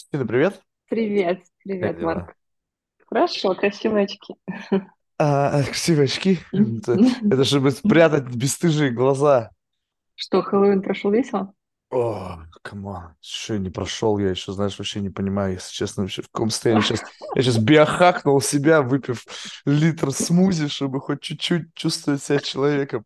Кристина, привет. Привет, Как привет, дела? Марк. Хорошо, красивые очки. А, красивые очки. Это, это чтобы спрятать бесстыжие глаза. Что, Хэллоуин прошел весело? О, come on. Еще не прошел, я еще, знаешь, вообще не понимаю, если честно, вообще в каком состоянии сейчас. Я сейчас биохакнул себя, выпив литр смузи, чтобы хоть чуть-чуть чувствовать себя человеком.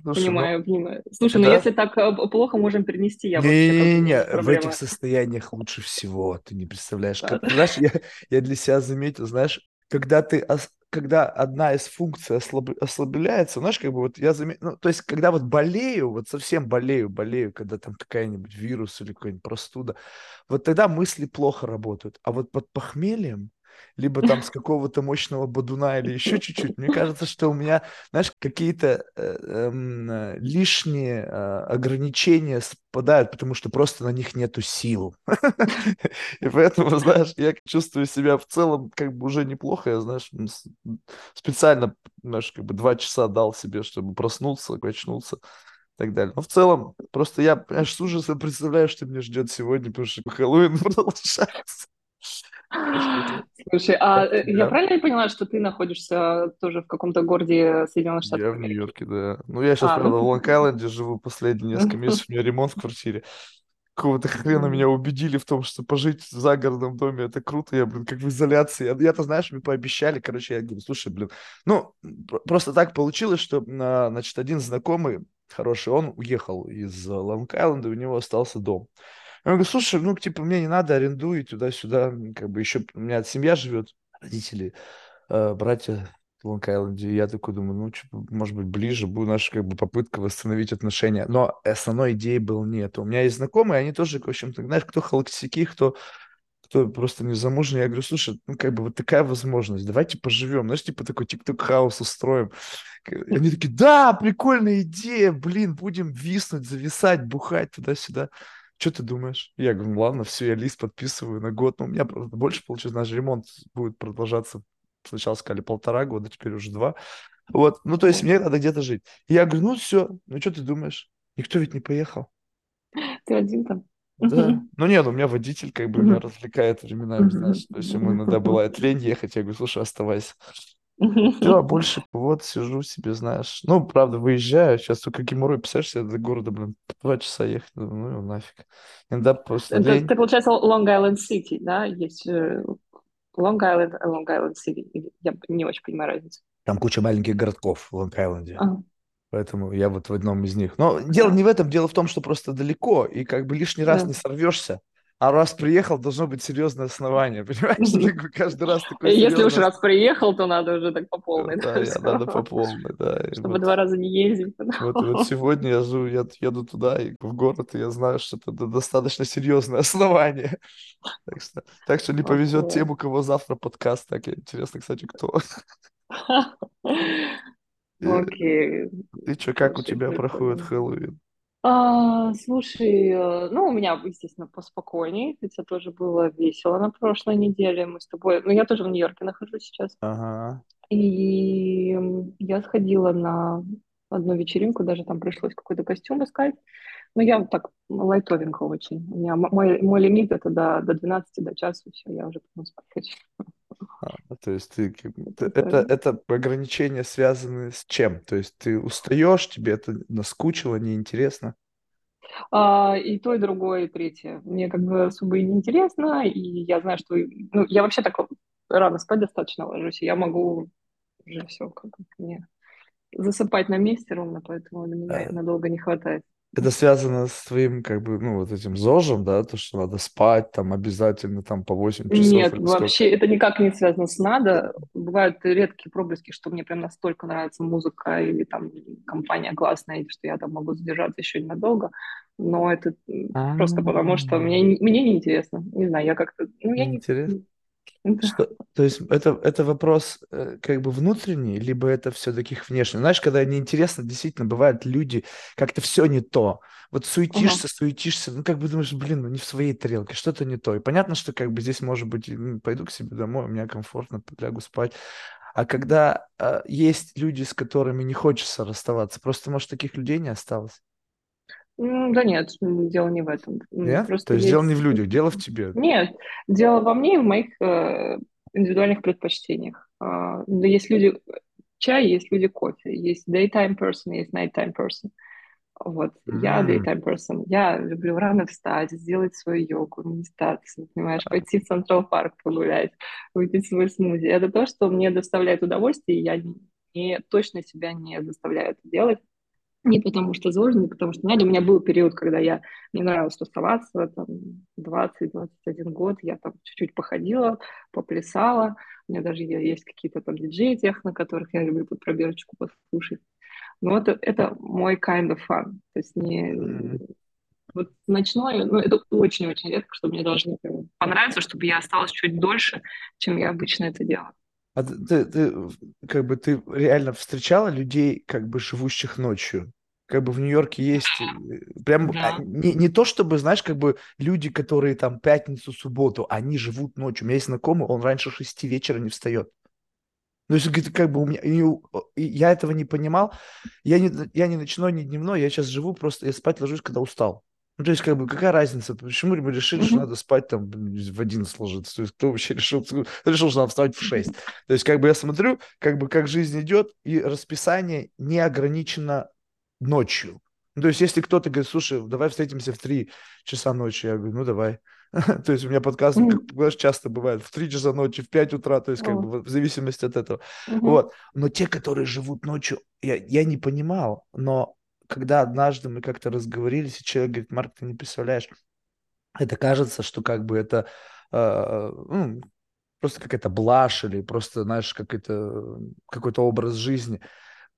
Слушай, ну, Понимаю, понимаю. Слушай, ну да? если так э, плохо можем перенести, я вообще Не-не-не, в этих состояниях лучше всего, ты не представляешь. Да. Как, знаешь, я, я для себя заметил, знаешь, когда ты, когда одна из функций ослаб- ослабляется, знаешь, как бы вот я заметил, ну, то есть, когда вот болею, вот совсем болею, болею, когда там какая-нибудь вирус или какая-нибудь простуда, вот тогда мысли плохо работают. А вот под похмельем, либо там с какого-то мощного бодуна или еще чуть-чуть, мне кажется, что у меня знаешь, какие-то э, эм, э, лишние э, ограничения спадают, потому что просто на них нету сил. И поэтому, знаешь, я чувствую себя в целом как бы уже неплохо. Я, знаешь, специально, знаешь, как бы два часа дал себе, чтобы проснуться, очнуться и так далее. Но в целом, просто я, понимаешь, с ужасом представляю, что меня ждет сегодня, потому что Хэллоуин продолжается. Слушай, а э, я правильно поняла, что ты находишься тоже в каком-то городе Соединенных Штатов Я в? Нью-Йорке, да. Ну, я сейчас, А, ну правда, в. Лонг-Айленде живу последние несколько месяцев. У меня ремонт в квартире. Какого-то хрена меня убедили в том, что пожить в загородном доме это круто. Я, блин, как в изоляции. Я- Я-то, знаешь, мне пообещали. Короче, я говорю, слушай, блин, ну, пр- просто так получилось, что, а, значит, один знакомый хороший, он уехал из Лонг-Айленда, у него остался дом. Я говорю, слушай, ну, типа, мне не надо, арендуй туда-сюда. Как бы еще у меня семья живет, родители, э, братья в Лонг-Айленде. И я такой думаю, ну, чё, может быть, ближе, будет наша как бы попытка восстановить отношения. Но основной идеи был нет. У меня есть знакомые, они тоже, в общем-то, знаешь, кто холостяки, кто, кто просто не замужний. Я говорю, слушай, ну, как бы вот такая возможность, давайте поживем. Знаешь, типа такой тикток-хаус устроим. К- Они такие, да, прикольная идея, блин, будем виснуть, зависать, бухать туда-сюда. Что ты думаешь? Я говорю, ну ладно, все, я лист подписываю на год. Ну, у меня правда, больше получилось, наш ремонт будет продолжаться. Сначала сказали полтора года, теперь уже два. Вот, ну, то есть мне надо где-то жить. И я говорю, ну, все, ну, что ты думаешь? Никто ведь не поехал. Ты один там? Да. Ну, нет, у меня водитель как бы меня развлекает временами, знаешь. То есть ему иногда бывает лень ехать. Я говорю, слушай, оставайся. Все, а больше вот сижу себе, знаешь. Ну, правда, выезжаю. Сейчас только геморрой, себе до города, блин, два часа ехать. Ну, его нафиг. Иногда просто Это, лень. ты, получается, Лонг-Айленд-Сити, да? Есть Лонг-Айленд, Лонг-Айленд-Сити. Я не очень понимаю разницу. Там куча маленьких городков в Лонг-Айленде. Ага, Поэтому я вот в одном из них. Но дело не в этом, дело в том, что просто далеко, и как бы лишний раз да. не сорвешься. А раз приехал, должно быть серьезное основание, понимаешь? Каждый раз такое Если уж серьезное... раз приехал, то надо уже так по полной, Да, да, надо по полной, да. Чтобы вот, два раза не ездить. вот, вот сегодня я, живу, я еду туда, и в город, и я знаю, что это до- достаточно серьезное основание. Так что, так что не повезет тем, у кого завтра подкаст. Так, интересно, кстати, кто. Окей, Ты что, как у тебя проходит. Хэллоуин? А, слушай, э, ну, у меня, естественно, поспокойнее, хотя тоже было весело на прошлой неделе. Мы с тобой, ну, я тоже в Нью-Йорке нахожусь сейчас. Ага. И я сходила на одну вечеринку, даже там пришлось какой-то костюм искать. Но я вот так лайтовенько очень. У меня мой, мой лимит это до, до двенадцати до часу, все, я уже потом спать хочу. А, то есть ты, Это это, это ограничения связаны с чем? То есть ты устаешь, тебе это наскучило, неинтересно? А, и то, и другое, и третье. Мне как бы особо и не интересно, и я знаю, что... Ну, я вообще так рано спать достаточно ложусь, и я могу уже все, как мне засыпать на месте ровно, поэтому для меня А, надолго не хватает. Это связано с твоим, как бы, ну, вот этим ЗОЖем, да, то, что надо спать там обязательно там по 8 часов Нет, вообще это никак не связано с надо. Бывают редкие проблески, что мне прям настолько нравится музыка или там компания классная, что я там могу задержаться еще ненадолго. Но это м, А, просто потому, что мне, не- мне неинтересно. Не знаю, я как-то... Ну, я не... Интересно. Да. Что, то есть это, это вопрос э, как бы внутренний, либо это все-таки внешний? Знаешь, когда неинтересно, действительно, бывают люди, как-то все не то. Вот суетишься, суетишься, ну как бы думаешь, блин, ну не в своей тарелке, что-то не то. И понятно, что как бы здесь может быть, пойду к себе домой, у меня комфортно, лягу спать. А когда а, есть люди, с которыми не хочется расставаться, просто, может, таких людей не осталось? Да нет, дело не в этом. Нет? То Просто есть дело не есть... в людях, дело в тебе. Нет, дело во мне и в моих э, индивидуальных предпочтениях. А, да есть люди чай, есть люди кофе, есть daytime person, есть nighttime person. Вот, я М. daytime person. Я люблю рано встать, сделать свою йогу, медитацию, понимаешь, пойти в Централ Парк погулять, выпить свой смузи. Это то, что мне доставляет удовольствие, и я не- точно себя не заставляю это делать. Не потому что сложно, не потому что надо. У меня был период, когда я мне нравилось тусоваться, там, 20-21 год, я там чуть-чуть походила, поплясала. У меня даже есть какие-то там диджеи тех, на которых я люблю под пробирочку послушать. Но это, это мой kind of fun. То есть не... М. Вот ночное, ну, это очень-очень редко, что мне должно понравиться, чтобы я осталась чуть дольше, чем я обычно это делаю. А ты, ты- как бы ты реально встречала людей, как бы живущих ночью? Как бы в Нью-Йорке есть э, прям а, Да. не, не то чтобы, знаешь, как бы люди, которые там пятницу, субботу, они живут ночью. У меня есть знакомый, он раньше шести вечера не встает. Ну, если говорит, как бы у меня, и я этого не понимал. Я не, я не ночной, не дневной, я сейчас живу просто, я спать ложусь, когда устал. Ну, то есть, как бы, какая разница? Почему мы решили, что Мгм. надо спать там в 11 ложиться? То есть, кто вообще решил, решил, что надо вставать в 6? То есть, как бы я смотрю, как бы, как жизнь идет, и расписание не ограничено ночью. Ну, то есть, если кто-то говорит, слушай, давай встретимся в 3 часа ночи, я говорю, ну, давай. То есть, у меня подкаст, как, часто бывает, в 3 часа ночи, в 5 утра, то есть, как бы, в зависимости от этого. Вот. Но те, которые живут ночью, я, я не понимал, но когда однажды мы как-то разговорились, и человек говорит, Марк, ты не представляешь, это кажется, что как бы это э, ну, просто какая-то блажь или просто, знаешь, какой-то какой-то образ жизни.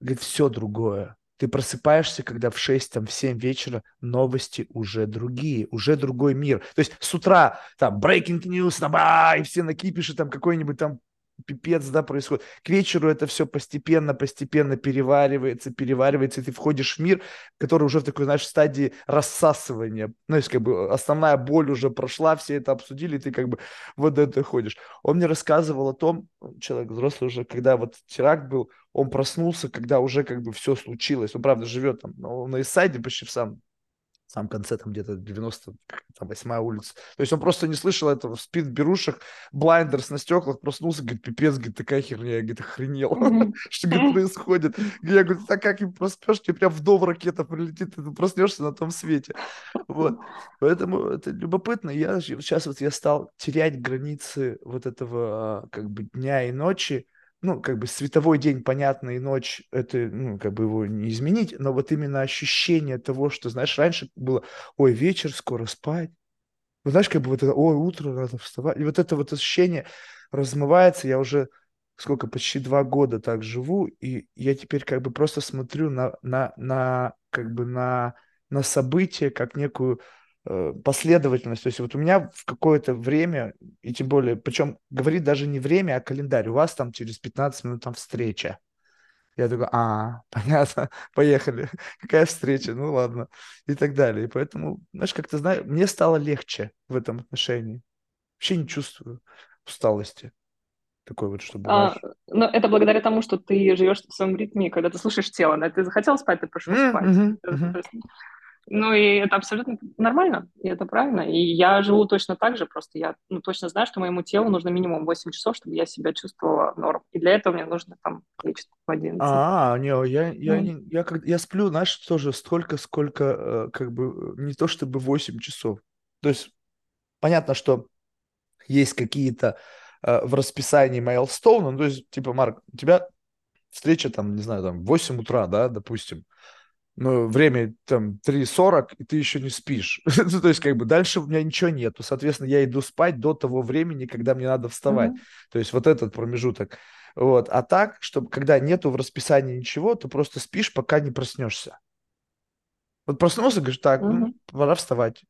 Говорит, все другое. Ты просыпаешься, когда в 6, там, в 7 вечера новости уже другие, уже другой мир. То есть с утра там breaking news, там, а, и все накипиши, там какой-нибудь там пипец, да, происходит. К вечеру это все постепенно, постепенно переваривается, переваривается, и ты входишь в мир, который уже в такой, знаешь, стадии рассасывания. Ну, есть как бы основная боль уже прошла, все это обсудили, и ты как бы вот это ходишь. Он мне рассказывал о том, человек взрослый уже, когда вот теракт был, он проснулся, когда уже как бы все случилось. Он, правда, живет там ну, на East Side, почти в самом самом конце, там где-то 98-я улица. То есть он просто не слышал этого, спит в берушах, blinders на стеклах, проснулся, говорит, пипец, говорит, такая херня, я, говорит, охренел, что, говорит, происходит. Я говорю, так как и проспешь, тебе прям в дом ракета прилетит, ты проснешься на том свете. Вот. Поэтому это любопытно. Я сейчас вот я стал терять границы вот этого а, как бы дня и ночи. Ну, как бы световой день, понятно, и ночь, это, ну, как бы его не изменить, но вот именно ощущение того, что, знаешь, раньше было, ой, вечер, скоро спать. Вот знаешь, как бы вот это, ой, утро, надо вставать. И вот это вот ощущение размывается. Я уже сколько, почти два года так живу, и я теперь как бы просто смотрю на, на, на как бы на, на события как некую последовательность. То есть вот у меня в какое-то время, и тем более, причем говорит даже не время, а календарь. У вас там через 15 минут там встреча. Я такой, а, понятно, поехали. Какая встреча? Ну ладно. И так далее. И поэтому, знаешь, как ты знаешь, мне стало легче в этом отношении. Вообще не чувствую усталости. Такой вот, что бывает. А, но это благодаря тому, что ты живешь в своем ритме, когда ты слушаешь тело. Да? Ты захотел спать, ты пошел М, спать. мгм, Ну и это абсолютно нормально, и это правильно. И я живу точно так же, просто я ну, точно знаю, что моему телу нужно минимум 8 часов, чтобы я себя чувствовала норм. И для этого мне нужно там лечь в 11. А, не, я, я, не, я, как, я сплю, знаешь, тоже столько, сколько, э, как бы, не то чтобы 8 часов. То есть, понятно, что есть какие-то э, в расписании майлстоуны, ну, то есть, типа, Марк, у тебя встреча там, не знаю, там, в 8 утра, да, допустим, но время там 3.40, и ты еще не спишь. Ну, То есть, как бы дальше у меня ничего нету. Соответственно, я иду спать до того времени, когда мне надо вставать. мгм, То есть, вот этот промежуток. Вот. А так, чтобы когда нету в расписании ничего, ты просто спишь, пока не проснешься. Вот проснулся, говоришь, так, ну, мгм, пора вставать.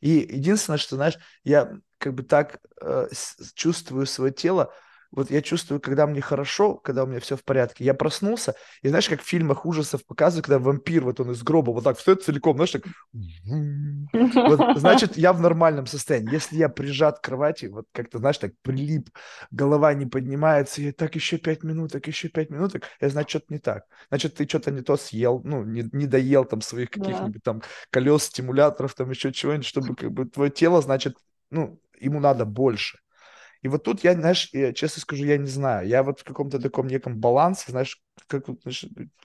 И единственное, что, знаешь, я как бы так э, чувствую свое тело, вот я чувствую, когда мне хорошо, когда у меня все в порядке, я проснулся, и знаешь, как в фильмах ужасов показывают, когда вампир, вот он из гроба вот так встает целиком, знаешь, так... Вот, значит, я в нормальном состоянии. Если я прижат к кровати, вот как-то, знаешь, так прилип, голова не поднимается, и так еще пять минуток, еще пять минуток, это значит, что-то не так. Значит, ты что-то не то съел, ну, не, не доел там своих каких-нибудь там колес, стимуляторов, там еще чего-нибудь, чтобы как бы твое тело, значит, ну, ему надо больше. И вот тут я, знаешь, я, честно скажу, я не знаю. Я вот в каком-то таком неком балансе, знаешь, как знаешь,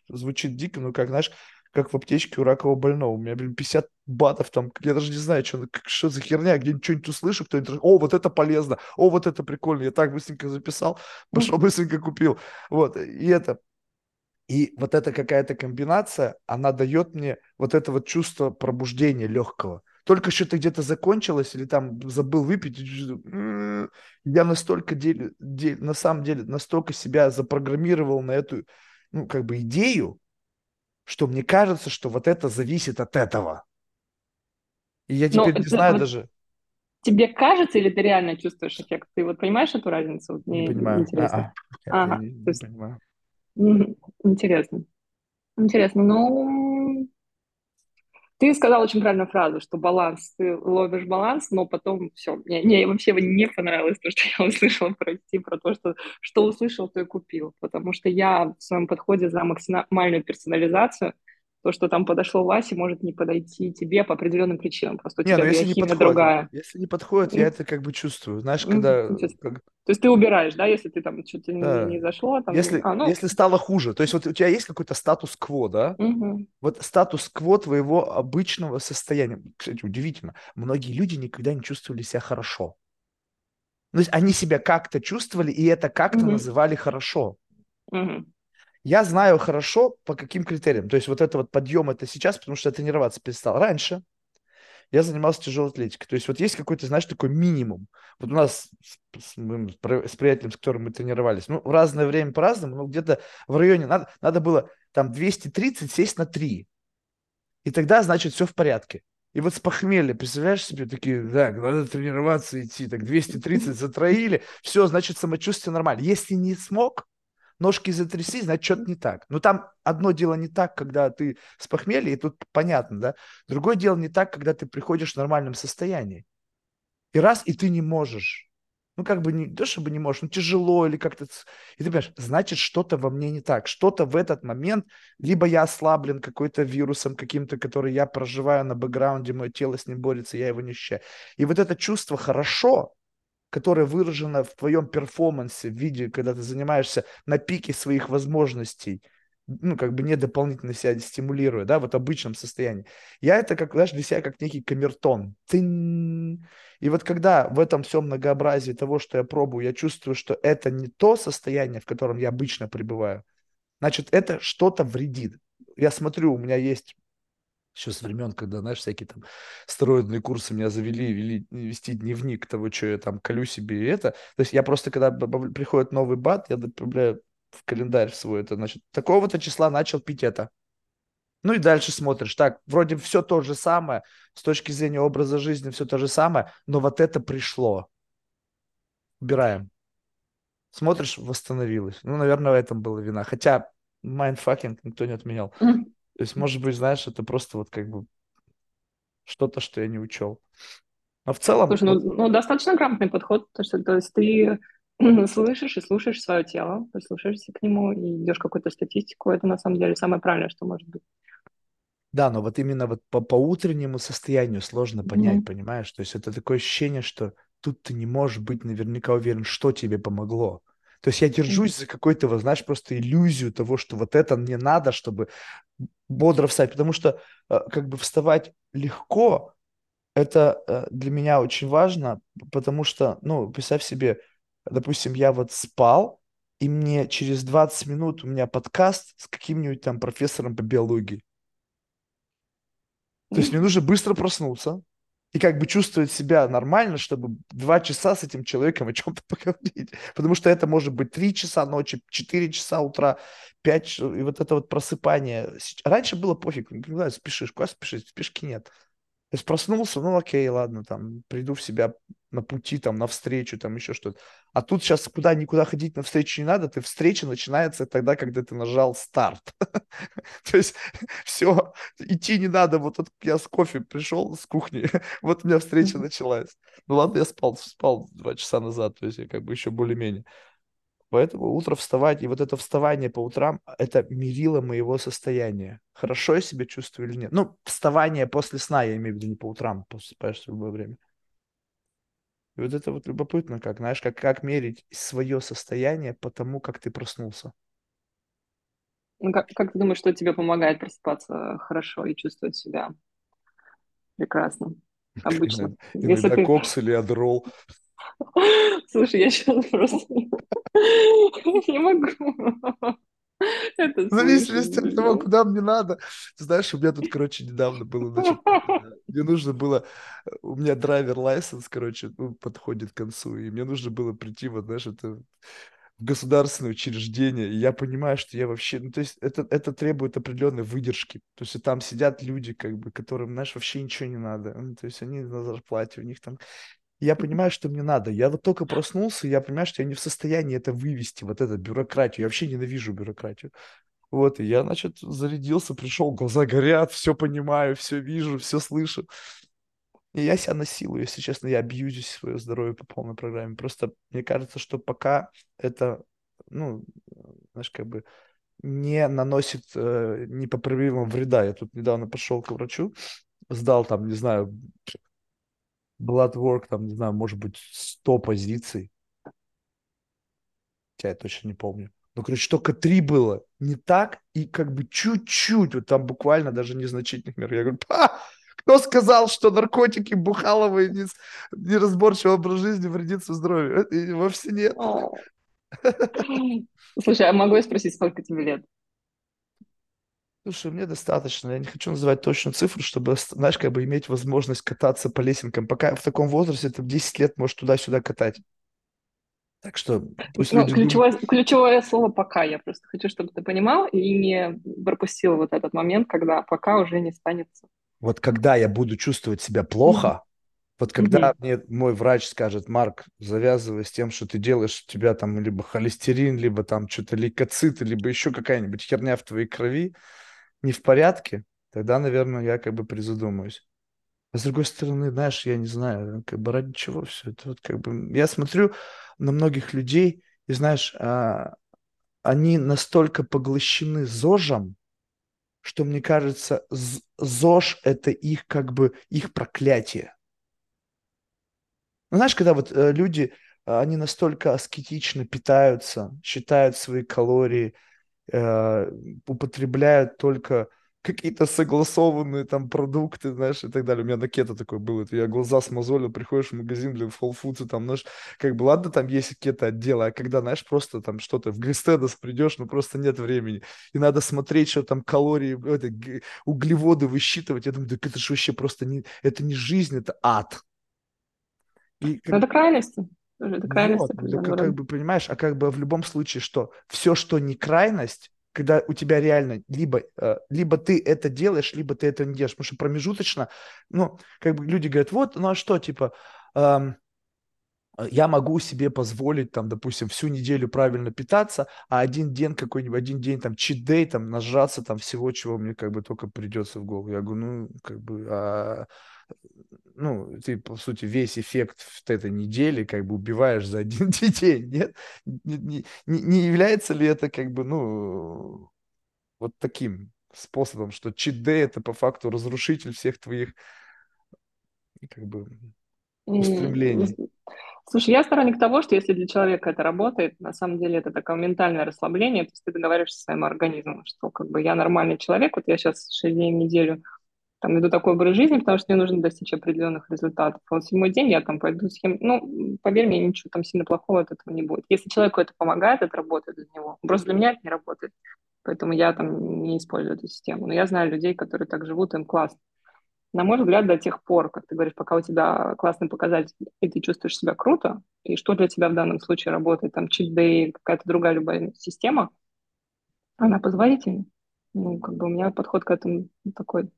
звучит дико, но как, знаешь, как в аптечке у ракового больного. У меня, блин, 50 батов там, я даже не знаю, что, что за херня, где-нибудь что-нибудь услышу, кто-нибудь, о, вот это полезно, о, вот это прикольно, я так быстренько записал, пошел быстренько купил. Вот, и это, и вот эта какая-то комбинация, она дает мне вот это вот чувство пробуждения легкого только что-то где-то закончилось или там забыл выпить, я настолько деле, де, на самом деле настолько себя запрограммировал на эту, ну, как бы идею, что мне кажется, что вот это зависит от этого. И я теперь Но не знаю вот даже. Тебе кажется или ты реально чувствуешь эффект? Ты вот понимаешь эту разницу? Мне не понимаю. Интересно. А-а. Ага, не, не понимаю. Интересно. Интересно. Ну, ты сказал очень правильную фразу, что баланс, ты ловишь баланс, но потом все. Мне, мне вообще не понравилось то, что я услышала про идти, про то, что что услышал, то и купил. Потому что я в своем подходе за максимальную персонализацию, то, что там подошло Васе, может не подойти тебе по определенным причинам. Просто у не, тебя ну, если не подходит, другая. Если не подходит, я это как бы чувствую. Знаешь, когда... То есть ты убираешь, да, если ты там что-то да. не, не зашло? Там... Если, а, ну... если стало хуже. То есть вот у тебя есть какой-то статус-кво, да? Угу. Вот статус-кво твоего обычного состояния. Кстати, удивительно. Многие люди никогда не чувствовали себя хорошо. То есть они себя как-то чувствовали, и это как-то угу. называли хорошо. Угу. Я знаю хорошо, по каким критериям. То есть вот это вот подъем, это сейчас, потому что я тренироваться перестал. Раньше я занимался тяжелой атлетикой. То есть вот есть какой-то, знаешь, такой минимум. Вот у нас с, с, с приятелем, с которым мы тренировались, ну, в разное время по-разному, но где-то в районе надо, надо было там 230 сесть на 3. И тогда, значит, все в порядке. И вот с похмелья, представляешь себе, такие, да, надо тренироваться идти, так 230 затроили, все, значит, самочувствие нормально. Если не смог, ножки затрясли, значит, что-то не так. Но там одно дело не так, когда ты с похмелья, и тут понятно, да? Другое дело не так, когда ты приходишь в нормальном состоянии. И раз, и ты не можешь. Ну, как бы не то, чтобы не можешь, ну, тяжело или как-то... И ты понимаешь, значит, что-то во мне не так. Что-то в этот момент, либо я ослаблен какой-то вирусом каким-то, который я проживаю на бэкграунде, мое тело с ним борется, я его не ощущаю. И вот это чувство «хорошо», которая выражена в твоем перформансе в виде, когда ты занимаешься на пике своих возможностей, ну, как бы не дополнительно себя стимулируя, да, вот обычном состоянии. Я это, как, знаешь, для себя как некий камертон. Тын. И вот когда в этом всем многообразии того, что я пробую, я чувствую, что это не то состояние, в котором я обычно пребываю, значит, это что-то вредит. Я смотрю, у меня есть еще с времен, когда, знаешь, всякие там стероидные курсы меня завели, вели вести дневник того, что я там колю себе и это. То есть я просто, когда приходит новый бат, я добавляю в календарь свой это, значит, такого-то числа начал пить это. Ну и дальше смотришь, так, вроде все то же самое, с точки зрения образа жизни все то же самое, но вот это пришло. Убираем. Смотришь, восстановилось. Ну, наверное, в этом была вина. Хотя mindfucking никто не отменял. Mm-hmm. То есть, может быть, знаешь, это просто вот как бы что-то, что я не учел. Но в целом... Слушай, ну, ну достаточно грамотный подход, то, что, то есть ты слышишь и слушаешь свое тело, прислушаешься к нему и идешь какую-то статистику, это на самом деле самое правильное, что может быть. Да, но вот именно вот по, по утреннему состоянию сложно понять, mm-hmm. понимаешь? То есть это такое ощущение, что тут ты не можешь быть наверняка уверен, что тебе помогло. То есть я держусь за какой-то, вот, знаешь, просто иллюзию того, что вот это мне надо, чтобы бодро встать, потому что э, как бы вставать легко, это э, для меня очень важно, потому что, ну, представь себе, допустим, я вот спал, и мне через 20 минут у меня подкаст с каким-нибудь там профессором по биологии. То есть мне нужно быстро проснуться, и как бы чувствовать себя нормально, чтобы два часа с этим человеком о чем-то поговорить. Потому что это может быть три часа ночи, четыре часа утра, пять, и вот это вот просыпание. Раньше было пофиг, когда спешишь, куда спешишь, спешки нет. То есть проснулся, ну окей, ладно, там, приду в себя, на пути, там, на встречу, там, еще что-то. А тут сейчас куда никуда ходить на встречу не надо, ты встреча начинается тогда, когда ты нажал старт. То есть все, идти не надо. Вот тут я с кофе пришел с кухни, вот у меня встреча началась. Ну ладно, я спал, спал два часа назад, то есть я как бы еще более-менее. Поэтому утро вставать, и вот это вставание по утрам, это мерило моего состояния. Хорошо я себя чувствую или нет. Ну, вставание после сна, я имею в виду не по утрам, после, в любое время. И вот это вот любопытно, как, знаешь, как, как мерить свое состояние по тому, как ты проснулся. Ну, как, как ты думаешь, что тебе помогает просыпаться хорошо и чувствовать себя прекрасно? Обычно. Иногда, иногда ты... кокс или адрол. Слушай, я сейчас просто не могу. Это в зависимости от того, куда мне надо. Знаешь, у меня тут, короче, недавно было, значит, мне нужно было, у меня драйвер лайсенс, короче, ну, подходит к концу, и мне нужно было прийти, вот, знаешь, это в государственное учреждение, и я понимаю, что я вообще, ну, то есть это, это требует определенной выдержки, то есть там сидят люди, как бы, которым, знаешь, вообще ничего не надо, ну, то есть они на зарплате, у них там я понимаю, что мне надо. Я вот только проснулся, и я понимаю, что я не в состоянии это вывести, вот эту бюрократию. Я вообще ненавижу бюрократию. Вот, и я, значит, зарядился, пришел, глаза горят, все понимаю, все вижу, все слышу. И я себя насилую, если честно, я абьюзюсь свое здоровье по полной программе. Просто мне кажется, что пока это, ну, знаешь, как бы не наносит э, непоправимого вреда. Я тут недавно пошел к врачу, сдал там, не знаю, Bloodwork, там, не знаю, может быть, 100 позиций. Я точно не помню. Ну, короче, только три было. Не так, и как бы чуть-чуть, вот там буквально даже незначительных мер. Я говорю, па, кто сказал, что наркотики, бухаловые, не, неразборчивый образ жизни вредит здоровью? И вовсе нет. Слушай, а могу я спросить, сколько тебе лет? Слушай, мне достаточно. Я не хочу называть точную цифру, чтобы, знаешь, как бы иметь возможность кататься по лесенкам. Пока в таком возрасте ты в 10 лет можешь туда-сюда катать. Так что пусть ну, люди ключевое, ключевое слово «пока». Я просто хочу, чтобы ты понимал и не пропустил вот этот момент, когда «пока» уже не станется. Вот когда я буду чувствовать себя плохо, mm-hmm. вот когда mm-hmm. мне мой врач скажет, Марк, завязывай с тем, что ты делаешь, у тебя там либо холестерин, либо там что-то лейкоциты, либо еще какая-нибудь херня в твоей крови, не в порядке, тогда, наверное, я как бы призадумаюсь. А с другой стороны, знаешь, я не знаю, как бы ради чего все это. Вот как бы я смотрю на многих людей, и знаешь, а, они настолько поглощены ЗОЖем, что мне кажется, ЗОЖ это их как бы их проклятие. Ну, знаешь, когда вот э, люди, они настолько аскетично питаются, считают свои калории, э, употребляют только какие-то согласованные там продукты, знаешь, и так далее. У меня на кето такое было. Это я глаза смазолил, приходишь в магазин, блин, в Whole Foods, и там, знаешь, как бы, ладно, там есть кето отделы, а когда, знаешь, просто там что-то в Гристедос придешь, ну, просто нет времени. И надо смотреть, что там калории, это, углеводы высчитывать. Я думаю, так это же вообще просто не, это не жизнь, это ад. И, как... Это крайности. Это крайность. Вот, это как, как бы, понимаешь, а как бы в любом случае, что все, что не крайность, когда у тебя реально либо, э, либо ты это делаешь, либо ты это не делаешь, потому что промежуточно, ну, как бы люди говорят, вот, ну а что, типа, эм, я могу себе позволить, там, допустим, всю неделю правильно питаться, а один день какой-нибудь, один день, там, чит-дей, там, нажраться, там, всего, чего мне, как бы, только придется в голову. Я говорю, ну, как бы, а ну, ты, по сути, весь эффект в этой неделе как бы убиваешь за один день, нет? Не, не, не является ли это как бы, ну, вот таким способом, что чит-дэй это по факту разрушитель всех твоих как бы устремлений? Слушай, я сторонник того, что если для человека это работает, на самом деле это такое ментальное расслабление, то есть ты договариваешься со своим организмом, что как бы я нормальный человек, вот я сейчас 6 дней в неделю там, веду такой образ жизни, потому что мне нужно достичь определенных результатов. Вот седьмой день я там пойду с кем... Ну, поверь мне, ничего там сильно плохого от этого не будет. Если человеку это помогает, это работает для него. Просто для меня это не работает. Поэтому я там не использую эту систему. Но я знаю людей, которые так живут, им классно. На мой взгляд, до тех пор, как ты говоришь, пока у тебя классный показатель, и ты чувствуешь себя круто, и что для тебя в данном случае работает, там, чит какая-то другая любая система, она позволительна. Ну, как бы у меня подход к этому такой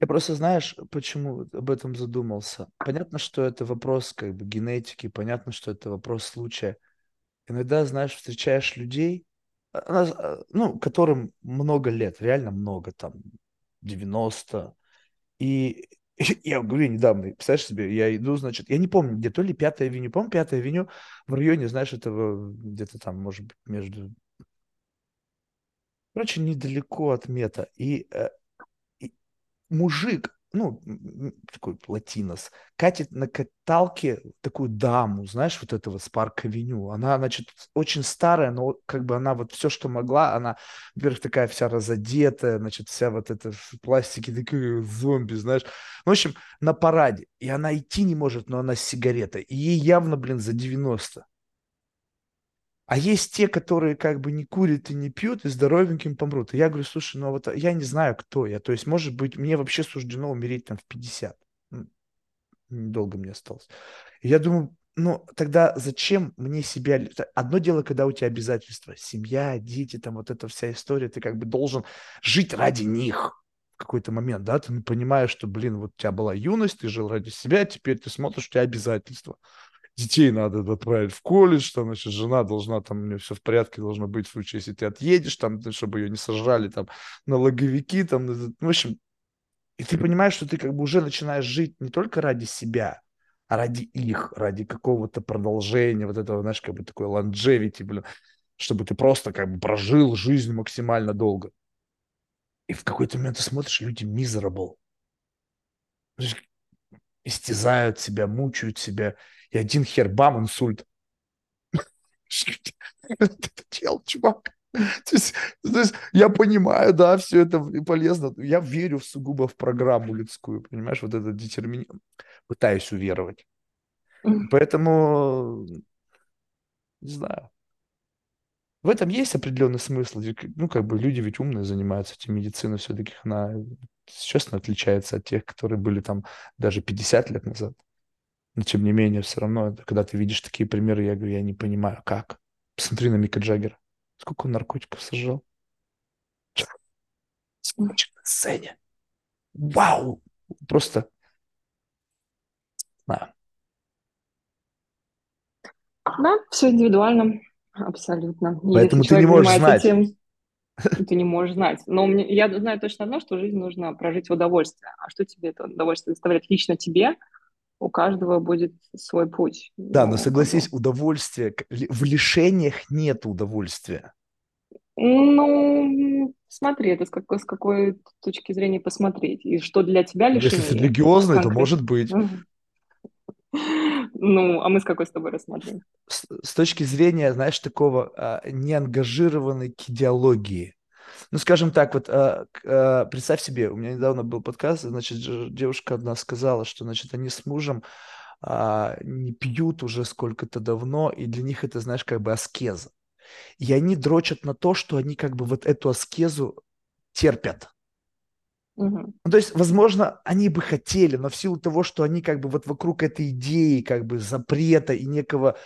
Я просто, знаешь, почему об этом задумался? Понятно, что это вопрос как бы генетики, понятно, что это вопрос случая. Иногда, знаешь, встречаешь людей, а, а, ну, которым много лет, реально много, там, 90. И я говорю недавно, представляешь себе, я иду, значит, я не помню, где, то ли Пятая авеню, помню, Пятая авеню в районе, знаешь, этого, где-то там, может быть, между... Короче, недалеко от мета. И, э, мужик ну, такой латинос, катит на каталке такую даму, знаешь, вот этого с парк-авеню. Она, значит, очень старая, но как бы она вот все, что могла, она, во-первых, такая вся разодетая, значит, вся вот эта в пластике, такая зомби, знаешь. В общем, на параде. И она идти не может, но она с сигаретой. И ей явно, блин, за 90. А есть те, которые как бы не курят и не пьют, и здоровеньким помрут. И я говорю, слушай, ну вот я не знаю, кто я. То есть, может быть, мне вообще суждено умереть там в 50. Недолго мне осталось. И я думаю, ну, тогда зачем мне себя... Одно дело, когда у тебя обязательства. Семья, дети, там вот эта вся история. Ты как бы должен жить ради них в какой-то момент, да? Ты понимаешь, что, блин, вот у тебя была юность, ты жил ради себя, теперь ты смотришь, у тебя обязательства детей надо отправить в колледж, там, значит, жена должна, там, у нее все в порядке должно быть в случае, если ты отъедешь, там, чтобы ее не сажали, там, налоговики, там, ну, в общем, и ты понимаешь, что ты как бы уже начинаешь жить не только ради себя, а ради их, ради какого-то продолжения, вот этого, знаешь, как бы такой longevity, блин, чтобы ты просто как бы прожил жизнь максимально долго. И в какой-то момент ты смотришь, люди miserable. Истязают себя, мучают себя и один хер, бам, инсульт. Дел, чувак. То есть, то есть я понимаю, да, все это полезно. Я верю в сугубо в программу людскую, понимаешь, вот этот детерминизм. Пытаюсь уверовать. Поэтому, не знаю. В этом есть определенный смысл. Ну, как бы люди ведь умные занимаются этим. Медицина все-таки, она, честно, отличается от тех, которые были там даже 50 лет назад. Но тем не менее, все равно, когда ты видишь такие примеры, я говорю, я не понимаю, как. Посмотри на Мика Джаггера. Сколько он наркотиков сожрал? Скучно на сцене. Вау! Просто... Да. Да, все индивидуально. Абсолютно. Поэтому Если ты не можешь знать. Этим, ты не можешь знать. Но мне, я знаю точно одно, что жизнь нужно прожить в удовольствие. А что тебе это удовольствие доставляет лично тебе, у каждого будет свой путь. Да, но, но согласись, удовольствие, в лишениях нет удовольствия. Ну, смотри, это с какой, с какой точки зрения посмотреть. И что для тебя лишение? Если религиозный, то может быть. Ну, а мы с какой с тобой рассматриваем? С, с точки зрения, знаешь, такого а, неангажированной к идеологии. Ну, скажем так, вот э, э, представь себе, у меня недавно был подкаст, значит, девушка одна сказала, что, значит, они с мужем э, не пьют уже сколько-то давно, и для них это, знаешь, как бы аскеза. И они дрочат на то, что они как бы вот эту аскезу терпят. Угу. Ну, то есть, возможно, они бы хотели, но в силу того, что они как бы вот вокруг этой идеи как бы запрета и некого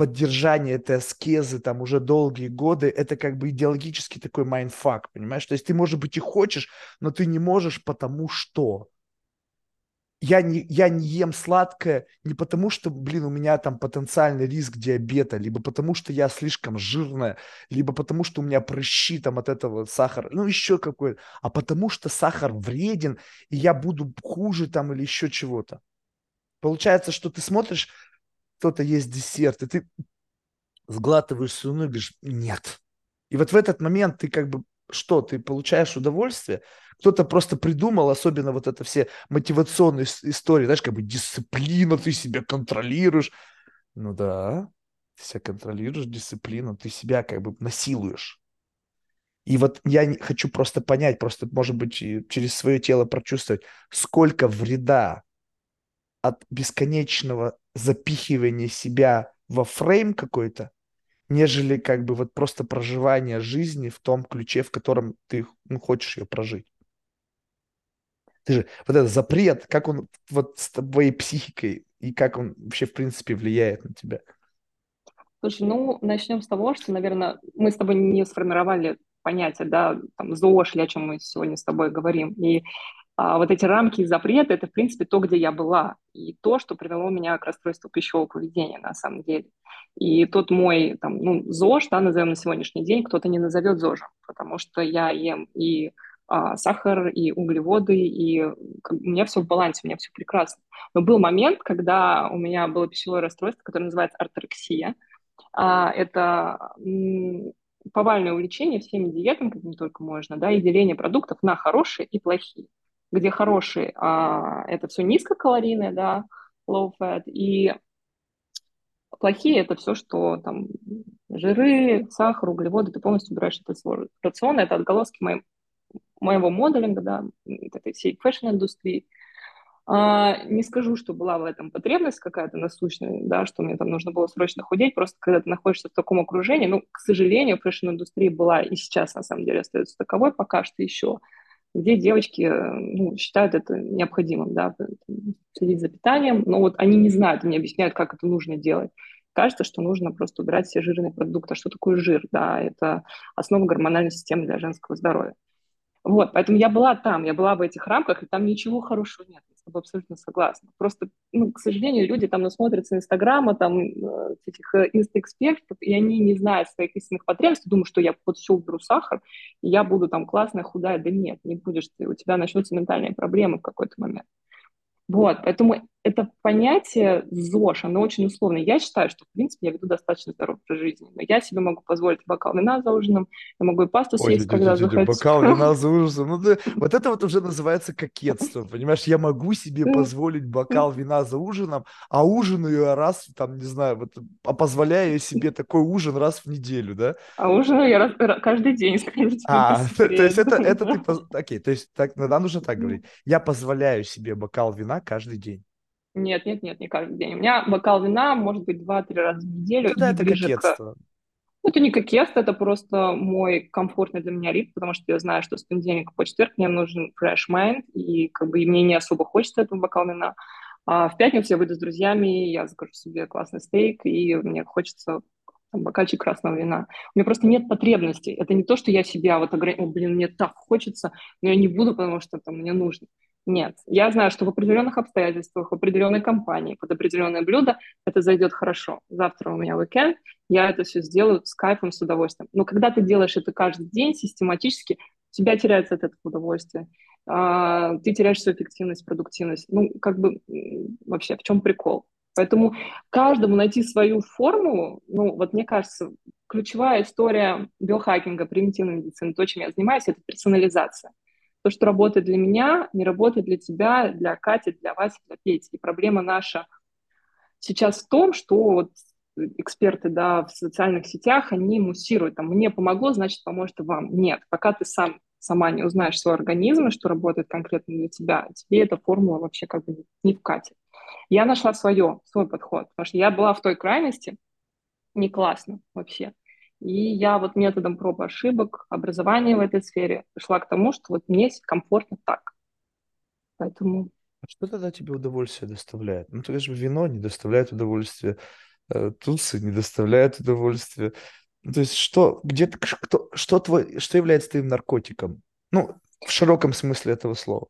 поддержание этой аскезы там уже долгие годы, это как бы идеологический такой mindfuck, понимаешь? То есть ты, может быть, и хочешь, но ты не можешь, потому что я не, я не ем сладкое не потому, что, блин, у меня там потенциальный риск диабета, либо потому, что я слишком жирная, либо потому, что у меня прыщи там от этого сахара, ну еще какой-то, а потому что сахар вреден, и я буду хуже там или еще чего-то. Получается, что ты смотришь кто-то есть десерт, и ты сглатываешь слюну и говоришь, нет. И вот в этот момент ты как бы что, ты получаешь удовольствие? Кто-то просто придумал, особенно вот это все мотивационные истории, знаешь, как бы дисциплина, ты себя контролируешь. Ну да, ты себя контролируешь, дисциплину, ты себя как бы насилуешь. И вот я хочу просто понять, просто, может быть, через свое тело прочувствовать, сколько вреда от бесконечного запихивания себя во фрейм какой-то, нежели как бы вот просто проживание жизни в том ключе, в котором ты ну, хочешь ее прожить. Ты же, вот этот запрет, как он вот с твоей психикой и как он вообще в принципе влияет на тебя? Слушай, ну, начнем с того, что, наверное, мы с тобой не сформировали понятие, да, там, ЗОЖ, или о чем мы сегодня с тобой говорим. И А вот эти рамки и запреты – это, в принципе, то, где я была, и то, что привело меня к расстройству пищевого поведения, на самом деле. И тот мой, там, ну, ЗОЖ, да, назовем на сегодняшний день, кто-то не назовет ЗОЖем, потому что я ем и а, сахар, и углеводы, и как, у меня все в балансе, у меня все прекрасно. Но был момент, когда у меня было пищевое расстройство, которое называется орторексия. А, это повальное увлечение всеми диетами, какими только можно, да, и деление продуктов на хорошие и плохие. Где хорошие а, это все низкокалорийное, да, low fat, и плохие это все, что там жиры, сахар, углеводы, ты полностью убираешь это свой рацион, это отголоски моей, моего моделинга, да, этой всей fashion-индустрии. А, не скажу, что была в этом потребность какая-то насущная, да, что мне там нужно было срочно худеть, просто когда ты находишься в таком окружении, ну, к сожалению, fashion-индустрия была и сейчас, на самом деле, остается таковой. Пока что еще, где девочки ну, считают это необходимым, да, следить за питанием, но вот они не знают, они объясняют, как это нужно делать. Кажется, что нужно просто убирать все жирные продукты. А что такое жир? Да, это основа гормональной системы для женского здоровья. Вот, поэтому я была там, я была в этих рамках, и там ничего хорошего нет тобой абсолютно согласна. Просто, ну, к сожалению, люди там насмотрятся Инстаграма, там, э, этих э, инстаэкспертов, и они не знают своих истинных потребностей, думают, что я вот все уберу сахар, и я буду там классная, худая. Да нет, не будешь ты, у тебя начнутся ментальные проблемы в какой-то момент. Вот, поэтому это понятие ЗОЖ, оно очень условное. Я считаю, что, в принципе, я веду достаточно здоровый образ жизни. Но я себе могу позволить бокал вина за ужином, я могу и пасту Ой, съесть, когда дядя, захочу. Бокал вина за ужином. Ну, да, вот это вот уже называется кокетство, понимаешь? Я могу себе позволить бокал вина за ужином, а ужинаю я раз, там, не знаю, вот, а позволяю себе такой ужин раз в неделю, да? А ужинаю я раз, каждый день, скажите. А, то, то есть это, это ты... Окей, то есть так, надо нужно так говорить. Я позволяю себе бокал вина каждый день. Нет, нет, нет, не каждый день. У меня бокал вина может быть два-три раза в неделю. Ну, да, это кокетство. К... Это не кокетство, это просто мой комфортный для меня ритм, потому что я знаю, что с понедельника по четверг мне нужен fresh mind, и как бы и мне не особо хочется этого бокала вина. А в пятницу я выйду с друзьями, я закажу себе классный стейк, и мне хочется там, бокальчик красного вина. У меня просто нет потребностей. Это не то, что я себя вот ограничиваю, блин, мне так хочется, но я не буду, потому что там мне нужно. Нет, я знаю, что в определенных обстоятельствах, в определенной компании, под определенное блюдо это зайдет хорошо. Завтра у меня уикенд, я это все сделаю с кайфом, с удовольствием. Но когда ты делаешь это каждый день систематически, у тебя теряется от этого удовольствие. А, ты теряешь свою эффективность, продуктивность. Ну, как бы вообще, в чем прикол? Поэтому каждому найти свою формулу, ну, вот мне кажется, ключевая история биохакинга, примитивной медицины, то, чем я занимаюсь, это персонализация. То, что работает для меня, не работает для тебя, для Кати, для Васи, для Пети. И проблема наша сейчас в том, что вот эксперты да, в социальных сетях, они муссируют, там, мне помогло, значит, поможет и вам. Нет, пока ты сам сама не узнаешь свой организм, и что работает конкретно для тебя, тебе эта формула вообще как бы не вкатит. Я нашла свое, свой подход, потому что я была в той крайности, не классно вообще. И я вот методом проб и ошибок, образования в этой сфере пришла к тому, что вот мне комфортно так. Поэтому... А что тогда тебе удовольствие доставляет? Ну, то же вино не доставляет удовольствия, э, тусы не доставляют удовольствия. Ну, то есть что, где ты, что, что, твой, что является твоим наркотиком? Ну, в широком смысле этого слова.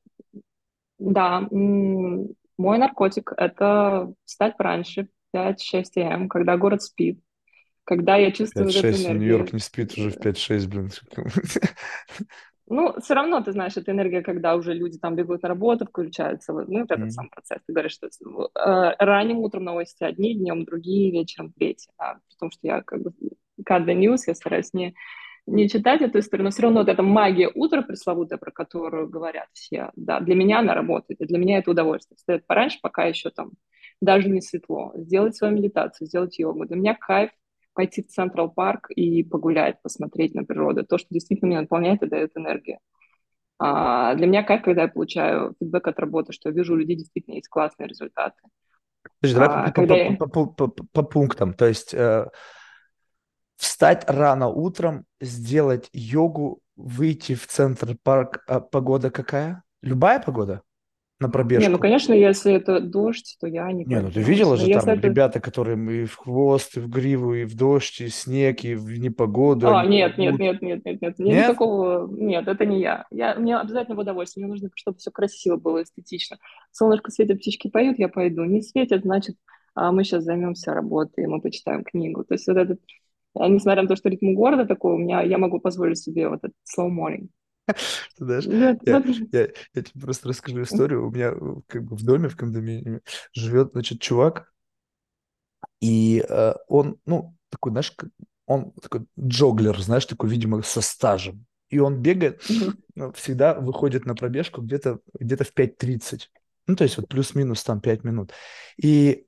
Да, мой наркотик – это встать пораньше, 5-6 м, когда город спит, когда я чувствую 5-6, эту энергию. Нью-Йорк не спит уже в 5-6, блин. Ну, все равно, ты знаешь, это энергия, когда уже люди там бегут на работу, включаются, ну, вот этот mm. сам процесс. Ты говоришь, что э, ранним утром новости одни, днем другие, вечером третьи, да, потому что я как бы the news, я стараюсь не, не читать эту историю, но все равно вот эта магия утра пресловутая, про которую говорят все, да, для меня она работает, и для меня это удовольствие. Встать пораньше, пока еще там даже не светло, сделать свою медитацию, сделать йогу. Для меня кайф пойти в Central Park и погулять, посмотреть на природу. То, что действительно меня наполняет и дает энергию. А для меня кайф, когда я получаю feedback от работы, что я вижу, у людей действительно есть классные результаты. Подожди, давай а, по, по, я... по, по, по, по пунктам. То есть э, встать рано утром, сделать йогу, выйти в Центр Парк. А погода какая? Любая погода? На Не, ну, пробежку. конечно, если это дождь, то я не Не, ну ты видела же там это... ребята, которые и в хвост, и в гриву, и в дождь, и снег, и в непогоду, А, нет, нет, нет, нет, нет, нет, Нет? никакого, нет, это не я. я. Мне обязательно в удовольствие, мне нужно, чтобы все красиво было, эстетично. Солнышко светит, птички поют, я пойду. Не светит, значит, а, мы сейчас займемся работой, мы почитаем книгу. То есть вот этот, а, несмотря на то, что ритм города такой, у меня, я могу позволить себе вот этот slow morning. Ты знаешь, я, я, я тебе просто расскажу историю. У меня э, как бы в доме, в кондоминиуме живет, значит, чувак, и э, он, ну, такой, знаешь, он такой джоглер, знаешь, такой, видимо, со стажем. И он бегает, ну, всегда выходит на пробежку где-то где в 5.30. Ну, то есть вот плюс-минус там 5 минут. И,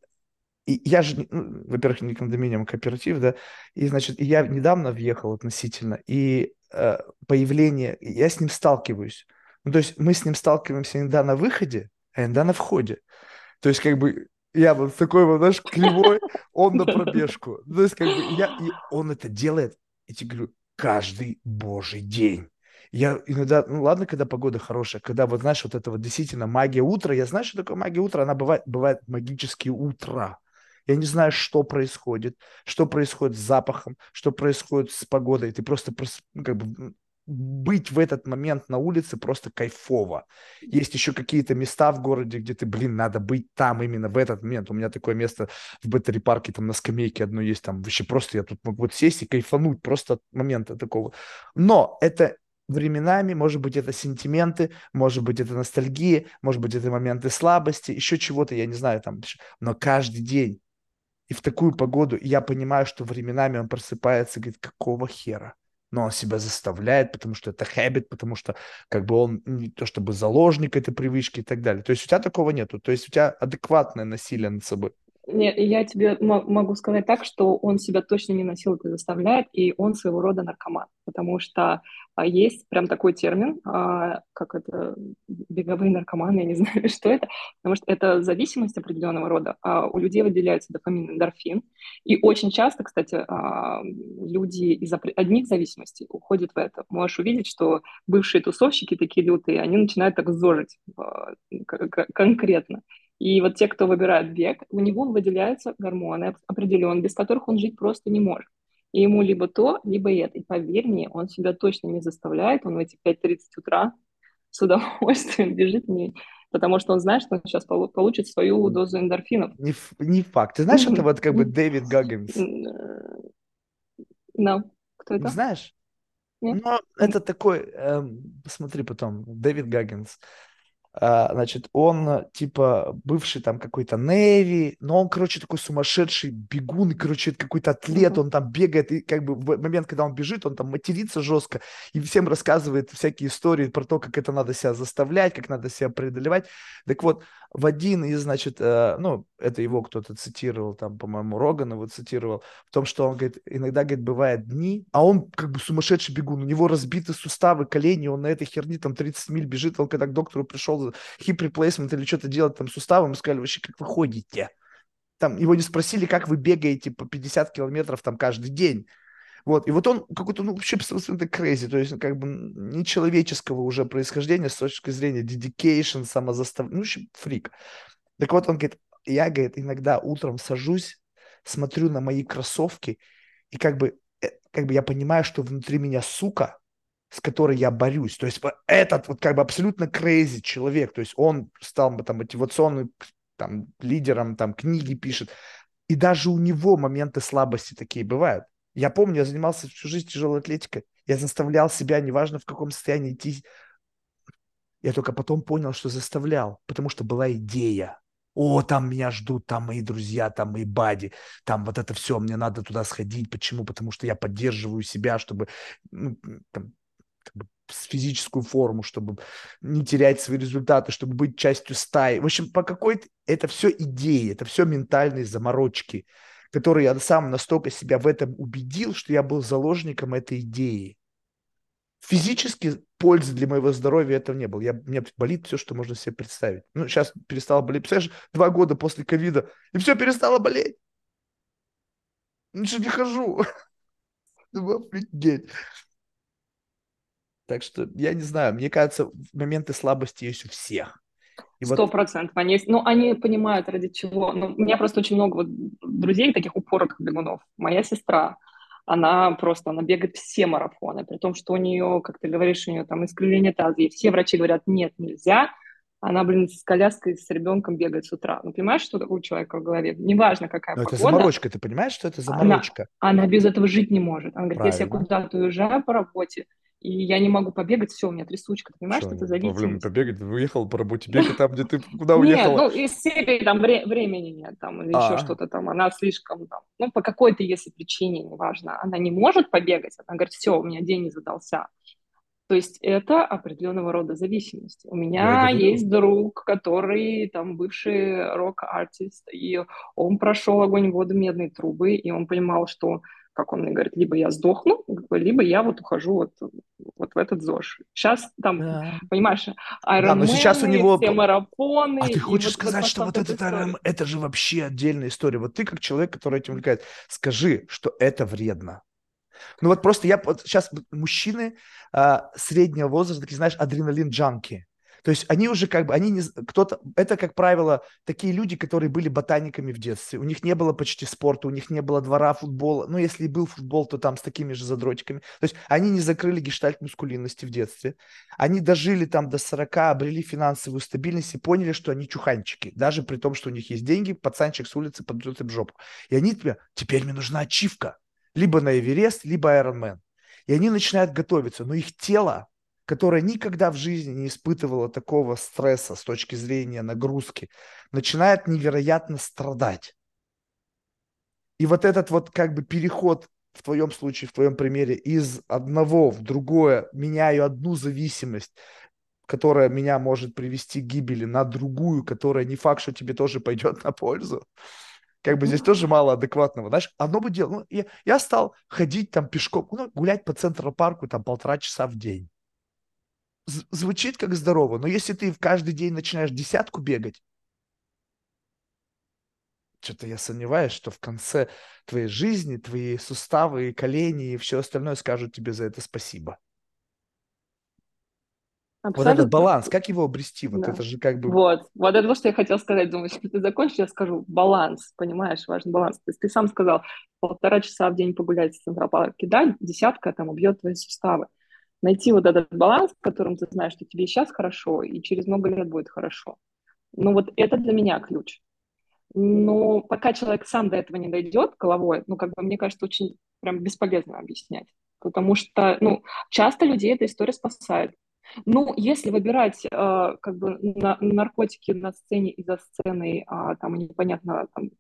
и я же, ну, во-первых, не кондоминиум, а кооператив, да, и, значит, я недавно въехал относительно, и э, появление, я с ним сталкиваюсь. Ну, то есть мы с ним сталкиваемся иногда на выходе, а иногда на входе. То есть как бы я вот такой вот, знаешь, кривой, он на пробежку. То есть как бы я, и он это делает, я тебе говорю, каждый божий день. Я иногда, ну ладно, когда погода хорошая, когда вот, знаешь, вот это вот действительно магия утра, я знаю, что такое магия утра, она бывает, бывает магические утра. Я не знаю, что происходит, что происходит с запахом, что происходит с погодой. Ты просто, прос- ну, как бы, быть в этот момент на улице просто кайфово. Есть еще какие-то места в городе, где ты, блин, надо быть там именно в этот момент. У меня такое место в Беттери парке, там на скамейке одно есть, там вообще просто я тут могу вот сесть и кайфануть просто от момента такого. Но это временами, может быть, это сентименты, может быть, это ностальгия, может быть, это моменты слабости, еще чего-то, я не знаю, там, но каждый день и в такую погоду я понимаю, что временами он просыпается и говорит, какого хера? Но он себя заставляет, потому что это habit, потому что как бы он не то чтобы заложник этой привычки и так далее. То есть у тебя такого нету, то есть у тебя адекватное насилие над собой. Нет, я тебе мо- могу сказать так, что он себя точно не насилует и заставляет, и он своего рода наркоман, потому что а, есть прям такой термин, а, как это, беговые наркоманы, я не знаю, что это, потому что это зависимость определенного рода. А у людей выделяется дофамин, эндорфин, и очень часто, кстати, люди из одних зависимостей уходят в это. Можешь увидеть, что бывшие тусовщики такие лютые, они начинают так зожить конкретно. И вот те, кто выбирает бег, у него выделяются гормоны определенные, без которых он жить просто не может. И ему либо то, либо это. И поверь мне, он себя точно не заставляет, он в эти 5.30 утра с удовольствием бежит, не, потому что он знает, что он сейчас полу- получит свою дозу эндорфинов. Не, не факт. Ты знаешь, это вот как бы Дэвид Гаггинс? No. Кто Не это? знаешь? Нет? Но это такой, эм, посмотри потом, Дэвид Гаггинс. А, значит, он типа бывший там какой-то Неви, но он, короче, такой сумасшедший бегун, короче, какой-то атлет, он там бегает, и как бы в момент, когда он бежит, он там матерится жестко, и всем рассказывает всякие истории про то, как это надо себя заставлять, как надо себя преодолевать. Так вот, в один из, значит, э, ну, это его кто-то цитировал, там, по-моему, Роган его цитировал, в том, что он говорит, иногда, говорит, бывает дни, а он как бы сумасшедший бегун, у него разбиты суставы, колени, он на этой херне там 30 миль бежит, он когда к доктору пришел, hip replacement или что-то делать там суставом, ему сказали, вообще, как вы ходите? Там его не спросили, как вы бегаете по 50 километров там каждый день. Вот, и вот он какой-то, ну, вообще абсолютно crazy, то есть, как бы, нечеловеческого уже происхождения с точки зрения dedication, самозаставления, ну, в общем, фрик. Так вот, он говорит, я, говорит, иногда утром сажусь, смотрю на мои кроссовки, и как бы, э, как бы я понимаю, что внутри меня сука, с которой я борюсь. То есть этот вот как бы абсолютно crazy человек, то есть он стал там мотивационным там, лидером, там книги пишет, и даже у него моменты слабости такие бывают. Я помню, я занимался всю жизнь тяжелой атлетикой, я заставлял себя, неважно в каком состоянии идти. Я только потом понял, что заставлял, потому что была идея. О, там меня ждут, там мои друзья, там мои бади, там вот это все, мне надо туда сходить. Почему? Потому что я поддерживаю себя, чтобы ну, там, как бы, физическую форму, чтобы не терять свои результаты, чтобы быть частью стаи. В общем, по какой-то... Это все идеи, это все ментальные заморочки, которые я сам настолько себя в этом убедил, что я был заложником этой идеи. Физически пользы для моего здоровья этого не было. Я, меня болит все, что можно себе представить. Ну, сейчас перестало болеть. Представляешь, два года после ковида, и все перестало болеть. Ничего не хожу. Думаю, офигеть. Так что я не знаю, мне кажется, моменты слабости есть у всех. Сто процентов. Они, ну, они понимают, ради чего. Ну, у меня просто очень много вот друзей, таких упорок бегунов. Моя сестра, она просто, она бегает все марафоны, при том, что у нее, как ты говоришь, у нее там искривление таза, и все врачи говорят, нет, нельзя, она, блин, с коляской, с ребенком бегает с утра. Ну, понимаешь, что у человека в голове? Неважно, какая Но погода. это заморочка, ты понимаешь, что это заморочка? Она, она без этого жить не может. Она говорит, Правильно. если я куда-то уезжаю по работе, и я не могу побегать, все, у меня трясучка. Ты понимаешь, что, что это зависимость? Блин, побегать, уехал по работе, бегай там, где ты, куда уехала. Нет, ну, из серии там времени нет, там, или еще что-то там, она слишком там, ну, по какой-то, если причине, неважно, она не может побегать, она говорит, все, у меня день не задался. То есть это определенного рода зависимость. У меня есть друг, который там бывший рок-артист, и он прошел огонь, воду, медные трубы, и он понимал, что как он мне говорит, либо я сдохну, либо я вот ухожу вот, вот в этот ЗОЖ. Сейчас там, да. понимаешь, Iron да, сейчас у него... все марафоны. А ты хочешь вот, сказать, вот, что вот этот Iron это же вообще отдельная история. Вот ты как человек, который этим увлекается, скажи, что это вредно. Ну вот просто я вот сейчас мужчины а, среднего возраста, такие, знаешь, адреналин-джанки. То есть они уже как бы, они не, кто-то, это, как правило, такие люди, которые были ботаниками в детстве. У них не было почти спорта, у них не было двора футбола. Ну, если и был футбол, то там с такими же задротиками. То есть они не закрыли гештальт мускулинности в детстве. Они дожили там до 40, обрели финансовую стабильность и поняли, что они чуханчики. Даже при том, что у них есть деньги, пацанчик с улицы подбьет им жопу. И они теперь мне нужна ачивка. Либо на Эверест, либо Ironman. И они начинают готовиться, но их тело которая никогда в жизни не испытывала такого стресса с точки зрения нагрузки, начинает невероятно страдать. И вот этот вот как бы переход в твоем случае, в твоем примере, из одного в другое, меняю одну зависимость, которая меня может привести к гибели, на другую, которая не факт, что тебе тоже пойдет на пользу. Как бы здесь тоже мало адекватного. Знаешь, одно бы дело. Ну, я, я стал ходить там пешком, ну, гулять по центру парку там полтора часа в день звучит как здорово, но если ты в каждый день начинаешь десятку бегать, что-то я сомневаюсь, что в конце твоей жизни твои суставы, колени и все остальное скажут тебе за это спасибо. Абсолютно. Вот этот баланс, как его обрести? Вот да. это же как бы... Вот, вот это то, что я хотела сказать. Думаю, если ты закончишь, я скажу баланс, понимаешь, важный баланс. То есть ты сам сказал, полтора часа в день погулять в Центропарке, да, десятка там убьет твои суставы найти вот этот баланс, в котором ты знаешь, что тебе сейчас хорошо, и через много лет будет хорошо. Ну вот это для меня ключ. Но пока человек сам до этого не дойдет головой, ну, как бы, мне кажется, очень прям бесполезно объяснять. Потому что, ну, часто людей эта история спасает. Ну, если выбирать э, как бы на, наркотики на сцене и за сценой, а, там непонятно, там,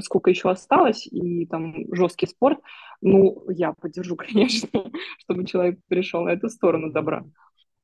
сколько еще осталось, и там жесткий спорт, ну, я поддержу, конечно, чтобы человек перешел на эту сторону добра.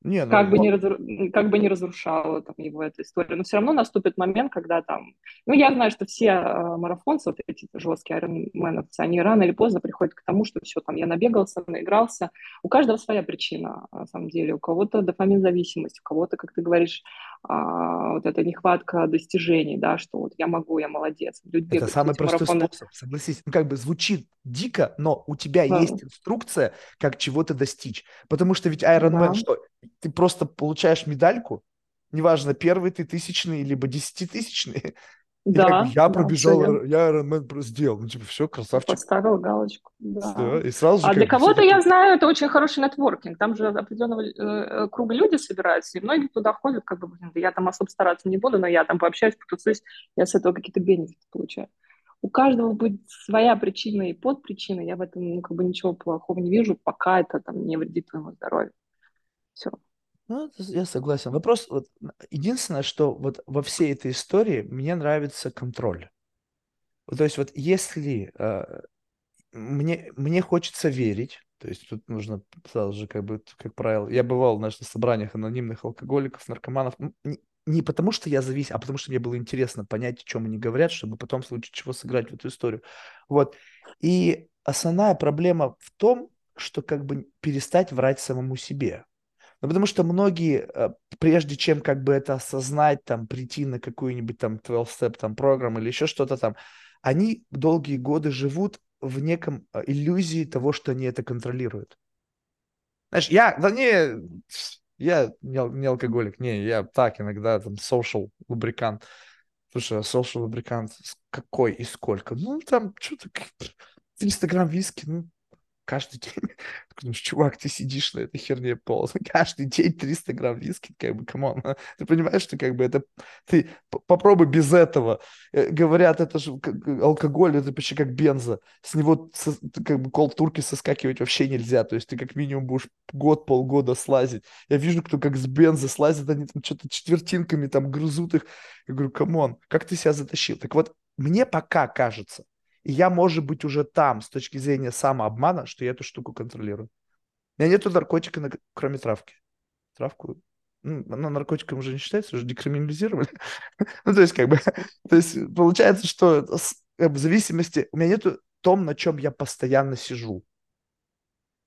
Не, ну, как, бы не разру... как бы не разрушала там, его эта история. Но все равно наступит момент, когда там... Ну, я знаю, что все э, марафонцы, вот эти жесткие айронменовцы, они рано или поздно приходят к тому, что все, там, я набегался, наигрался. У каждого своя причина, на самом деле. У кого-то дофамин зависимость, у кого-то, как ты говоришь, а, вот эта нехватка достижений, да, что вот я могу, я молодец. Люди Это самый простой марафоны. способ, согласись. Ну, как бы звучит дико, но у тебя да. есть инструкция, как чего-то достичь. Потому что ведь Man, да. что ты просто получаешь медальку, неважно, первый ты тысячный, либо десятитысячный, да, как бы я да, пробежал, я Ironman сделал. Ну, типа, все, красавчик. Поставил галочку. Да. да и сразу же, а для кого-то, я знаю, это очень хороший нетворкинг. Там же определенного э, круга люди собираются, и многие туда ходят, как бы, блин, да я там особо стараться не буду, но я там пообщаюсь, потусуюсь, я с этого какие-то бенефиты получаю. У каждого будет своя причина и подпричина. Я в этом ну, как бы ничего плохого не вижу, пока это там не вредит твоему здоровью. Все. Ну, я согласен. Вопрос, вот, единственное, что вот во всей этой истории мне нравится контроль. То есть вот если э, мне, мне хочется верить, то есть тут нужно сразу же, как бы, как правило, я бывал знаешь, на собраниях анонимных алкоголиков, наркоманов, не, не потому что я зависим, а потому что мне было интересно понять, о чем они говорят, чтобы потом в случае чего сыграть в эту историю. Вот. И основная проблема в том, что как бы перестать врать самому себе. Ну, потому что многие, э, прежде чем как бы это осознать, там, прийти на какую-нибудь там 12-step там программу или еще что-то там, они долгие годы живут в неком э, иллюзии того, что они это контролируют. Знаешь, я, да не, Я не, алкоголик, не, я так иногда там social lubricant. Слушай, а social lubricant какой и сколько? Ну, там что-то 300 грамм виски, ну, каждый день. Думаешь, чувак, ты сидишь на этой херне пол, каждый день 300 грамм виски, как бы, come on. Ты понимаешь, что как бы это... Ты попробуй без этого. Э, говорят, это же алкоголь, это почти как бенза. С него как бы cold turkey соскакивать вообще нельзя. То есть ты как минимум будешь год, полгода слазить. Я вижу, кто как с бенза слазит, они там что-то четвертинками там грызут их. Я говорю, come on, как ты себя затащил? Так вот, мне пока кажется, и я, может быть, уже там, с точки зрения самообмана, что я эту штуку контролирую. У меня нету наркотика, кроме травки. Травку, ну, она наркотиком уже не считается, уже декриминализировали. ну, то есть, как бы, то есть, получается, что в зависимости, у меня нету том, на чем я постоянно сижу.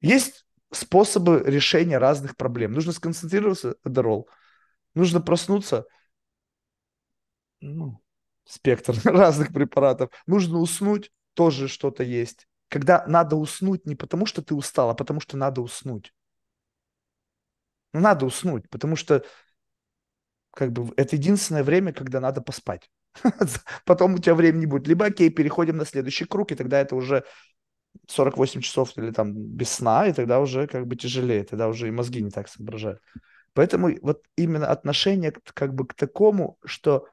Есть способы решения разных проблем. Нужно сконцентрироваться, Эдерол. Нужно проснуться, ну, спектр разных препаратов. Нужно уснуть, тоже что-то есть. Когда надо уснуть не потому, что ты устал, а потому, что надо уснуть. Ну, надо уснуть, потому что как бы это единственное время, когда надо поспать. Потом у тебя времени будет. Либо, окей, переходим на следующий круг, и тогда это уже 48 часов или там без сна, и тогда уже как бы тяжелее, тогда уже и мозги не так соображают. Поэтому вот именно отношение как бы к такому, что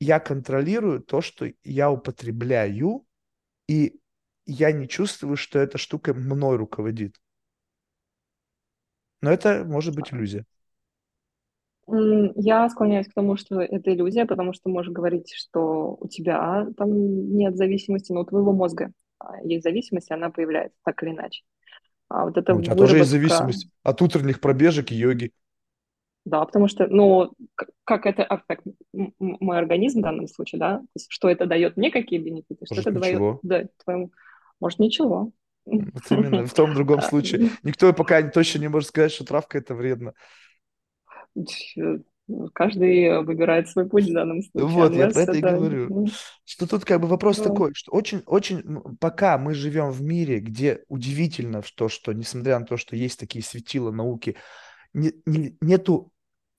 я контролирую то, что я употребляю, и я не чувствую, что эта штука мной руководит. Но это может быть иллюзия. Я склоняюсь к тому, что это иллюзия, потому что можешь говорить, что у тебя там нет зависимости, но у твоего мозга а, есть зависимость, и она появляется так или иначе. А вот это ну, у тебя выработка... тоже есть зависимость от утренних пробежек и йоги. Да, потому что, ну, как это affect мой организм в данном случае, да, то есть, что это дает мне, какие бенефиты, что это дает да, твоему, может, ничего. Вот именно, в том другом случае. Никто пока точно не может сказать, что травка это вредно. Каждый выбирает свой путь в данном случае. Вот, я про это и говорю. Что тут как бы вопрос такой, что очень, очень, пока мы живем в мире, где удивительно, что, что несмотря на то, что есть такие светила науки, не, не, нету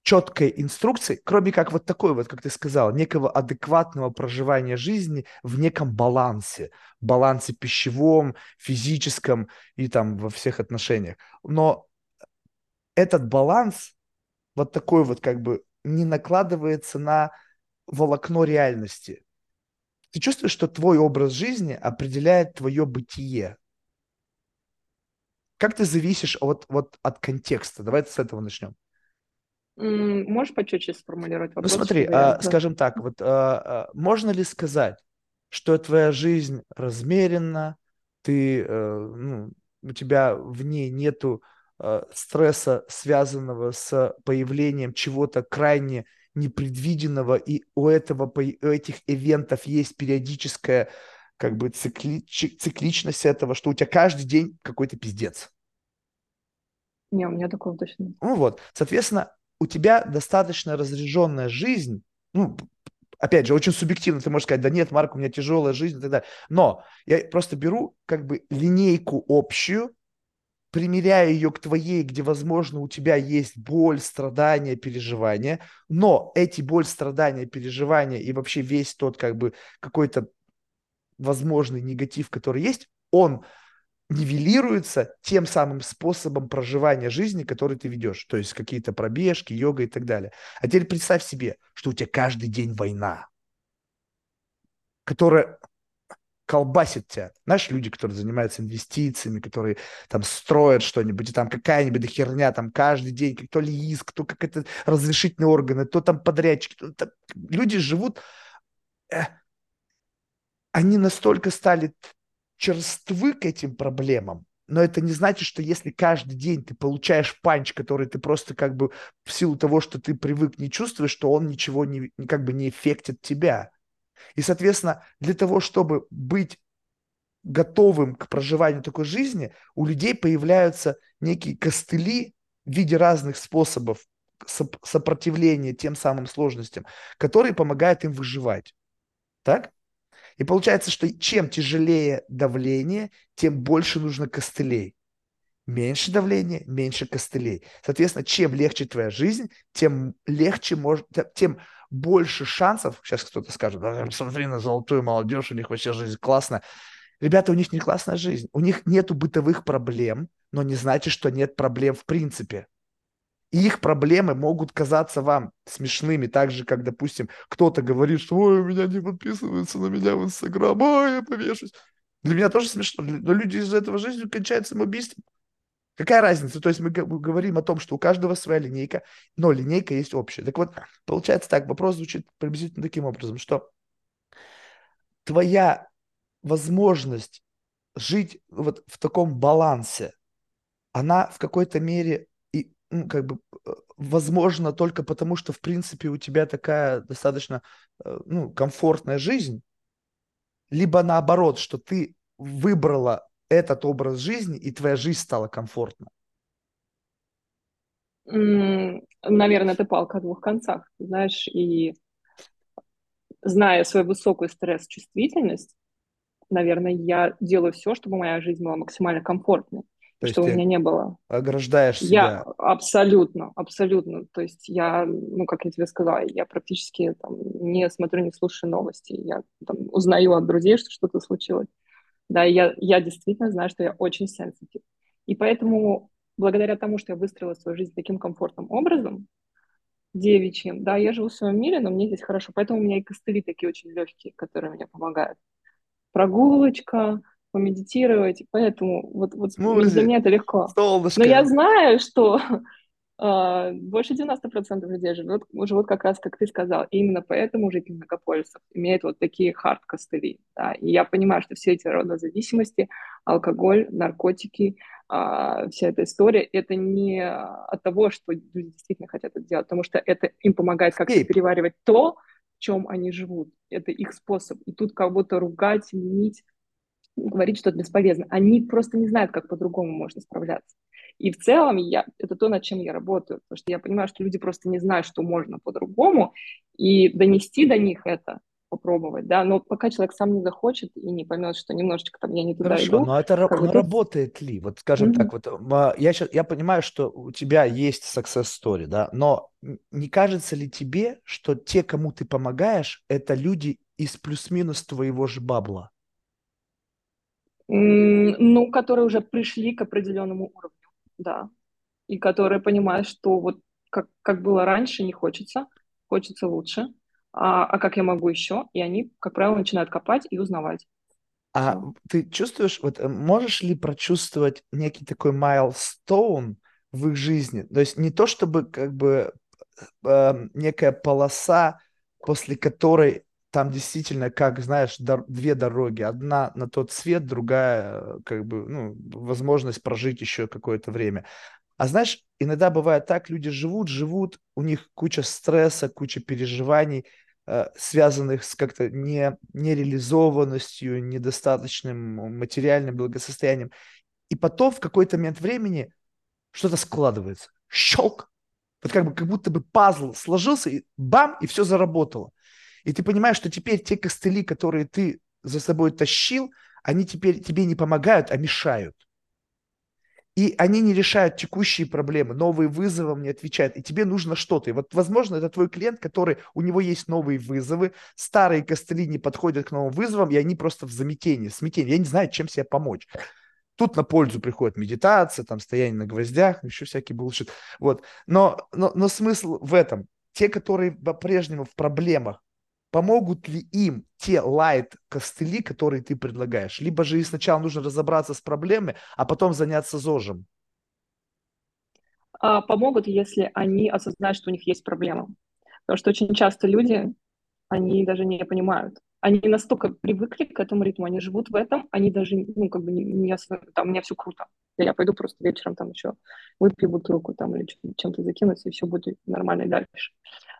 четкой инструкции, кроме как вот такой вот, как ты сказал, некого адекватного проживания жизни в неком балансе, балансе пищевом, физическом и там во всех отношениях. Но этот баланс вот такой вот как бы не накладывается на волокно реальности. Ты чувствуешь, что твой образ жизни определяет твое бытие. Как ты зависишь от, вот, от контекста? Давайте с этого начнем. Можешь почетче сформулировать вопрос? Ну смотри, а, скажем так, вот а, а, можно ли сказать, что твоя жизнь размеренна, ты, а, ну, у тебя в ней нету а, стресса, связанного с появлением чего-то крайне непредвиденного, и у этого, у этих ивентов есть периодическая как бы цикли, цикличность этого, что у тебя каждый день какой-то пиздец. Не, у меня такого точно нет. Ну вот, соответственно, у тебя достаточно разряженная жизнь, ну, опять же, очень субъективно, ты можешь сказать, да нет, Марк, у меня тяжелая жизнь и так далее. Но я просто беру как бы линейку общую, примеряю ее к твоей, где, возможно, у тебя есть боль, страдания, переживания, но эти боль, страдания, переживания и вообще весь тот как бы какой-то возможный негатив, который есть, он нивелируется тем самым способом проживания жизни, который ты ведешь. То есть какие-то пробежки, йога и так далее. А теперь представь себе, что у тебя каждый день война, которая колбасит тебя. Знаешь, люди, которые занимаются инвестициями, которые там строят что-нибудь, и там какая-нибудь херня, там каждый день, то ли иск, то как это разрешительные органы, то там подрядчики. То, там, люди живут, э, они настолько стали черствы к этим проблемам, но это не значит, что если каждый день ты получаешь панч, который ты просто как бы в силу того, что ты привык, не чувствуешь, что он ничего не, как бы не эффектит тебя. И, соответственно, для того, чтобы быть готовым к проживанию такой жизни, у людей появляются некие костыли в виде разных способов сопротивления тем самым сложностям, которые помогают им выживать. Так? И получается, что чем тяжелее давление, тем больше нужно костылей. меньше давления, меньше костылей. Соответственно, чем легче твоя жизнь, тем легче может, тем больше шансов, сейчас кто-то скажет, да, смотри на золотую молодежь, у них вообще жизнь классная. Ребята, у них не классная жизнь, у них нету бытовых проблем, но не значит, что нет проблем в принципе. Их проблемы могут казаться вам смешными, так же, как, допустим, кто-то говорит, что «Ой, у меня не подписываются на меня в Инстаграм, ой, я повешусь». Для меня тоже смешно, но люди из-за этого жизни кончают самоубийством. Какая разница? То есть мы говорим о том, что у каждого своя линейка, но линейка есть общая. Так вот, получается так, вопрос звучит приблизительно таким образом, что твоя возможность жить вот в таком балансе, она в какой-то мере как бы э, возможно только потому, что в принципе у тебя такая достаточно э, ну, комфортная жизнь, либо наоборот, что ты выбрала этот образ жизни, и твоя жизнь стала комфортна? Наверное, это палка о двух концах, знаешь, и зная свою высокую стресс-чувствительность, наверное, я делаю все, чтобы моя жизнь была максимально комфортной, То чтобы у меня не было. Ограждаешь себя. Я абсолютно, абсолютно. То есть я, ну, как я тебе сказала, я практически там, не смотрю, не слушаю новости. Я там, узнаю от друзей, что что-то случилось. Да, я, я действительно знаю, что я очень сенситив. И поэтому, благодаря тому, что я выстроила свою жизнь таким комфортным образом, девичьим, да, я живу в своем мире, но мне здесь хорошо. Поэтому у меня и костыли такие очень легкие, которые мне помогают. Прогулочка, помедитировать, поэтому вот, вот для меня это легко. Солнышко. Но я знаю, что а, больше 90% людей живут, живут как раз, как ты сказал. И именно поэтому жители мегаполисов имеют вот такие хард-костыли. Да? И я понимаю, что все эти родозависимости, алкоголь, наркотики, а, вся эта история, это не от того, что люди действительно хотят это делать, потому что это им помогает как-то переваривать то, в чем они живут. Это их способ. И тут как будто ругать, винить, говорить, что это бесполезно. Они просто не знают, как по-другому можно справляться. И в целом я, это то, над чем я работаю, потому что я понимаю, что люди просто не знают, что можно по-другому, и донести до них это, попробовать, да, но пока человек сам не захочет и не поймет, что немножечко там я не туда Хорошо, иду. но это но это... работает ли? Вот скажем mm-hmm. так, вот я сейчас я понимаю, что у тебя есть success story, да, но не кажется ли тебе, что те, кому ты помогаешь, это люди из плюс-минус твоего же бабла? Ну, которые уже пришли к определенному уровню да, и которые понимают, что вот как, как было раньше, не хочется, хочется лучше, а, а как я могу еще, и они, как правило, начинают копать и узнавать. А ты чувствуешь, вот э, можешь ли прочувствовать некий такой майлстоун в их жизни? То есть не то, чтобы как бы э, некая полоса, после которой там действительно, как, знаешь, дор- две дороги. Одна на тот свет, другая, э, как бы, ну, возможность прожить еще какое-то время. А знаешь, иногда бывает так, люди живут, живут, у них куча стресса, куча переживаний, э, связанных с как-то не, нереализованностью, недостаточным материальным благосостоянием. И потом в какой-то момент времени что-то складывается. Щелк! Вот как бы как будто бы пазл сложился, и бам, и все заработало. И ты понимаешь, что теперь те костыли, которые ты за собой тащил, они теперь тебе не помогают, а мешают. И они не решают текущие проблемы, новые вызовы не отвечают, и тебе нужно что-то. И вот, возможно, это твой клиент, который, у него есть новые вызовы, старые костыли не подходят к новым вызовам, и они просто в замятении, смятении. Я не знаю, чем себе помочь. Тут на пользу приходит медитация, там стояние на гвоздях, еще всякий булшит. Вот. Но, но, но смысл в этом. Те, которые по-прежнему в проблемах, помогут ли им те лайт-костыли, которые ты предлагаешь? Либо же сначала нужно разобраться с проблемой, а потом заняться ЗОЖем? А, помогут, если они осознают, что у них есть проблема. Потому что очень часто люди, они даже не понимают. Они настолько привыкли к этому ритму, они живут в этом, они даже, ну, как бы не, не там, у меня все круто. Я пойду просто вечером там еще выпью бутылку там или чем-то закинусь, и все будет нормально дальше.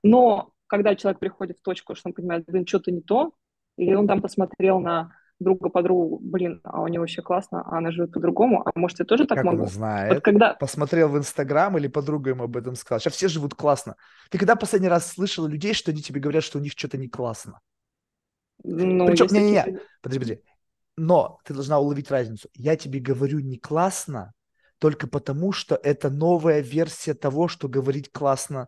Но когда человек приходит в точку, что он понимает, блин, что-то не то, или он там посмотрел на друга подругу, блин, а у него вообще классно, а она живет по-другому, а может, я тоже так как могу? он знает? Вот когда... Посмотрел в Инстаграм или подруга ему об этом сказала. Сейчас все живут классно. Ты когда последний раз слышала людей, что они тебе говорят, что у них что-то не классно? Ну, Причем, не-не-не, подожди, подожди. Но ты должна уловить разницу. Я тебе говорю не классно, только потому, что это новая версия того, что говорить классно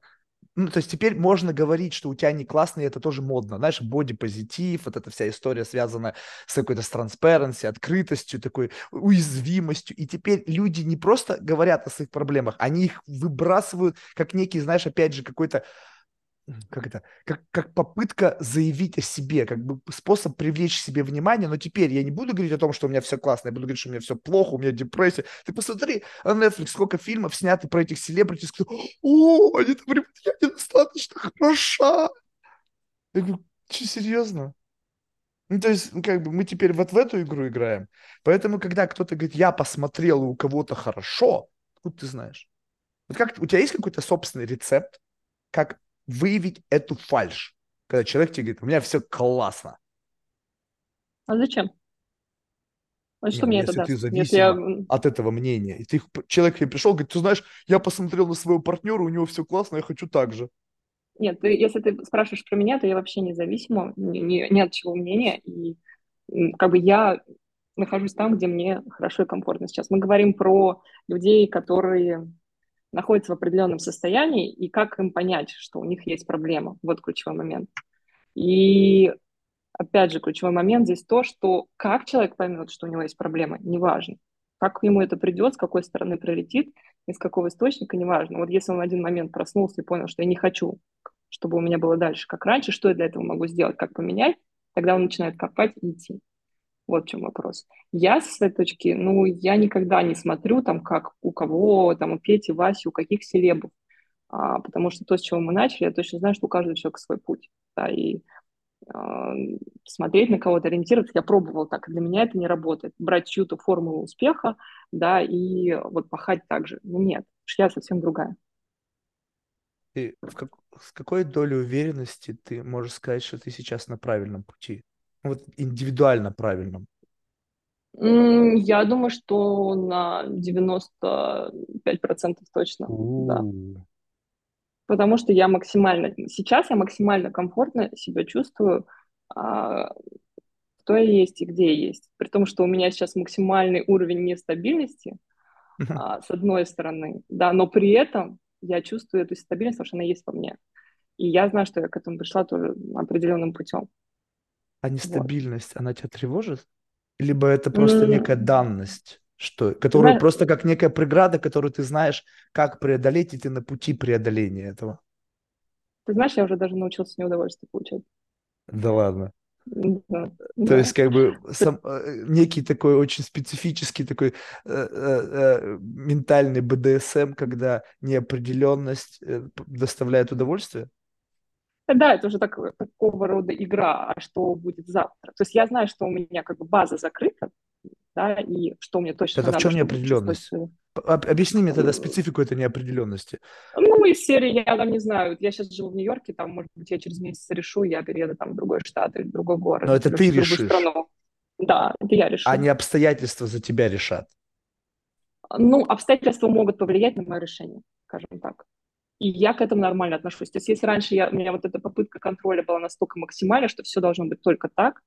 ну, то есть теперь можно говорить, что у тебя не классно, и это тоже модно. Знаешь, боди-позитив, вот эта вся история связана с какой-то транспаренси, открытостью, такой уязвимостью. И теперь люди не просто говорят о своих проблемах, они их выбрасывают как некий, знаешь, опять же, какой-то как это, как, как попытка заявить о себе, как бы способ привлечь к себе внимание, но теперь я не буду говорить о том, что у меня все классно, я буду говорить, что у меня все плохо, у меня депрессия. Ты посмотри на Netflix, сколько фильмов снято про этих селебрити, о, они там я недостаточно хороша. Я говорю, что, серьезно? Ну, то есть, ну, как бы мы теперь вот в эту игру играем. Поэтому, когда кто-то говорит, я посмотрел, у кого-то хорошо, откуда ты знаешь? Вот как, у тебя есть какой-то собственный рецепт, как выявить эту фальш, когда человек тебе говорит, у меня все классно. А зачем? А что Не, мне если это ты зависим я... от этого мнения, и ты человек тебе пришел, говорит, ты знаешь, я посмотрел на своего партнера, у него все классно, я хочу так же. Нет, ты, если ты спрашиваешь про меня, то я вообще независима, ни, ни, ни от чего мнения, и как бы я нахожусь там, где мне хорошо и комфортно сейчас. Мы говорим про людей, которые находятся в определенном состоянии, и как им понять, что у них есть проблема. Вот ключевой момент. И опять же, ключевой момент здесь то, что как человек поймет, что у него есть проблема, неважно. Как ему это придет, с какой стороны прилетит, из какого источника, неважно. Вот если он в один момент проснулся и понял, что я не хочу, чтобы у меня было дальше, как раньше, что я для этого могу сделать, как поменять, тогда он начинает копать и идти. Вот в чем вопрос. Я с этой точки, ну, я никогда не смотрю там, как у кого, там, у Пети, Васи, у каких селебов, а, потому что то, с чего мы начали, я точно знаю, что у каждого человека свой путь, да, и а, смотреть на кого-то, ориентироваться, я пробовала так, для меня это не работает. Брать чью-то формулу успеха, да, и вот пахать так же. Ну, нет, шля совсем другая. Ты в как, с какой долей уверенности ты можешь сказать, что ты сейчас на правильном пути? Вот индивидуально правильном. Я думаю, что на 95% точно, У-у-у. да. Потому что я максимально, сейчас я максимально комфортно себя чувствую, а, кто я есть и где я есть. При том, что у меня сейчас максимальный уровень нестабильности, а, с одной стороны, да, но при этом я чувствую эту стабильность, потому что она есть во мне. И я знаю, что я к этому пришла тоже определенным путем. А нестабильность, она тебя тревожит? Либо это просто некая данность, что, которую Знаешь- просто как некая преграда, которую ты знаешь, как преодолеть, и ты на пути преодоления этого. Ты знаешь, я уже даже научился неудовольствие получать. Да ладно. Да, То да. есть как бы сам, э, некий такой очень специфический такой э, э, э, ментальный БДСМ, когда неопределенность э, доставляет удовольствие. Да, это уже так, такого рода игра, а что будет завтра. То есть я знаю, что у меня как бы база закрыта, да, и что мне точно Тогда в надо, чем неопределенность? об- Объясни мне тогда специфику этой неопределенности. Ну, из серии, я там не знаю, я сейчас живу в Нью-Йорке, там, может быть, я через месяц решу, я перееду там в другой штат или в другой город. Но это ты в решишь. страну. Да, это я решу. А не обстоятельства за тебя решат. Ну, обстоятельства могут повлиять на мое решение, скажем так. И я к этому нормально отношусь. То есть если раньше я, у меня вот эта попытка контроля была настолько максимальна, что все должно быть только так,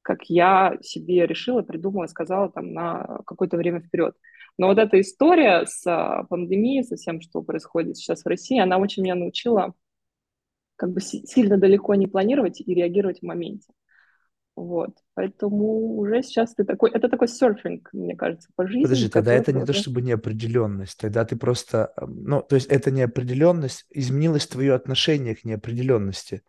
как я себе решила, придумала, сказала там на какое-то время вперед. Но вот эта история с а, пандемией, со всем, что происходит сейчас в России, она очень меня научила как бы си- сильно далеко не планировать и реагировать в моменте. Вот. Поэтому уже сейчас ты такой... Это такой серфинг, мне кажется, по жизни. Подожди, тогда это не то чтобы неопределенность, тогда ты просто, ну, то есть это неопределенность, изменилось твое отношение к неопределенности.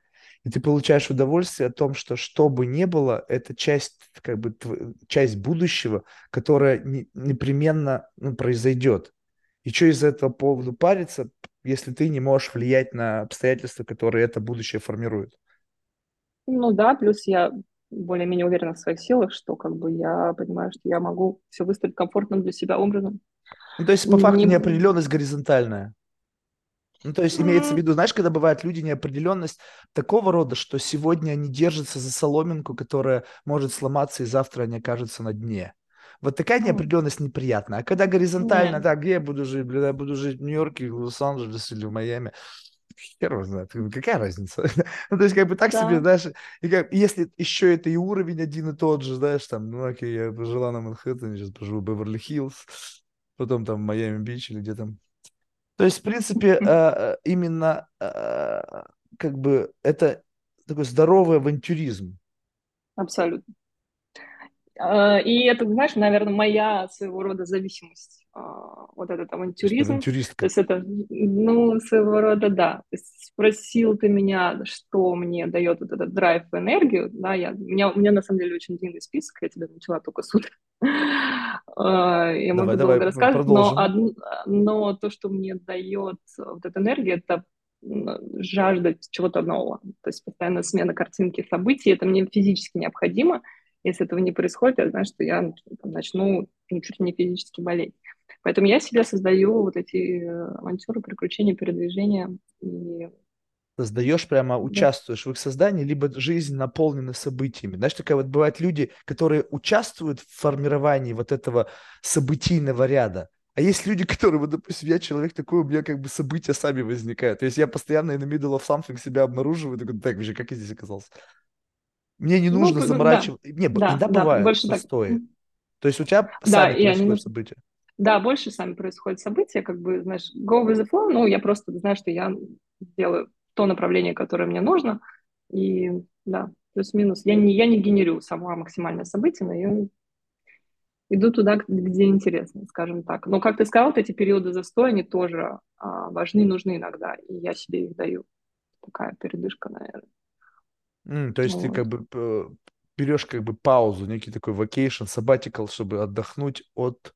И ты получаешь удовольствие о том, что что бы ни было, это часть, как бы, тв- часть будущего, которая не- непременно ну, произойдет. И что из этого поводу париться, если ты не можешь влиять на обстоятельства, которые это будущее формируют? Ну да, плюс я более-менее уверена в своих силах, что как бы я понимаю, что я могу все выставить комфортным для себя образом. Ну, то есть, по факту, Не- неопределенность горизонтальная. Ну, то есть, имеется в виду, знаешь, когда бывают люди неопределенность такого рода, что сегодня они держатся за соломинку, которая может сломаться, и завтра они окажутся на дне. Вот такая неопределенность неприятная. А когда горизонтально, так, где я буду жить? Блин, я буду жить в Нью-Йорке, в Лос-Анджелесе или в Майами. Хер его знает, какая разница? ну, то есть, как бы так Да. себе, знаешь, и как, если еще это и уровень один и тот же, знаешь, там, ну, окей, я пожила на Манхэттене, сейчас поживу в Беверли-Хиллз, потом там Майами-Бич или где там. То есть, в принципе, э, именно э, как бы это такой здоровый авантюризм. Абсолютно. А, и это, знаешь, наверное, моя своего рода зависимость, а, вот этот авантюризм. Авантюристка. То есть это, ну, своего рода, да. То есть спросил ты меня, что мне дает вот этот драйв и энергию, да, я, у, меня, у меня на самом деле очень длинный список, я тебе начала только с утра. А, я могу долго рассказывать, но, но то, что мне дает вот эта энергия, это жаждать чего-то нового. То есть постоянно смена картинки событий, это мне физически необходимо. Если этого не происходит, я знаю, что я там, начну ну, чуть ли не физически болеть. Поэтому я себе создаю вот эти э, авантюры, приключения, передвижения. И... Создаешь прямо, да. участвуешь в их создании, либо жизнь наполнена событиями. Знаешь, такая вот бывают люди, которые участвуют в формировании вот этого событийного ряда, а есть люди, которые, вот, допустим, я человек такой, у меня как бы события сами возникают. То есть я постоянно in the middle of something себя обнаруживаю, такой, так, вообще, как я здесь оказался? Мне не ну, нужно ну, заморачивать. Да. Не, да, иногда да, бывает застои. Так. То есть у тебя да, сами происходят они... события. Да, больше сами происходят события, как бы, знаешь, go with the flow, ну, я просто знаю, что я делаю то направление, которое мне нужно, и, да, плюс-минус. Я не, я не генерю сама максимальное событие, но я иду туда, где интересно, скажем так. Но, как ты сказал, вот эти периоды застоя, они тоже а, важны нужны иногда, и я себе их даю. Такая передышка, наверное. Mm, то есть вот. ты как бы берешь как бы паузу, некий такой vacation, sabbatical, чтобы отдохнуть от,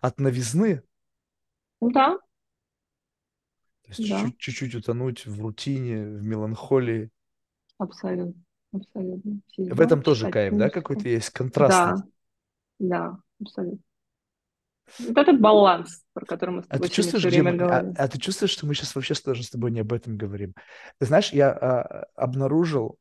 от новизны? Да. То есть да. чуть-чуть, чуть-чуть утонуть в рутине, в меланхолии. Абсолютно. Абсолютно. В этом тоже кайф, да, какой-то есть контраст? Да, да, абсолютно. Вот этот баланс, про который мы с тобой а ты чувствуешь, все время мы, а, говорим. А, а ты чувствуешь, что мы сейчас вообще даже с тобой не об этом говорим? Ты знаешь, я а, обнаружил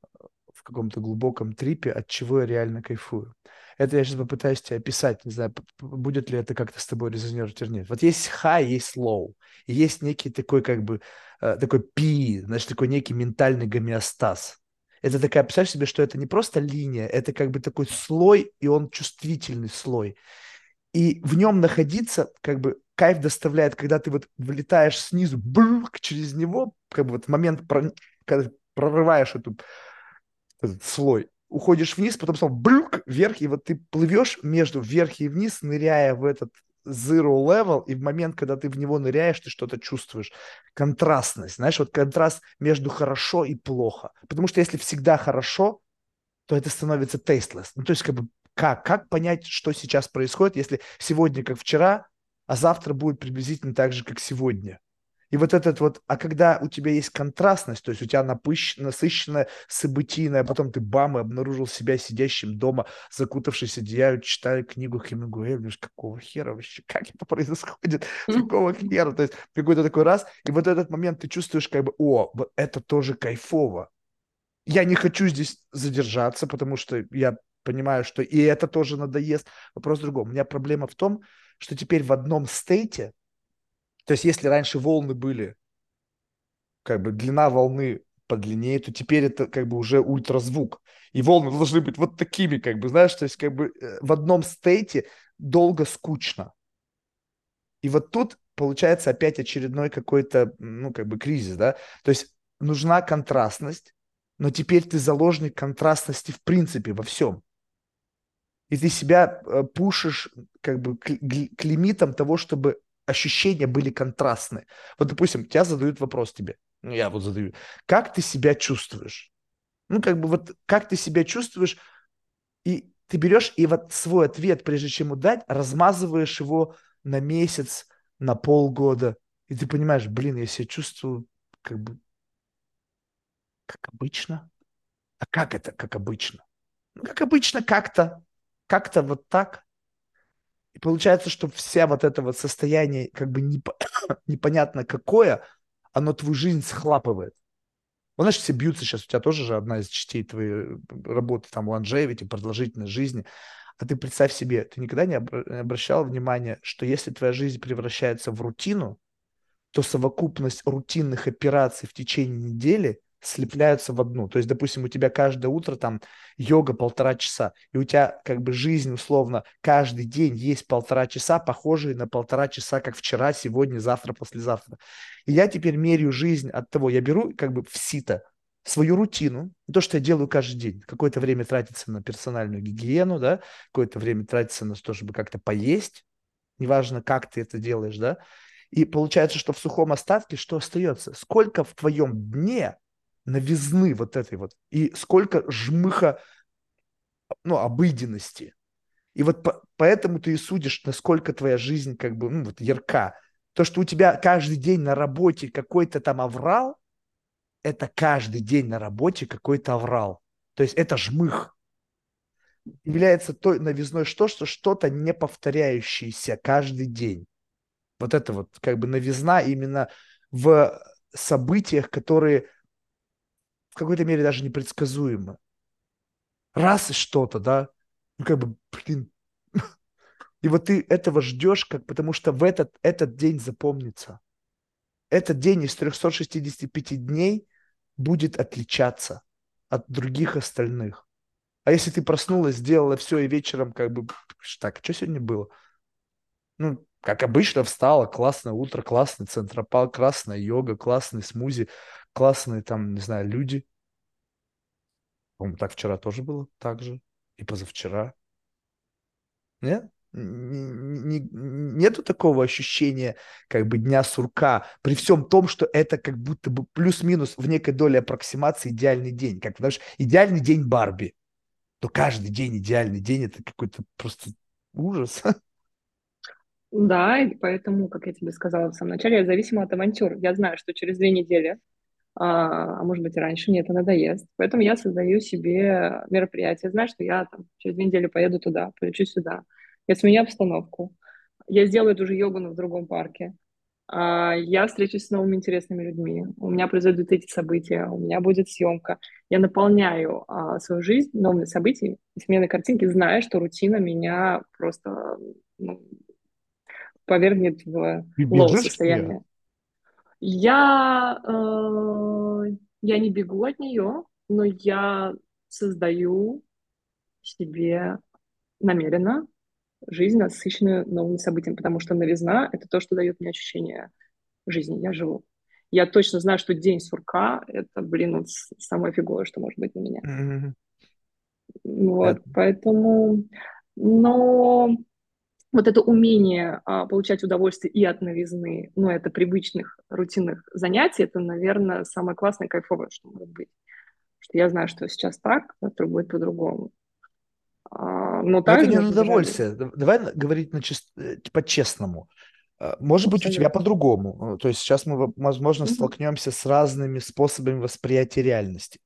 каком-то глубоком трипе, от чего я реально кайфую. Это я сейчас попытаюсь тебе описать, не знаю, будет ли это как-то с тобой резонировать или нет. Вот есть high, есть low, и есть некий такой как бы, э, такой пи, значит, такой некий ментальный гомеостаз. Это такая, представь себе, что это не просто линия, это как бы такой слой, и он чувствительный слой. И в нем находиться, как бы, кайф доставляет, когда ты вот вылетаешь снизу, блюк, через него, как бы вот момент, когда прорываешь эту, этот слой, уходишь вниз, потом снова блюк, вверх, и вот ты плывешь между вверх и вниз, ныряя в этот zero level, и в момент, когда ты в него ныряешь, ты что-то чувствуешь. Контрастность, знаешь, вот контраст между хорошо и плохо. Потому что если всегда хорошо, то это становится tasteless. Ну, то есть, как бы, как? Как понять, что сейчас происходит, если сегодня как вчера, а завтра будет приблизительно так же, как сегодня? И вот этот вот, а когда у тебя есть контрастность, то есть у тебя напыщ, насыщенная событийная, потом ты бам и обнаружил себя сидящим дома, закутавшись одеяло, читая книгу Хемингуэя, думаешь, какого хера вообще, как это происходит, какого хера, то есть какой-то такой раз, и вот этот момент ты чувствуешь как бы, о, это тоже кайфово. Я не хочу здесь задержаться, потому что я понимаю, что и это тоже надоест. Вопрос в другом. У меня проблема в том, что теперь в одном стейте то есть если раньше волны были, как бы длина волны подлиннее, то теперь это как бы уже ультразвук. И волны должны быть вот такими, как бы, знаешь, то есть как бы э, в одном стейте долго скучно. И вот тут получается опять очередной какой-то, ну, как бы кризис, да? То есть нужна контрастность, но теперь ты заложник контрастности в принципе во всем. И ты себя э, пушишь как бы к, к лимитам того, чтобы ощущения были контрастны. Вот, допустим, тебя задают вопрос тебе, ну, я вот задаю, как ты себя чувствуешь? Ну, как бы вот, как ты себя чувствуешь, и ты берешь и вот свой ответ, прежде чем ему дать, размазываешь его на месяц, на полгода, и ты понимаешь, блин, я себя чувствую как бы как обычно. А как это, как обычно? Ну, как обычно, как-то, как-то вот так. И получается, что вся вот это вот состояние, как бы непо- непонятно какое, оно твою жизнь схлапывает. Вот, знаешь, все бьются сейчас, у тебя тоже же одна из частей твоей работы, там, longevity, продолжительность жизни. А ты представь себе, ты никогда не обращал внимания, что если твоя жизнь превращается в рутину, то совокупность рутинных операций в течение недели слепляются в одну. То есть, допустим, у тебя каждое утро там йога полтора часа, и у тебя как бы жизнь условно каждый день есть полтора часа, похожие на полтора часа, как вчера, сегодня, завтра, послезавтра. И я теперь меряю жизнь от того, я беру как бы в сито свою рутину, то, что я делаю каждый день. Какое-то время тратится на персональную гигиену, да, какое-то время тратится на то, чтобы как-то поесть, неважно, как ты это делаешь, да, и получается, что в сухом остатке что остается? Сколько в твоем дне новизны вот этой вот, и сколько жмыха, ну, обыденности. И вот по, поэтому ты и судишь, насколько твоя жизнь как бы, ну, вот ярка. То, что у тебя каждый день на работе какой-то там аврал, это каждый день на работе какой-то аврал. То есть это жмых. Является той новизной что, что что-то не повторяющееся каждый день. Вот это вот как бы новизна именно в событиях, которые в какой-то мере даже непредсказуемы. Раз и что-то, да, ну как бы, блин, и вот ты этого ждешь, как, потому что в этот, этот день запомнится. Этот день из 365 дней будет отличаться от других остальных. А если ты проснулась, сделала все и вечером как бы, так, что сегодня было? Ну, как обычно, встала, классное утро, классный центропал, классная йога, классный смузи, классные там, не знаю, люди. По-моему, так вчера тоже было, так же. И позавчера. Нет? Нету такого ощущения как бы дня сурка, при всем том, что это как будто бы плюс-минус в некой доле аппроксимации идеальный день. Как, знаешь, идеальный день Барби. То каждый день идеальный день – это какой-то просто ужас. Да, и поэтому, как я тебе сказала в самом начале, я зависима от авантюр. Я знаю, что через две недели, а, а может быть и раньше, мне это надоест. Поэтому я создаю себе мероприятие. Знаю, что я там через две недели поеду туда, полечу сюда. Я сменю обстановку. Я сделаю эту же йогу, но в другом парке. А, я встречусь с новыми интересными людьми. У меня произойдут эти события, у меня будет съемка. Я наполняю а, свою жизнь новыми событиями, сменой картинки, зная, что рутина меня просто ну, повергнет в low состояние. Я, э, я не бегу от нее, но я создаю себе намеренно жизнь, насыщенную новыми событиями, потому что новизна — это то, что дает мне ощущение жизни, я живу. Я точно знаю, что день сурка — это, блин, вот самое фиговое, что может быть на меня. Mm-hmm. Вот, это... поэтому... Но вот это умение а, получать удовольствие и от новизны, ну, это привычных, рутинных занятий, это, наверное, самое классное, кайфовое, что может быть. что я знаю, что сейчас так, завтра будет по-другому. А, но также... Это не удовольствие. Давай говорить на чист... Э, по-честному. А, может быть, у тебя по-другому. То есть сейчас мы, возможно, mm-hmm. столкнемся с разными способами восприятия реальности.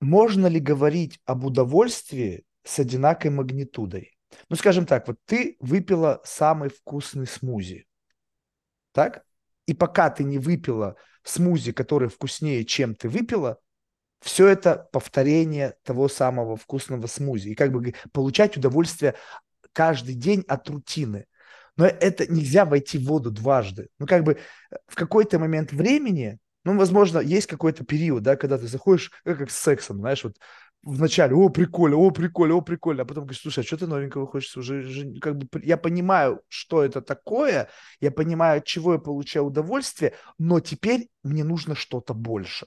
Можно ли говорить об удовольствии с одинаковой магнитудой? Ну, скажем так, вот ты выпила самый вкусный смузи, так? И пока ты не выпила смузи, который вкуснее, чем ты выпила, все это повторение того самого вкусного смузи. И как бы получать удовольствие каждый день от рутины. Но это нельзя войти в воду дважды. Ну, как бы в какой-то момент времени, ну, возможно, есть какой-то период, да, когда ты заходишь, как, как с сексом, знаешь, вот вначале, о, прикольно, о, прикольно, о, прикольно, а потом говоришь, слушай, а что ты новенького хочешь уже, уже, как бы, я понимаю, что это такое, я понимаю, от чего я получаю удовольствие, но теперь мне нужно что-то больше.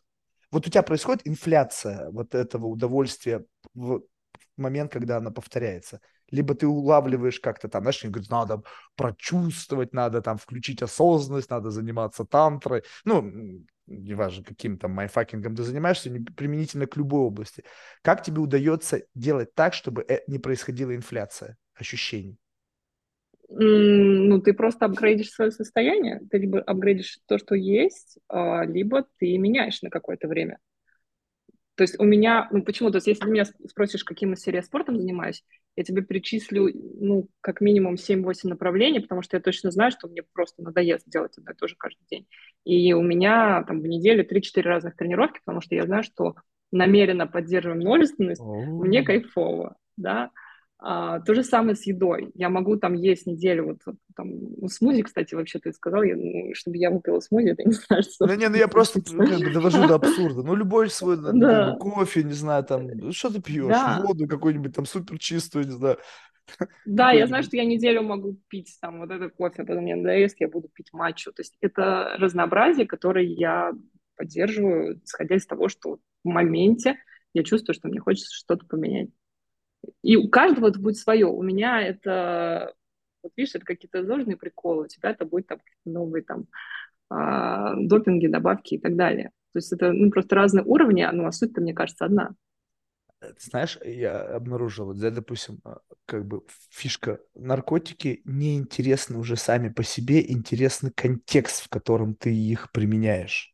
Вот у тебя происходит инфляция вот этого удовольствия в момент, когда она повторяется. Либо ты улавливаешь как-то там, знаешь, говорят, надо прочувствовать, надо там включить осознанность, надо заниматься тантрой. Ну, неважно, каким там майфакингом ты занимаешься, применительно к любой области. Как тебе удается делать так, чтобы э, не происходила инфляция ощущений? Ну, ты просто апгрейдишь свое состояние. Ты либо апгрейдишь то, что есть, а, либо ты меняешь на какое-то время. То есть у меня, ну почему, то есть если ты меня спросишь, каким я спортом занимаюсь, я тебе перечислю, ну, как минимум 7-8 направлений, потому что я точно знаю, что мне просто надоест делать одно и то же каждый день. И у меня там в неделю 3-4 разных тренировки, потому что я знаю, что намеренно поддерживаем множественность, мне кайфово, да. А, то же самое с едой. Я могу там есть неделю, вот там, ну, смузи, кстати, вообще ты сказал, я, ну, чтобы я выпила смузи, это не знаю, что... Ну, не, ну я просто довожу до абсурда. Ну, любой свой да. кофе, не знаю, там, ну, что ты пьешь? Да. Воду какую-нибудь там супер чистую, не знаю. Да, я знаю, что я неделю могу пить там вот это кофе, а потом мне надоест, я буду пить матчу. То есть это разнообразие, которое я поддерживаю, исходя из того, что в моменте я чувствую, что мне хочется что-то поменять. И у каждого это будет свое. У меня это, вот видишь, это какие-то зожные приколы, у тебя это будет там новые там а, допинги, добавки и так далее. То есть это ну, просто разные уровни, ну, а суть-то, мне кажется, одна. Э, знаешь, я обнаружил, вот, допустим, а, как бы фишка, наркотики неинтересны уже сами по себе, интересный контекст, в котором ты их применяешь.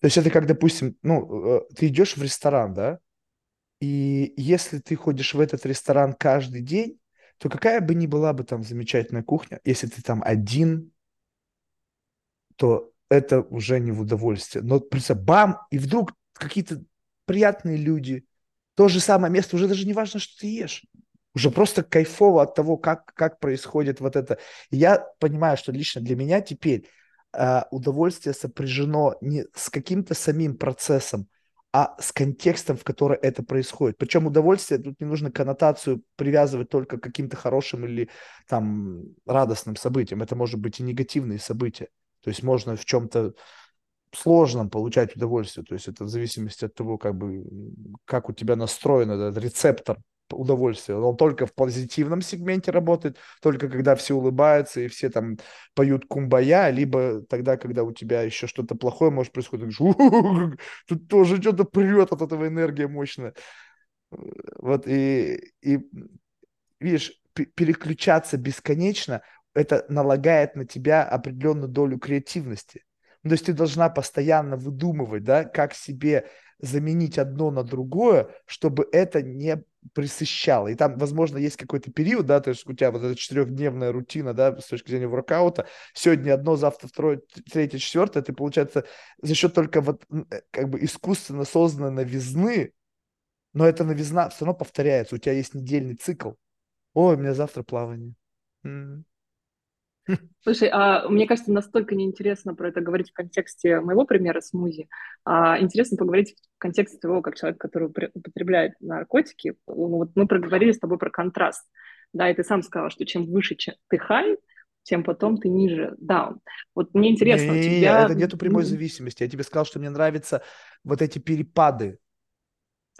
То есть это как, допустим, ну, э, ты идешь в ресторан, да, и если ты ходишь в этот ресторан каждый день, то какая бы ни была бы там замечательная кухня, если ты там один, то это уже не в удовольствие. Но представь, бам, и вдруг какие-то приятные люди, то же самое место, уже даже не важно, что ты ешь. Уже просто кайфово от того, как, как происходит вот это. И я понимаю, что лично для меня теперь э, удовольствие сопряжено не с каким-то самим процессом, а с контекстом, в который это происходит. Причем удовольствие, тут не нужно коннотацию привязывать только к каким-то хорошим или там радостным событиям. Это может быть и негативные события. То есть можно в чем-то сложном получать удовольствие. То есть это в зависимости от того, как бы, как у тебя настроен этот рецептор удовольствие. Он только в позитивном сегменте работает, только когда все улыбаются и все там поют кумбая, либо тогда, когда у тебя еще что-то плохое может происходить, тут тоже что-то прет от этого энергия мощная. Вот и, и видишь, переключаться бесконечно, это налагает на тебя определенную долю креативности. Ну, то есть ты должна постоянно выдумывать, да, как себе заменить одно на другое, чтобы это не присыщало. И там, возможно, есть какой-то период, да, то есть у тебя вот эта четырехдневная рутина, да, с точки зрения воркаута, сегодня одно, завтра второе, третье, четвертое, ты, получается, за счет только вот э, как бы искусственно созданной новизны, но эта новизна все равно повторяется, у тебя есть недельный цикл. Ой, у меня завтра плавание. Слушай, а мне кажется, настолько неинтересно про это говорить в контексте моего примера смузи. А интересно поговорить в контексте того, как человек, который употребляет наркотики. Ну, вот мы проговорили с тобой про контраст. Да, и ты сам сказал, что чем выше ты хай, тем потом ты ниже даун. Вот мне интересно, не, у тебя... Это нету прямой зависимости. Я тебе сказал, что мне нравятся вот эти перепады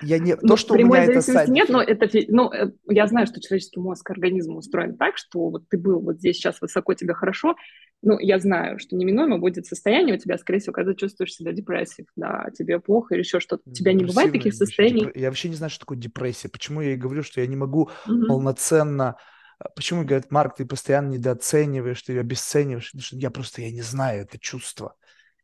я не... Ну, то, что прямой у меня зависимости это нет, но это... Ну, э, я знаю, что человеческий мозг, организм устроен так, что вот ты был вот здесь сейчас высоко, тебе хорошо, ну, я знаю, что неминуемо будет состояние у тебя, скорее всего, когда ты чувствуешь себя депрессив, да, тебе плохо или еще что-то. У тебя не бывает таких состояний? Я вообще не знаю, что такое депрессия. Почему я и говорю, что я не могу угу. полноценно... А, почему говорят, Марк, ты постоянно недооцениваешь, ты обесцениваешь? Я просто, я не знаю это чувство.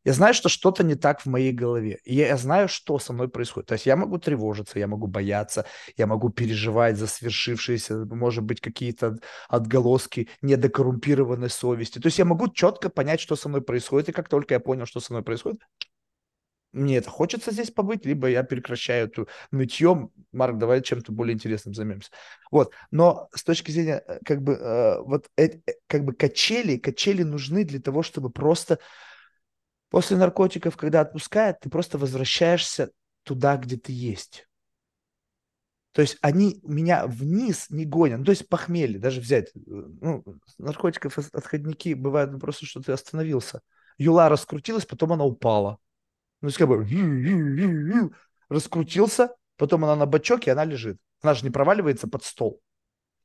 Я знаю, что что-то не так в моей голове. И я, знаю, что со мной происходит. То есть я могу тревожиться, я могу бояться, я могу переживать за свершившиеся, может быть, какие-то отголоски недокоррумпированной совести. То есть я могу четко понять, что со мной происходит. И как только я понял, что со мной происходит, мне это хочется здесь побыть, либо я прекращаю эту нытьем. Марк, давай чем-то более интересным займемся. Вот. Но с точки зрения, э, как бы, э, вот, э, э, как бы качели, качели нужны для того, чтобы просто После наркотиков, когда отпускают, ты просто возвращаешься туда, где ты есть. То есть они меня вниз не гонят. Ну, то есть похмелье, даже взять. Э, ну, наркотиков отходники бывают ну, просто, что ты остановился. Юла раскрутилась, потом она упала. Ну, есть как бы раскрутился, потом она на бочок, и она лежит. Она же не проваливается под стол.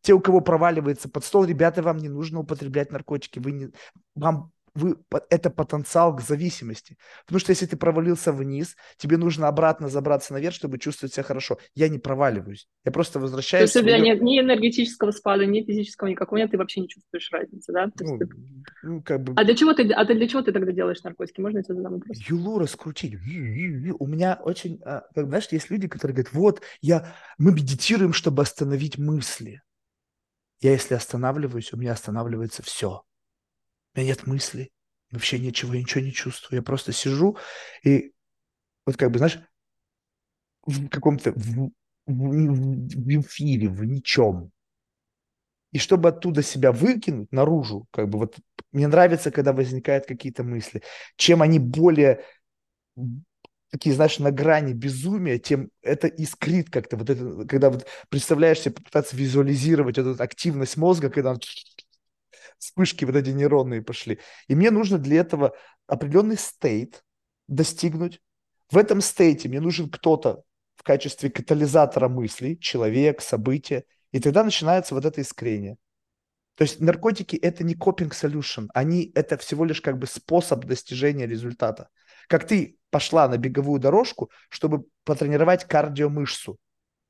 Те, у кого проваливается под стол, ребята, вам не нужно употреблять наркотики. Вы не, вам вы, это потенциал к зависимости. Потому что если ты провалился вниз, тебе нужно обратно забраться наверх, чтобы чувствовать себя хорошо. Я не проваливаюсь. Я просто возвращаюсь. То есть у тебя нет ни энергетического спада, ни физического никакого нет, ты вообще не чувствуешь разницы, да? ну, ты... ну, как бы... А для чего ты, а ты для чего ты тогда делаешь наркотики? Можно я тебе задам вопрос? Юлу раскрутить. У меня очень, а, как знаешь, есть люди, которые говорят, вот, я, мы медитируем, чтобы остановить мысли. Я если останавливаюсь, у меня останавливается все меня нет мыслей, вообще ничего, я ничего не чувствую. Я просто сижу и вот как бы, знаешь, в каком-то в в, в, эфире, в ничем. И чтобы оттуда себя выкинуть наружу, как бы вот мне нравится, когда возникают какие-то мысли. Чем они более такие, знаешь, на грани безумия, тем это искрит как-то. Вот это, когда вот представляешь себе, попытаться визуализировать эту активность мозга, когда он вспышки вот эти нейронные пошли. И мне нужно для этого определенный стейт достигнуть. В этом стейте мне нужен кто-то в качестве катализатора мыслей, человек, событие, и тогда начинается вот это искрение. То есть наркотики это не coping solution, они это всего лишь как бы способ достижения результата. Как ты пошла на беговую дорожку, чтобы потренировать кардиомышцу.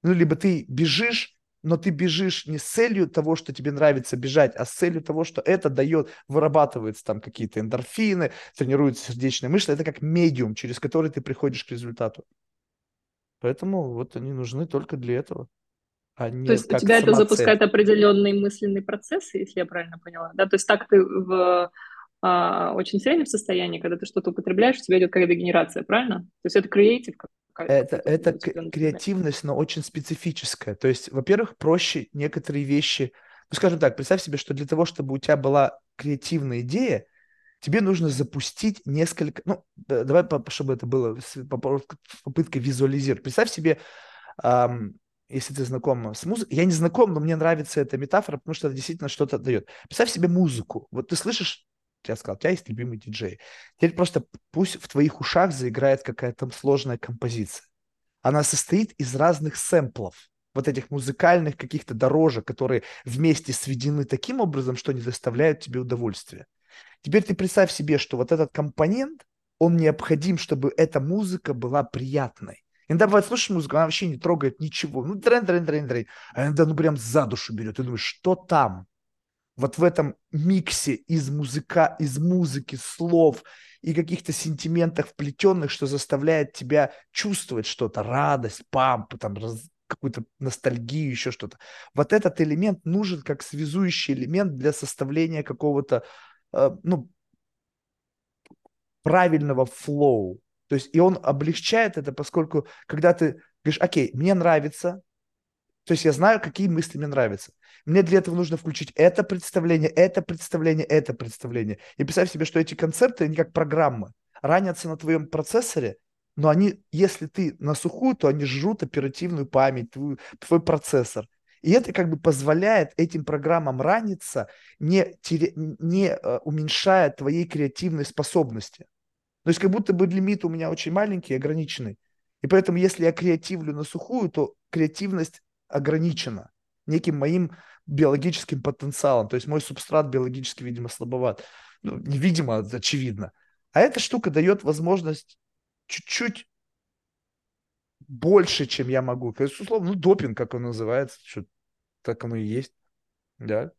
Ну, либо ты бежишь, но ты бежишь не с целью того, что тебе нравится бежать, а с целью того, что это дает, вырабатывается там какие-то эндорфины, тренируется сердечная мышца. Это как медиум, через который ты приходишь к результату. Поэтому вот они нужны только для этого. А не То есть у тебя это запускает определенные мысленные процессы, если я правильно поняла, да? То есть так ты в а, очень среднем состоянии, когда ты что-то употребляешь, у тебя идет какая-то генерация, правильно? То есть это креатив это, это креативность, но очень специфическая. То есть, во-первых, проще некоторые вещи... Ну, скажем так, представь себе, что для того, чтобы у тебя была креативная идея, тебе нужно запустить несколько... Ну, давай, чтобы это было попытка визуализировать. Представь себе, эм, если ты знаком с музыкой... Я не знаком, но мне нравится эта метафора, потому что это действительно что-то дает. Представь себе музыку. Вот ты слышишь я сказал, у тебя есть любимый диджей. Теперь просто пусть в твоих ушах заиграет какая-то сложная композиция. Она состоит из разных сэмплов, вот этих музыкальных каких-то дорожек, которые вместе сведены таким образом, что они доставляют тебе удовольствие. Теперь ты представь себе, что вот этот компонент, он необходим, чтобы эта музыка была приятной. Иногда бывает, слушаешь музыку, она вообще не трогает ничего. Ну, трен, трен, трен, трен. А иногда, ну, прям за душу берет. Ты думаешь, что там? Вот в этом миксе из, музыка, из музыки, слов и каких-то сентиментах вплетенных, что заставляет тебя чувствовать что-то, радость, памп, там, раз, какую-то ностальгию, еще что-то. Вот этот элемент нужен как связующий элемент для составления какого-то, э, ну, правильного флоу. То есть, и он облегчает это, поскольку, когда ты говоришь, окей, мне нравится, то есть я знаю, какие мысли мне нравятся. Мне для этого нужно включить это представление, это представление, это представление. И представь себе, что эти концепты, они как программы, ранятся на твоем процессоре, но они, если ты на сухую, то они жрут оперативную память, твой, твой процессор. И это как бы позволяет этим программам раниться, не, теря... не uh, уменьшая твоей креативной способности. То есть как будто бы лимит у меня очень маленький, ограниченный. И поэтому, если я креативлю на сухую, то креативность ограничена неким моим биологическим потенциалом. То есть мой субстрат биологически, видимо, слабоват. Ну, невидимо, очевидно. А эта штука дает возможность чуть-чуть больше, чем я могу. То есть, условно, ну, допинг, как он называется, что так оно и есть. Да.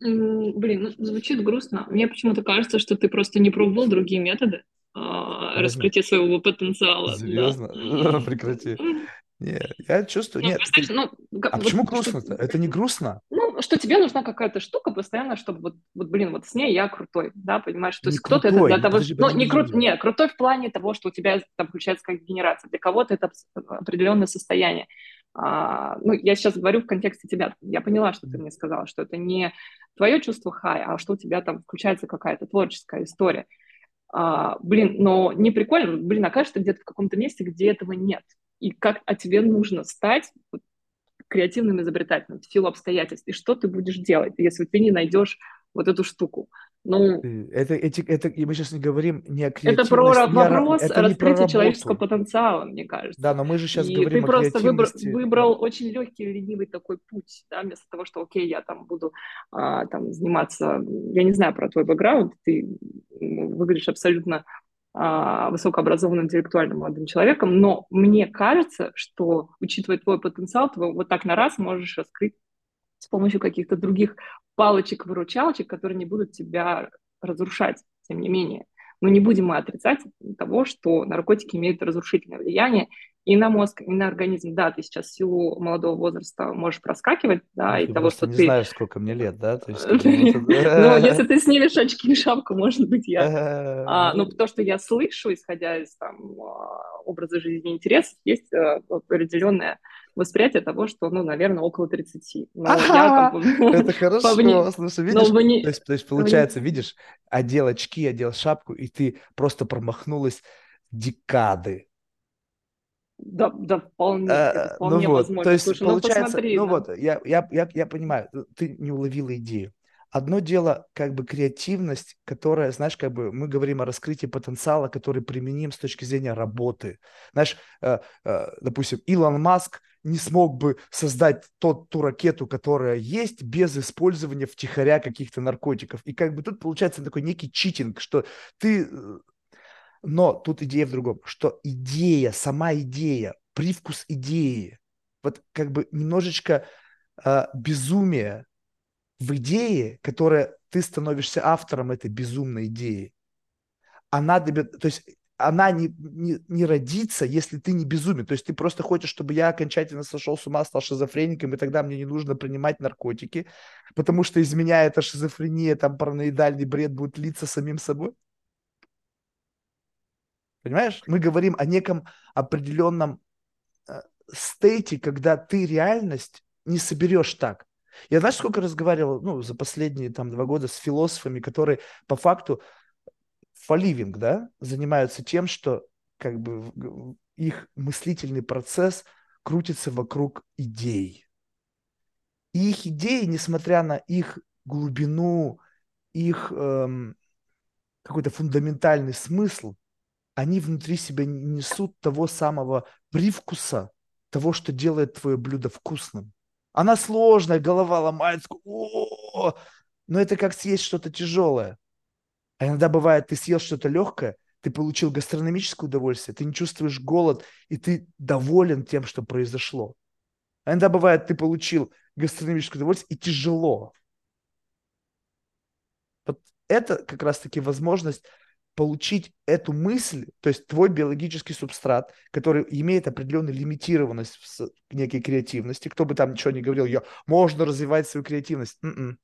Блин, ну, звучит грустно. Мне почему-то кажется, что ты просто не пробовал другие методы а, раскрытия своего потенциала. Серьезно? Да. Прекрати. Нет, я чувствую, ну, нет. Ты... Ну, а вот, почему грустно-то? Это не грустно? Ну, что тебе нужна какая-то штука постоянно, чтобы вот, вот блин, вот с ней я крутой, да, понимаешь? То есть кто-то это для того, подожди, ну, не крут, не, крутой в плане того, что у тебя там включается как генерация. Для кого-то это определенное состояние. А, ну, я сейчас говорю в контексте тебя. Я поняла, что ты мне сказала, что это не твое чувство хай, а что у тебя там включается какая-то творческая история. А, блин, но не прикольно, блин, окажешься где-то в каком-то месте, где этого нет и как а тебе нужно стать креативным изобретателем в силу обстоятельств, и что ты будешь делать, если ты не найдешь вот эту штуку. Ну, это, эти, это, и мы сейчас не говорим не о креативности. Это про вопрос это раскрытия человеческого потенциала, мне кажется. Да, но мы же сейчас и говорим ты просто выбрал, выбрал очень легкий, ленивый такой путь, да, вместо того, что, окей, я там буду а, там заниматься, я не знаю про твой бэкграунд, ты выглядишь абсолютно высокообразованным интеллектуальным молодым человеком, но мне кажется, что, учитывая твой потенциал, ты вот так на раз можешь раскрыть с помощью каких-то других палочек-выручалочек, которые не будут тебя разрушать, тем не менее. Но не будем мы отрицать того, что наркотики имеют разрушительное влияние, и на мозг, и на организм. Да, ты сейчас в силу молодого возраста можешь проскакивать, да, Ну, и того, что не ты... знаешь, сколько мне лет, да? Ну, если ты снимешь очки и шапку, может быть, я... Ну, Ну, то, что я слышу, исходя из там а, образа жизни и интересов, есть э, определенное восприятие того, что, ну, наверное, около 30. Но я как бы... Это хорошо, слушай, Но видишь? То есть, то есть, вне- получается, видишь, одел очки, одел шапку, и ты просто промахнулась декады. Да, да, вполне, это Э, Ну вполне вот, то возможно. есть Слушай, ну получается, посмотри, ну да. вот, я, я, я, я понимаю, э, ты не уловила идею. Одно дело, как бы креативность, которая, знаешь, как бы мы говорим о раскрытии потенциала, который применим с точки зрения работы. Знаешь, э, э, допустим, Илон Маск не смог бы создать тот, ту ракету, которая есть, без использования втихаря каких-то наркотиков. И как бы тут получается такой некий читинг, что ты но тут идея в другом, что идея, сама идея, привкус идеи, вот как бы немножечко а, безумие в идее, которая ты становишься автором этой безумной идеи, она то есть она не, не, не родится, если ты не безумен. То есть ты просто хочешь, чтобы я окончательно сошел с ума, стал шизофреником, и тогда мне не нужно принимать наркотики, потому что из меня эта шизофрения, там параноидальный бред будет литься самим собой. Понимаешь? Мы говорим о неком определенном э, стейте, когда ты реальность не соберешь так. Я знаешь, сколько разговаривал, ну, за последние там два года с философами, которые по факту фоливинг, да, занимаются тем, что как бы их мыслительный процесс крутится вокруг идей. И их идеи, несмотря на их глубину, их эм, какой-то фундаментальный смысл, они внутри себя не несут того самого привкуса, того, что делает твое блюдо вкусным. Она сложная, голова ломается, «О!» но это как съесть что-то тяжелое. А иногда бывает, ты съел что-то легкое, ты получил гастрономическое удовольствие, ты не чувствуешь голод, и ты доволен тем, что произошло. А иногда бывает, ты получил гастрономическое удовольствие, и тяжело. Вот это как раз-таки возможность получить эту мысль, то есть твой биологический субстрат, который имеет определенную лимитированность в некой креативности, кто бы там ничего не говорил, я, можно развивать свою креативность. М-м.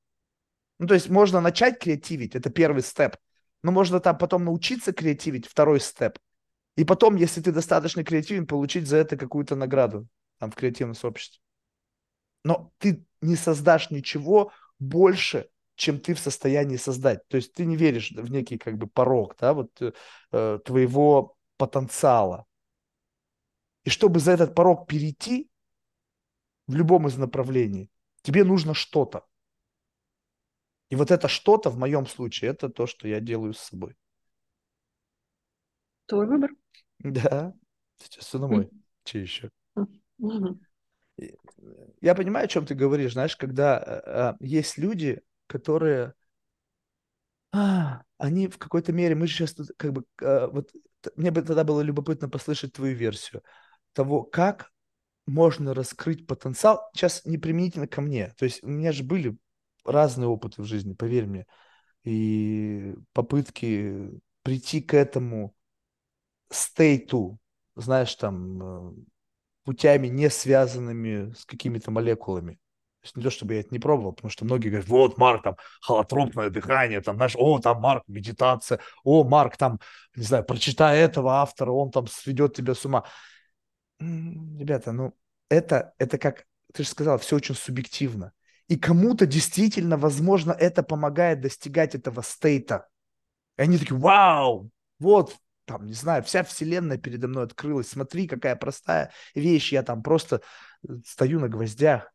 Ну, то есть можно начать креативить, это первый степ, но можно там потом научиться креативить, второй степ. И потом, если ты достаточно креативен, получить за это какую-то награду там в креативном сообществе. Но ты не создашь ничего больше, чем ты в состоянии создать. То есть ты не веришь в некий как бы порог, да, вот э, э, твоего потенциала. И чтобы за этот порог перейти в любом из направлений, тебе нужно что-то. И вот это что-то в моем случае, это то, что я делаю с собой. Твой выбор. Да, сейчас все на мой. Че еще? Э, Я понимаю, о чем ты говоришь, знаешь, когда э, э, есть люди, которые, а, они в какой-то мере, мы сейчас тут как бы, э, вот мне бы тогда было любопытно послышать твою версию того, как можно раскрыть потенциал, сейчас не применительно ко мне, то есть у меня же были разные опыты в жизни, поверь мне, и попытки прийти к этому стейту, знаешь, там, э, путями, не связанными с какими-то молекулами. То есть не то, чтобы я это не пробовал, потому что многие говорят, вот, Марк, там, холотропное дыхание, там, знаешь, о, там, Марк, медитация, о, Марк, там, не знаю, прочитай этого автора, он там сведет тебя с ума. Ребята, ну, это, это как, ты же сказал, все очень субъективно. И кому-то действительно, возможно, это помогает достигать этого стейта. И они такие, вау, вот, там, не знаю, вся вселенная передо мной открылась. Смотри, какая простая вещь. Я там просто э, стою на гвоздях.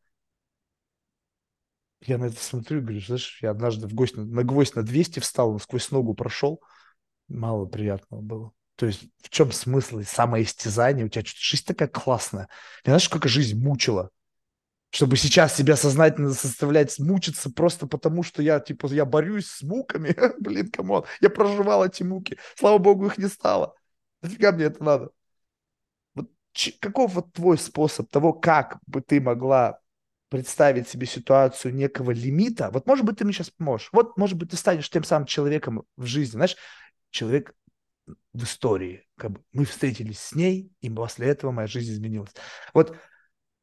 Я на это смотрю говорю, знаешь, я однажды в гость, на гвоздь на 200 встал, он сквозь ногу прошел. Мало приятного было. То есть в чем смысл? Самоистязание, у тебя что-то жизнь такая классная. И знаешь, сколько жизнь мучила? Чтобы сейчас себя сознательно заставлять мучиться просто потому, что я, типа, я борюсь с муками. Блин, come on, я проживал эти муки. Слава богу, их не стало. Нафига мне это надо? Вот каков вот твой способ того, как бы ты могла представить себе ситуацию некого лимита? Вот, может быть, ты мне сейчас поможешь. Вот, может быть, ты станешь тем самым человеком в жизни. Знаешь, человек в истории. Как бы мы встретились с ней, и после этого моя жизнь изменилась. Вот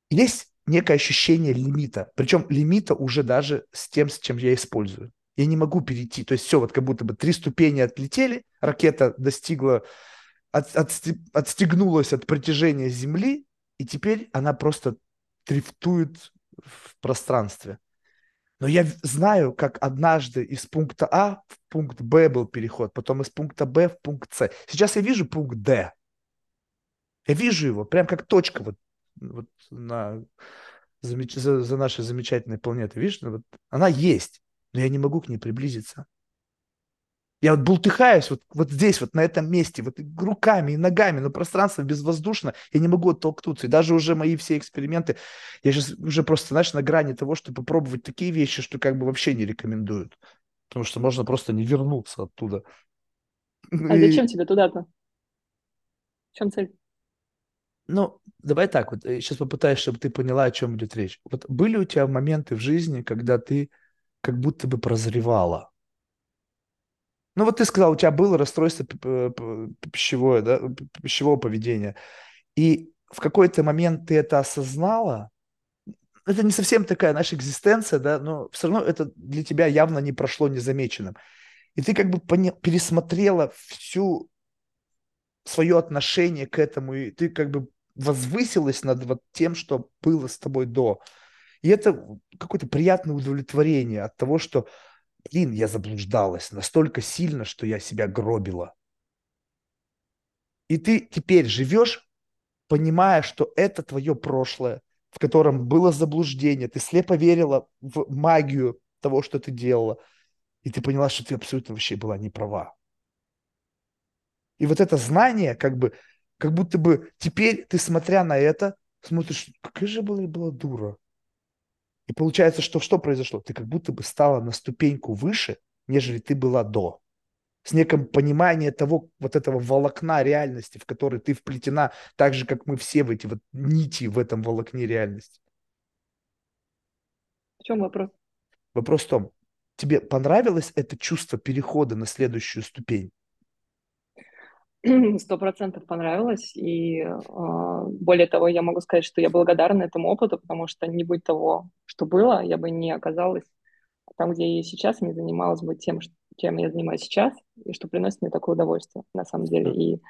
есть некое ощущение лимита, причем лимита уже даже с тем, с чем я использую. Я не могу перейти, то есть все, вот как будто бы три ступени отлетели, ракета достигла, от, от, отстегнулась от притяжения Земли, и теперь она просто дрифтует в пространстве. Но я знаю, как однажды из пункта А в пункт Б был переход, потом из пункта Б в пункт С. Сейчас я вижу пункт Д. Я вижу его, прям как точка вот, вот на, за, за нашей замечательной планетой. Видишь, вот она есть, но я не могу к ней приблизиться. Я вот бултыхаюсь вот, вот здесь, вот на этом месте, вот руками и ногами, но пространство безвоздушно, я не могу оттолкнуться. И даже уже мои все эксперименты, я сейчас уже просто, знаешь, на грани того, чтобы попробовать такие вещи, что как бы вообще не рекомендуют. Потому что можно просто не вернуться оттуда. А и... зачем тебе туда-то? В чем цель? Ну, давай так, вот сейчас э, попытаюсь, чтобы ты поняла, о чем идет речь. Вот были у тебя моменты в жизни, когда ты как будто бы прозревала? Ну вот ты сказал, у тебя было расстройство пищевое, да, пищевого поведения. И в какой-то момент ты это осознала, это не совсем такая наша экзистенция, да, но все равно это для тебя явно не прошло незамеченным. И ты как бы пересмотрела всю свое отношение к этому, и ты как бы возвысилась над вот тем, что было с тобой до. И это какое-то приятное удовлетворение от того, что блин, я заблуждалась настолько сильно, что я себя гробила. И ты теперь живешь, понимая, что это твое прошлое, в котором было заблуждение, ты слепо верила в магию того, что ты делала, и ты поняла, что ты абсолютно вообще была не права. И вот это знание, как бы, как будто бы теперь ты, смотря на это, смотришь, какая же была, была дура. И получается, что что произошло? Ты как будто бы стала на ступеньку выше, нежели ты была до. С неким пониманием того, вот этого волокна реальности, в который ты вплетена, так же, как мы все в эти вот нити в этом волокне реальности. В чем вопрос? Вопрос в том, тебе понравилось это чувство перехода на следующую ступень? сто процентов понравилось. И э, более того, я могу сказать, что я благодарна этому опыту, потому что не будь того, что было, я бы не оказалась там, где я сейчас, не занималась бы тем, чем я занимаюсь сейчас, и что приносит мне такое удовольствие, на самом деле. И,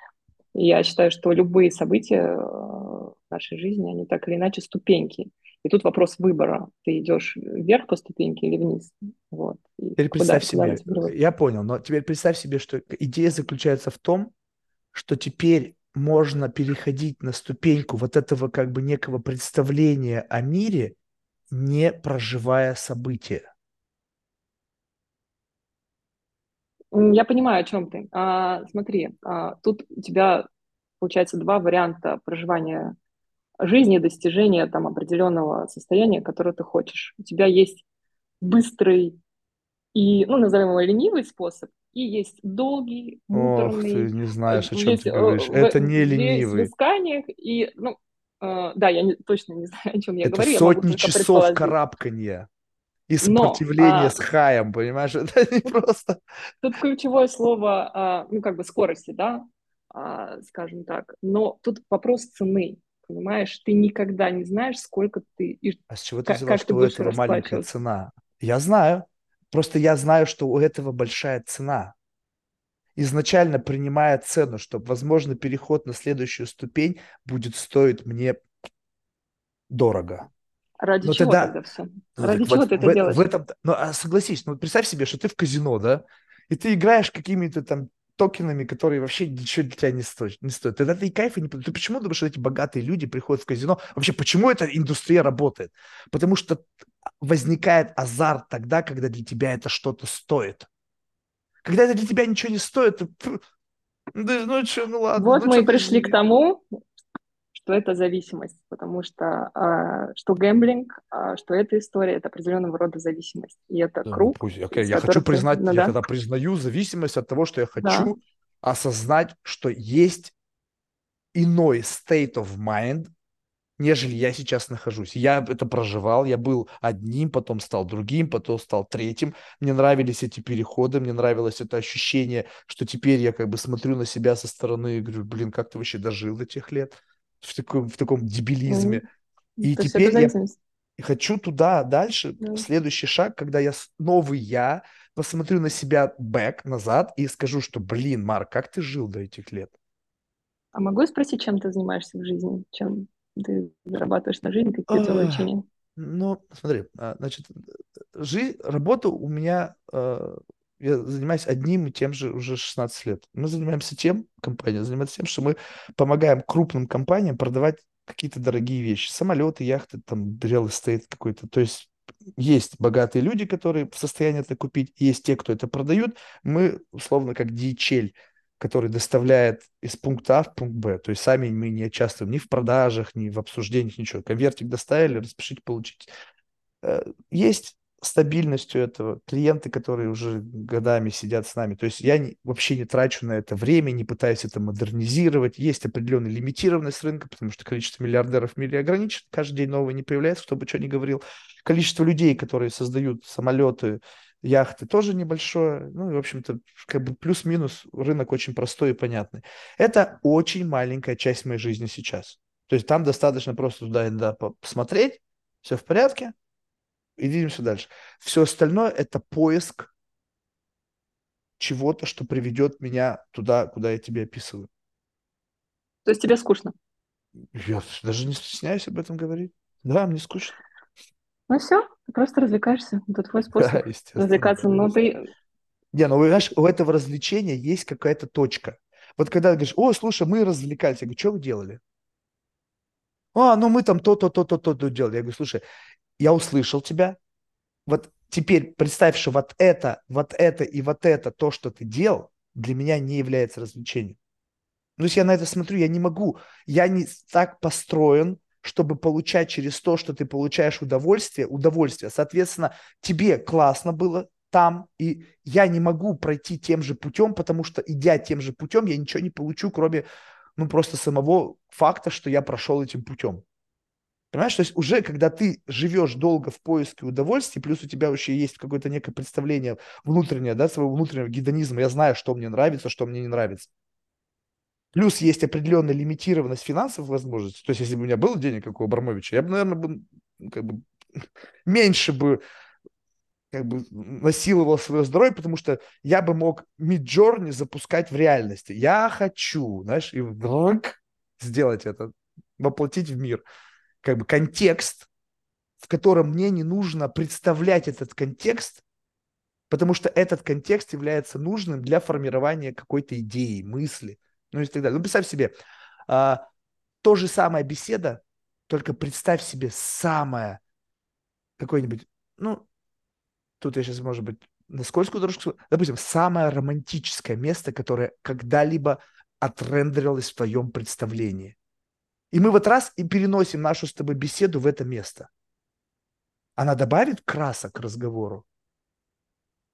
и я считаю, что любые события э, в нашей жизни, они так или иначе ступеньки. И тут вопрос выбора. Ты идешь вверх по ступеньке или вниз. Вот. И теперь представь себе, я понял, но теперь представь себе, что идея заключается в том, что теперь можно переходить на ступеньку вот этого как бы некого представления о мире, не проживая события. Я понимаю, о чем ты. А, смотри, а, тут у тебя получается два варианта проживания жизни, достижения там определенного состояния, которое ты хочешь. У тебя есть быстрый и, ну, назовем его ленивый способ, и есть долгий, муторный. Ох, ты не знаешь, о чем ты говоришь. В, Это не ленивый. В исканиях, и, ну, э, да, я не, точно не знаю, о чем я Это говорю. сотни часов карабкания и сопротивления Но, а, с хаем, понимаешь? Это не просто... Тут ключевое слово, а, ну, как бы скорости, да, а, скажем так. Но тут вопрос цены, понимаешь? Ты никогда не знаешь, сколько ты... А с чего ты взяла, что у этого маленькая цена? Я знаю. Просто я знаю, что у этого большая цена. Изначально принимая цену, что, возможно, переход на следующую ступень будет стоить мне дорого. Ради Но чего тогда, тогда все? Ну, Ради чего вот ты это в, делаешь? В этом, ну, а согласись, ну, представь себе, что ты в казино, да, и ты играешь какими-то там токенами, которые вообще ничего для тебя не стоят. Не стоят. Тогда ты и кайфа не... Ты почему думаешь, что эти богатые люди приходят в казино? Вообще, почему эта индустрия работает? Потому что возникает азарт тогда, когда для тебя это что-то стоит. Когда это для тебя ничего не стоит, ты... Да, ну что, ну ладно. Вот ну, мы и пришли к тому, что это зависимость, потому что а, что гэмблинг, а, что эта история, это определенного рода зависимость. И это да, круг. Пусть, okay. Я хочу признать, ну, я да. когда признаю зависимость от того, что я хочу да. осознать, что есть иной state of mind, нежели я сейчас нахожусь. Я это проживал, я был одним, потом стал другим, потом стал третьим. Мне нравились эти переходы, мне нравилось это ощущение, что теперь я как бы смотрю на себя со стороны и говорю, блин, как ты вообще дожил до тех лет в таком, в таком дебилизме. Mm-hmm. И То теперь я хочу туда дальше, mm-hmm. следующий шаг, когда я новый я, посмотрю на себя бэк, назад и скажу, что, блин, Марк, как ты жил до этих лет? А могу я спросить, чем ты занимаешься в жизни? Чем ты зарабатываешь на жизнь, какие тебя увлечения? Ну, смотри, а, значит, жизнь, работа у меня, а, я занимаюсь одним и тем же уже 16 лет. Мы занимаемся тем, компания занимается тем, что мы помогаем крупным компаниям продавать какие-то дорогие вещи. Самолеты, яхты, там, real estate какой-то. То есть есть богатые люди, которые в состоянии это купить, есть те, кто это продают. Мы, условно, как DHL, который доставляет из пункта А в пункт Б. То есть сами мы не участвуем ни в продажах, ни в обсуждениях, ничего. Конвертик доставили, распишите, получите. Э, есть стабильностью этого, клиенты, которые уже годами сидят с нами. То есть я не, вообще не трачу на это время, не пытаюсь это модернизировать. Есть определенная лимитированность рынка, потому что количество миллиардеров в мире ограничено. Каждый день новый не появляется, кто бы что ни говорил. Количество людей, которые создают самолеты, яхты тоже небольшое. Ну, и, в общем-то, как бы плюс-минус рынок очень простой и понятный. Это очень маленькая часть моей жизни сейчас. То есть там достаточно просто туда иногда посмотреть, все в порядке, и движемся дальше. Все остальное – это поиск чего-то, что приведет меня туда, куда я тебе описываю. То есть тебе скучно? Я даже не стесняюсь об этом говорить. Да, мне скучно. Ну все, ты просто развлекаешься. Это твой способ да, развлекаться. Но ты... Не, ну, знаешь, у этого развлечения есть какая-то точка. Вот когда ты говоришь, о, слушай, мы развлекались. Я говорю, что вы делали? А, ну мы там то-то, то-то, то-то делали. Я говорю, слушай, я услышал тебя. Вот теперь представь, что вот это, вот это и вот это, то, что ты делал, для меня не является развлечением. Ну, если я на это смотрю, я не могу. Я не так построен, чтобы получать через то, что ты получаешь удовольствие, удовольствие. Соответственно, тебе классно было там, и я не могу пройти тем же путем, потому что, идя тем же путем, я ничего не получу, кроме, ну, просто самого факта, что я прошел этим путем. Понимаешь, то есть уже когда ты живешь долго в поиске удовольствия, плюс у тебя вообще есть какое-то некое представление внутреннее, да, своего внутреннего гедонизма, я знаю, что мне нравится, что мне не нравится. Плюс есть определенная лимитированность финансовых возможностей. То есть, если бы у меня было денег, как у Абрамовича, я бы, наверное, бы, ну, как бы меньше бы как бы насиловал свое здоровье, потому что я бы мог Midjourney запускать в реальности. Я хочу, знаешь, и вдруг сделать это, воплотить в мир. Как бы контекст, в котором мне не нужно представлять этот контекст, потому что этот контекст является нужным для формирования какой-то идеи, мысли – ну и так далее. Ну, представь себе, а, то же самая беседа, только представь себе самое какое-нибудь, ну, тут я сейчас, может быть, на скользкую дорожку, допустим, самое романтическое место, которое когда-либо отрендерилось в твоем представлении. И мы вот раз и переносим нашу с тобой беседу в это место. Она добавит красок к разговору,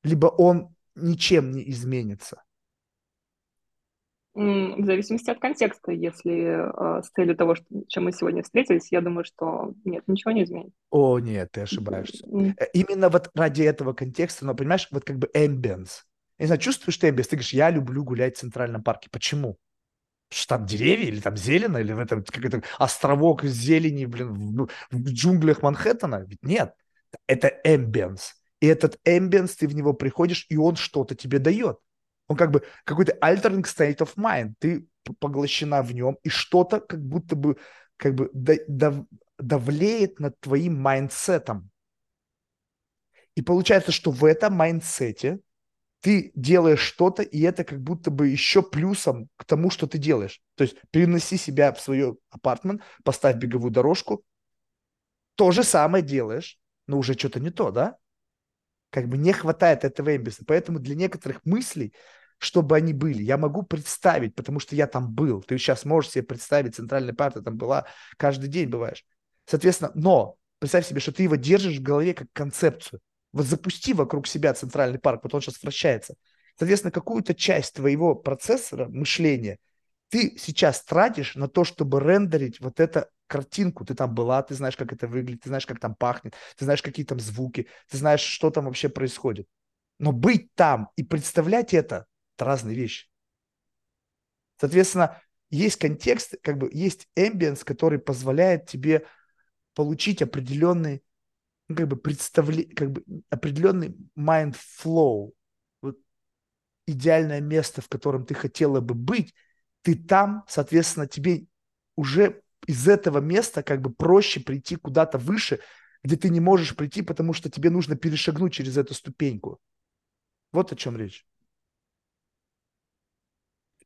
либо он ничем не изменится. В зависимости от контекста, если э, с целью того, что, чем мы сегодня встретились, я думаю, что нет, ничего не изменит. О, нет, ты ошибаешься. Mm. Именно вот ради этого контекста, но понимаешь, вот как бы ambience. Я не знаю, чувствуешь ты ambience? Ты говоришь, я люблю гулять в Центральном парке. Почему? Что там деревья, или там зелено, или в этом какой-то островок зелени, блин, в, в джунглях Манхэттена? Ведь нет, это ambience. И этот ambience, ты в него приходишь, и он что-то тебе дает. Он как бы какой-то altering state of mind. Ты поглощена в нем, и что-то как будто бы как бы дав, давлеет над твоим mindset ом. И получается, что в этом mindset е ты делаешь что-то, и это как будто бы еще плюсом к тому, что ты делаешь. То есть переноси себя в свой апартмент, поставь беговую дорожку, то же самое делаешь, но уже что-то не то, да? Как бы не хватает этого эмбиса. Поэтому для некоторых мыслей чтобы они были. Я могу представить, потому что я там был. Ты сейчас можешь себе представить, центральная партия там была, каждый день бываешь. Соответственно, но представь себе, что ты его держишь в голове как концепцию. Вот запусти вокруг себя центральный парк, вот он сейчас вращается. Соответственно, какую-то часть твоего процессора, мышления, ты сейчас тратишь на то, чтобы рендерить вот эту картинку. Ты там была, ты знаешь, как это выглядит, ты знаешь, как там пахнет, ты знаешь, какие там звуки, ты знаешь, что там вообще происходит. Но быть там и представлять это – это разные вещи. Соответственно, есть контекст, как бы есть эмбиенс, который позволяет тебе получить определенный, как бы представление, как бы определенный mind flow, вот идеальное место, в котором ты хотела бы быть, ты там, соответственно, тебе уже из этого места как бы проще прийти куда-то выше, где ты не можешь прийти, потому что тебе нужно перешагнуть через эту ступеньку. Вот о чем речь.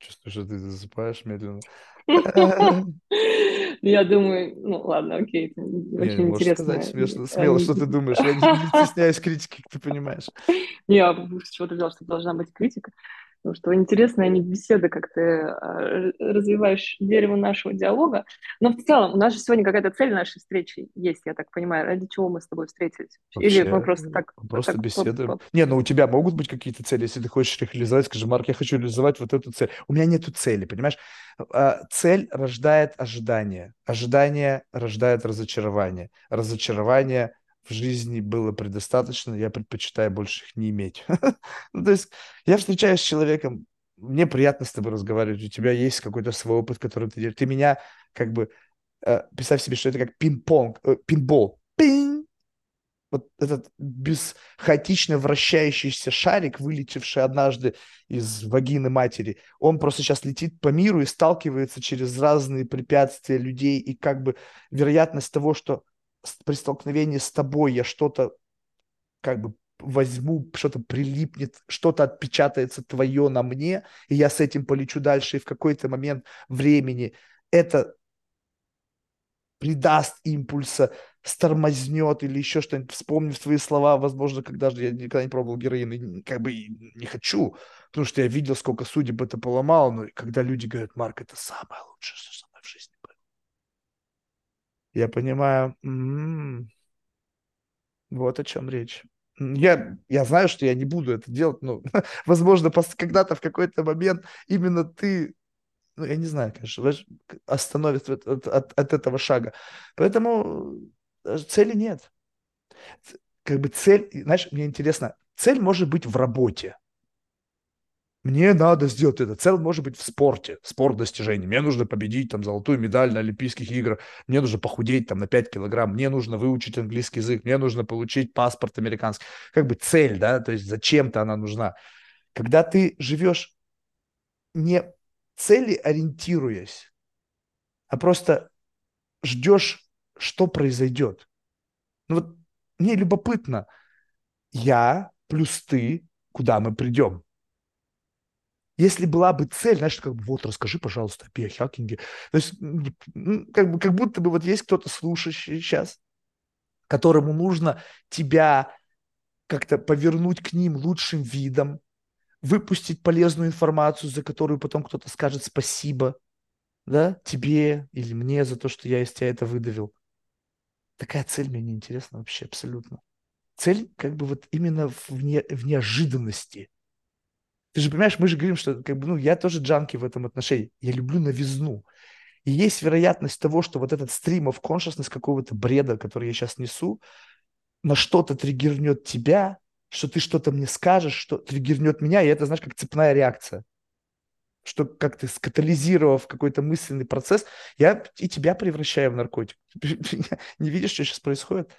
Чувствую, что ты засыпаешь медленно. Я думаю, ну ладно, окей, очень интересно. смешно, смело, что ты думаешь. Я не стесняюсь критики, ты понимаешь. Не, а с чего ты взял, что должна быть критика? Потому что интересная не беседа, как ты а, развиваешь дерево нашего диалога. Но в целом, у нас же сегодня какая-то цель нашей встречи есть, я так понимаю. Ради чего мы с тобой встретились? Вообще, Или мы просто так... Просто так, беседуем. Не, ну у тебя могут быть какие-то цели. Если ты хочешь их реализовать, скажи, Марк, я хочу реализовать вот эту цель. У меня нету цели, понимаешь? А, цель рождает ожидание. Ожидание рождает разочарование. Разочарование в жизни было предостаточно, я предпочитаю больше их не иметь. ну, то есть я встречаюсь с человеком, мне приятно с тобой разговаривать, у тебя есть какой-то свой опыт, который ты делаешь. Ты меня как бы, э, представь себе, что это как пинг-понг, э, пинбол. Пинг! Вот этот без хаотично вращающийся шарик, вылетевший однажды из вагины матери, он просто сейчас летит по миру и сталкивается через разные препятствия людей, и как бы вероятность того, что при столкновении с тобой я что-то как бы возьму, что-то прилипнет, что-то отпечатается твое на мне, и я с этим полечу дальше, и в какой-то момент времени это придаст импульса, стормознет или еще что-нибудь, вспомнив твои слова, возможно, когда же я никогда не пробовал героин, как бы не хочу, потому что я видел, сколько судеб это поломало, но когда люди говорят, Марк, это самое лучшее, что со мной в жизни я понимаю, м-м, вот о чем речь. Я, я знаю, что я не буду это делать, но, возможно, когда-то в какой-то момент именно ты, ну, я не знаю, конечно, остановится от, от, от, этого шага. Поэтому э, цели нет. Как бы цель, знаешь, мне интересно, цель может быть в работе мне надо сделать это. Цель может быть в спорте, спорт достижений. Мне нужно победить там золотую медаль на Олимпийских играх, мне нужно похудеть там на 5 килограмм, мне нужно выучить английский язык, мне нужно получить паспорт американский. Как бы цель, да, то есть зачем-то она нужна. Когда ты живешь не цели ориентируясь, а просто ждешь, что произойдет. Ну вот мне любопытно, я плюс ты, куда мы придем. Если была бы цель, знаешь, как бы, вот, расскажи, пожалуйста, о биохакинге. То есть, как, бы, как будто бы вот есть кто-то слушающий сейчас, которому нужно тебя как-то повернуть к ним лучшим видом, выпустить полезную информацию, за которую потом кто-то скажет спасибо, да, тебе или мне за то, что я из тебя это выдавил. Такая цель мне не интересна вообще абсолютно. Цель как бы вот именно в, не, в неожиданности – ты же понимаешь, мы же говорим, что как бы, ну, я тоже джанки в этом отношении. Я люблю новизну. И есть вероятность того, что вот этот стрим of consciousness какого-то бреда, который я сейчас несу, на что-то триггернет тебя, что ты что-то мне скажешь, что триггернет меня, и это, знаешь, как цепная реакция. Что как ты скатализировав какой-то мысленный процесс, я и тебя превращаю в наркотик. Не видишь, что сейчас происходит?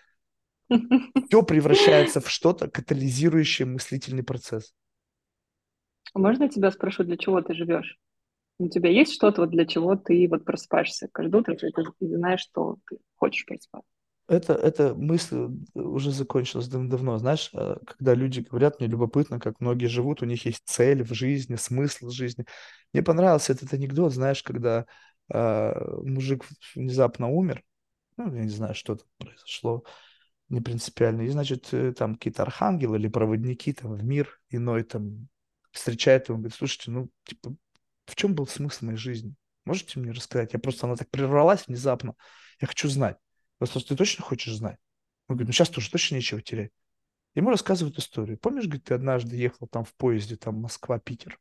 Все превращается в что-то, катализирующее мыслительный процесс. А можно я тебя спрошу, для чего ты живешь? У тебя есть что-то, вот для чего ты вот просыпаешься каждое утро, и ты знаешь, что ты хочешь просыпаться? Это, это мысль уже закончилась давно. Знаешь, э, когда люди говорят, мне любопытно, как многие живут, у них есть цель в жизни, смысл жизни. Мне понравился этот анекдот, знаешь, когда э, мужик внезапно умер, ну, я не знаю, что там произошло, не принципиально, и, значит, э, там какие-то архангелы или проводники там в мир иной там встречает его, он говорит, слушайте, ну, типа, в чем был смысл моей жизни? Можете мне рассказать? Я просто, она так прервалась внезапно. Я хочу знать. Просто ты точно хочешь знать? Он говорит, ну сейчас тоже точно нечего терять. Ему рассказывают историю. Помнишь, говорит, ты однажды ехал там в поезде, там Москва-Питер.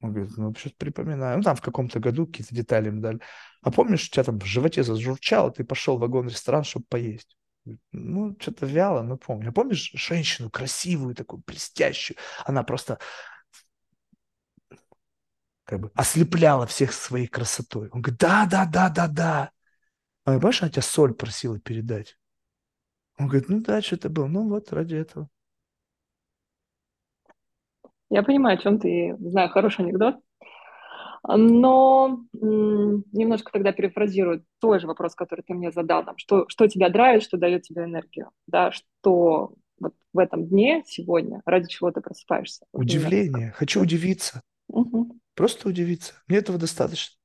Он говорит, ну, что-то припоминаю. Ну, там в каком-то году какие-то детали им дали. А помнишь, у тебя там в животе зажурчало, ты пошел в вагон-ресторан, чтобы поесть? Ну, что-то вяло, но помню. А помнишь женщину красивую, такую блестящую? Она просто как бы ослепляла всех своей красотой. Он говорит, да, да, да, да, да. А понимаешь, она тебя соль просила передать. Он говорит, ну да, что-то было. Ну вот, ради этого. Я понимаю, о чем ты, знаю, хороший анекдот. Но немножко тогда перефразирую той же вопрос, который ты мне задал, там, что, что тебя драйвит, что дает тебе энергию, да, что вот в этом дне сегодня, ради чего ты просыпаешься. Удивление. Хочу удивиться. Угу. Просто удивиться. Мне этого достаточно.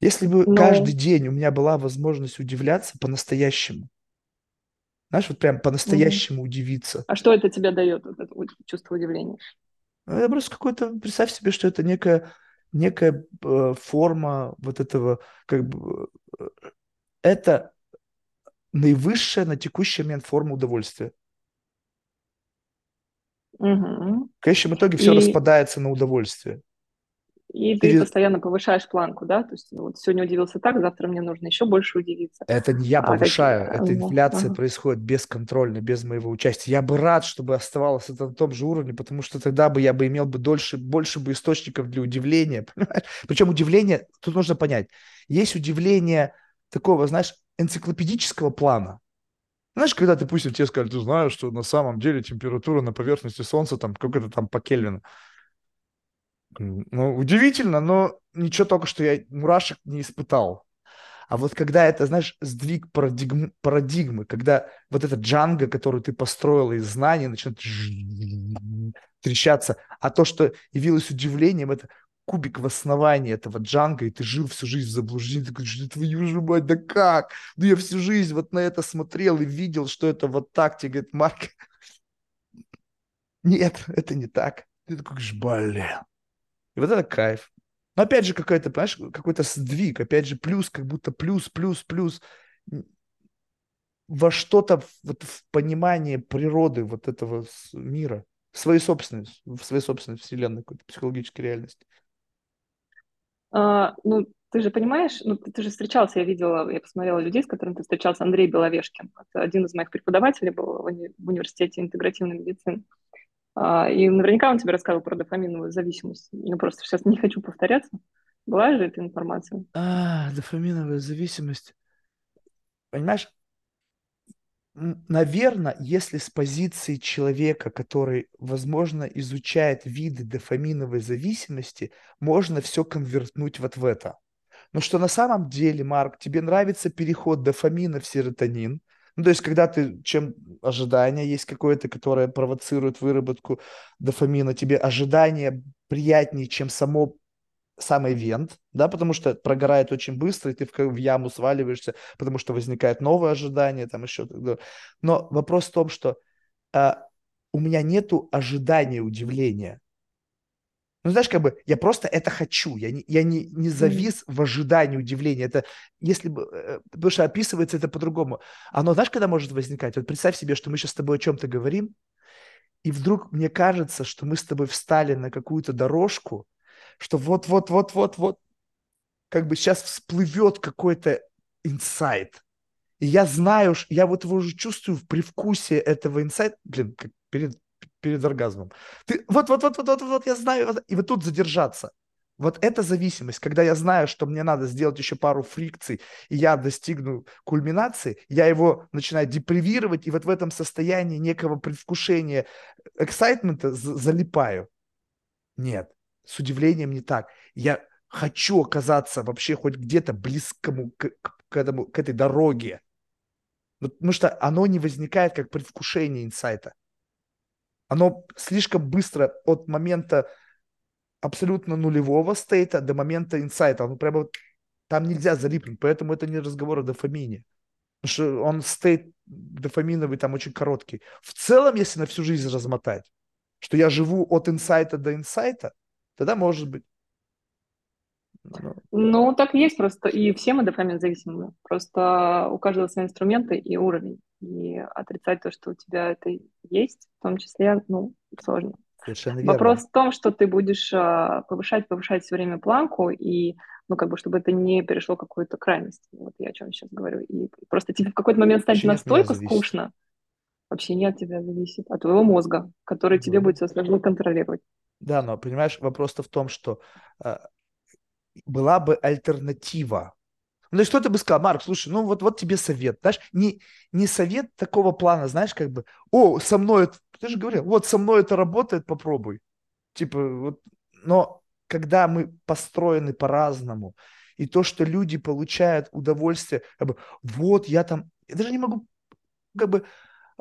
Если бы Но... каждый день у меня была возможность удивляться по-настоящему, знаешь, вот прям по-настоящему угу. удивиться. А что это тебе дает, вот это чувство удивления? Это а просто какой-то, представь себе, что это некая, некая э, форма вот этого, как бы, э, это наивысшая на текущий момент форма удовольствия. Угу. В конечном итоге все И... распадается на удовольствие. И ты Перед... постоянно повышаешь планку, да? То есть вот сегодня удивился так, завтра мне нужно еще больше удивиться. Это не я повышаю, а, это инфляция ага. происходит бесконтрольно, без моего участия. Я бы рад, чтобы оставалось это на том же уровне, потому что тогда бы я бы имел бы дольше, больше бы источников для удивления, понимаешь? Причем удивление, тут нужно понять, есть удивление такого, знаешь, энциклопедического плана. Знаешь, когда, ты допустим, тебе скажут, ты знаешь, что на самом деле температура на поверхности Солнца там как-то там по Кельвину. Ну, удивительно, но ничего только что я мурашек не испытал. А вот когда это, знаешь, сдвиг парадигм, парадигмы, когда вот эта джанга, которую ты построила из знаний, начинает трещаться, а то, что явилось удивлением, это кубик в основании этого джанга, и ты жил всю жизнь в заблуждении, ты говоришь, да твою же мать, да как? Ну я всю жизнь вот на это смотрел и видел, что это вот так, тебе говорит Марк. Нет, это не так. Ты такой говоришь, блин. И вот это кайф. Но опять же, какой-то, понимаешь, какой-то сдвиг, опять же, плюс, как будто плюс, плюс, плюс во что-то, вот в понимание природы вот этого мира, в своей собственной, в своей собственной вселенной, какой-то психологической реальности. А, ну, ты же понимаешь, ну, ты, ты же встречался, я видела, я посмотрела людей, с которыми ты встречался, Андрей Беловешкин. Это один из моих преподавателей был в, уни- в университете интегративной медицины. А, и наверняка он тебе рассказывал про дофаминовую зависимость. Я просто сейчас не хочу повторяться. Была же эта информация? А, дофаминовая зависимость. Понимаешь, наверное, если с позиции человека, который, возможно, изучает виды дофаминовой зависимости, можно все конвертнуть вот в это. Но что на самом деле, Марк, тебе нравится переход дофамина в серотонин, ну, то есть, когда ты, чем ожидание есть какое-то, которое провоцирует выработку дофамина, тебе ожидание приятнее, чем само сам ивент, да, потому что прогорает очень быстро, и ты в, в яму сваливаешься, потому что возникает новое ожидание, там еще. Но вопрос в том, что а, у меня нету ожидания удивления. Ну, знаешь, как бы я просто это хочу. Я не, я не, не завис в ожидании удивления. Это если бы... Э, потому что описывается это по-другому. Оно, знаешь, когда может возникать? Вот представь себе, что мы сейчас с тобой о чем-то говорим, и вдруг мне кажется, что мы с тобой встали на какую-то дорожку, что вот-вот-вот-вот-вот, как бы сейчас всплывет какой-то инсайт. И я знаю, я вот его уже чувствую в привкусе этого инсайта. Блин, как перед перед оргазмом. Ты вот, вот, вот, вот, вот, вот, я знаю, и вот тут задержаться. Вот эта зависимость, когда я знаю, что мне надо сделать еще пару фрикций, и я достигну кульминации, я его начинаю депривировать, и вот в этом состоянии некого предвкушения, эксайтмента залипаю. Нет, с удивлением не так. Я хочу оказаться вообще хоть где-то близкому к, к, к, этому, к этой дороге. Потому что оно не возникает как предвкушение инсайта. Оно слишком быстро от момента абсолютно нулевого стейта до момента инсайта. Оно прямо вот, там нельзя залипнуть, поэтому это не разговор о дофамине. Потому что он стейт дофаминовый там очень короткий. В целом, если на всю жизнь размотать, что я живу от инсайта до инсайта, тогда может быть. Ну, так и есть просто. И все мы дофамин зависимы. Просто у каждого свои инструменты и уровень. И отрицать то, что у тебя это есть, в том числе, ну, сложно. Совершенно Вопрос верно. в том, что ты будешь а, повышать, повышать все время планку, и, ну, как бы, чтобы это не перешло какую-то крайность. Вот я о чем сейчас говорю. И просто тебе в какой-то момент станет настолько скучно, вообще не от тебя зависит, а от твоего мозга, который тебе Ну, будет все сложнее контролировать. да, но понимаешь, вопрос-то в том, что а, была бы альтернатива. Ну, и что ты бы сказал, Марк, слушай, ну вот, вот тебе совет, знаешь, не, не совет такого плана, знаешь, как бы, о, со мной, это, ты же говорил, вот со мной это работает, попробуй. Типа, вот, но когда мы построены по-разному, и то, что люди получают удовольствие, как бы, вот я там, я даже не могу, как бы,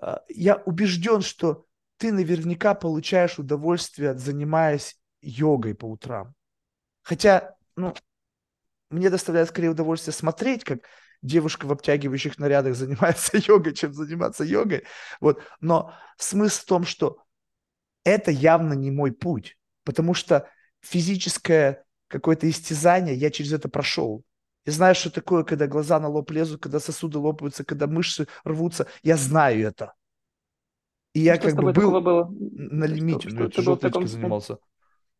а, я убежден, что ты наверняка получаешь удовольствие, занимаясь йогой по утрам. Хотя, ну, мне доставляет скорее удовольствие смотреть, как девушка в обтягивающих нарядах занимается йогой, чем заниматься йогой. Вот. Но смысл в том, что это явно не мой путь, потому что физическое какое-то истязание я через это прошел. Я знаю, что такое, когда глаза на лоб лезут, когда сосуды лопаются, когда мышцы рвутся. Я знаю это. И А я что с как бы был было? на Что, лимите, ну, что в таком атлетикой состоянии? занимался.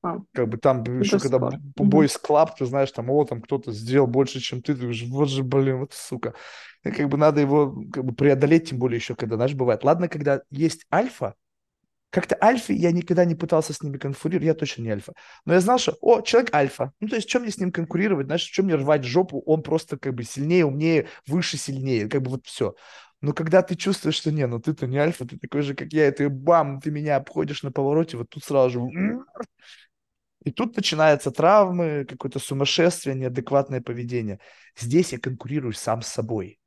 А, Как бы там и еще когда бойс клаб, ты знаешь, там, о, там кто-то сделал больше, чем ты, ты думаешь, вот же, блин, вот сука. И как бы надо его как бы преодолеть, тем более еще, когда, знаешь, бывает. Ладно, когда есть альфа, как-то альфы я никогда не пытался с ними конкурировать, я точно не альфа. Но я знал, что, о, человек альфа. Ну, то есть, чем мне с ним конкурировать, знаешь, чем мне рвать жопу, он просто как бы сильнее, умнее, выше, сильнее, как бы вот все. Но когда ты чувствуешь, что не, ну ты-то не альфа, ты такой же, как я, и ты бам, ты меня обходишь на повороте, вот тут сразу же и тут начинаются травмы, какое-то сумасшествие, неадекватное поведение. Здесь я конкурирую сам с собой.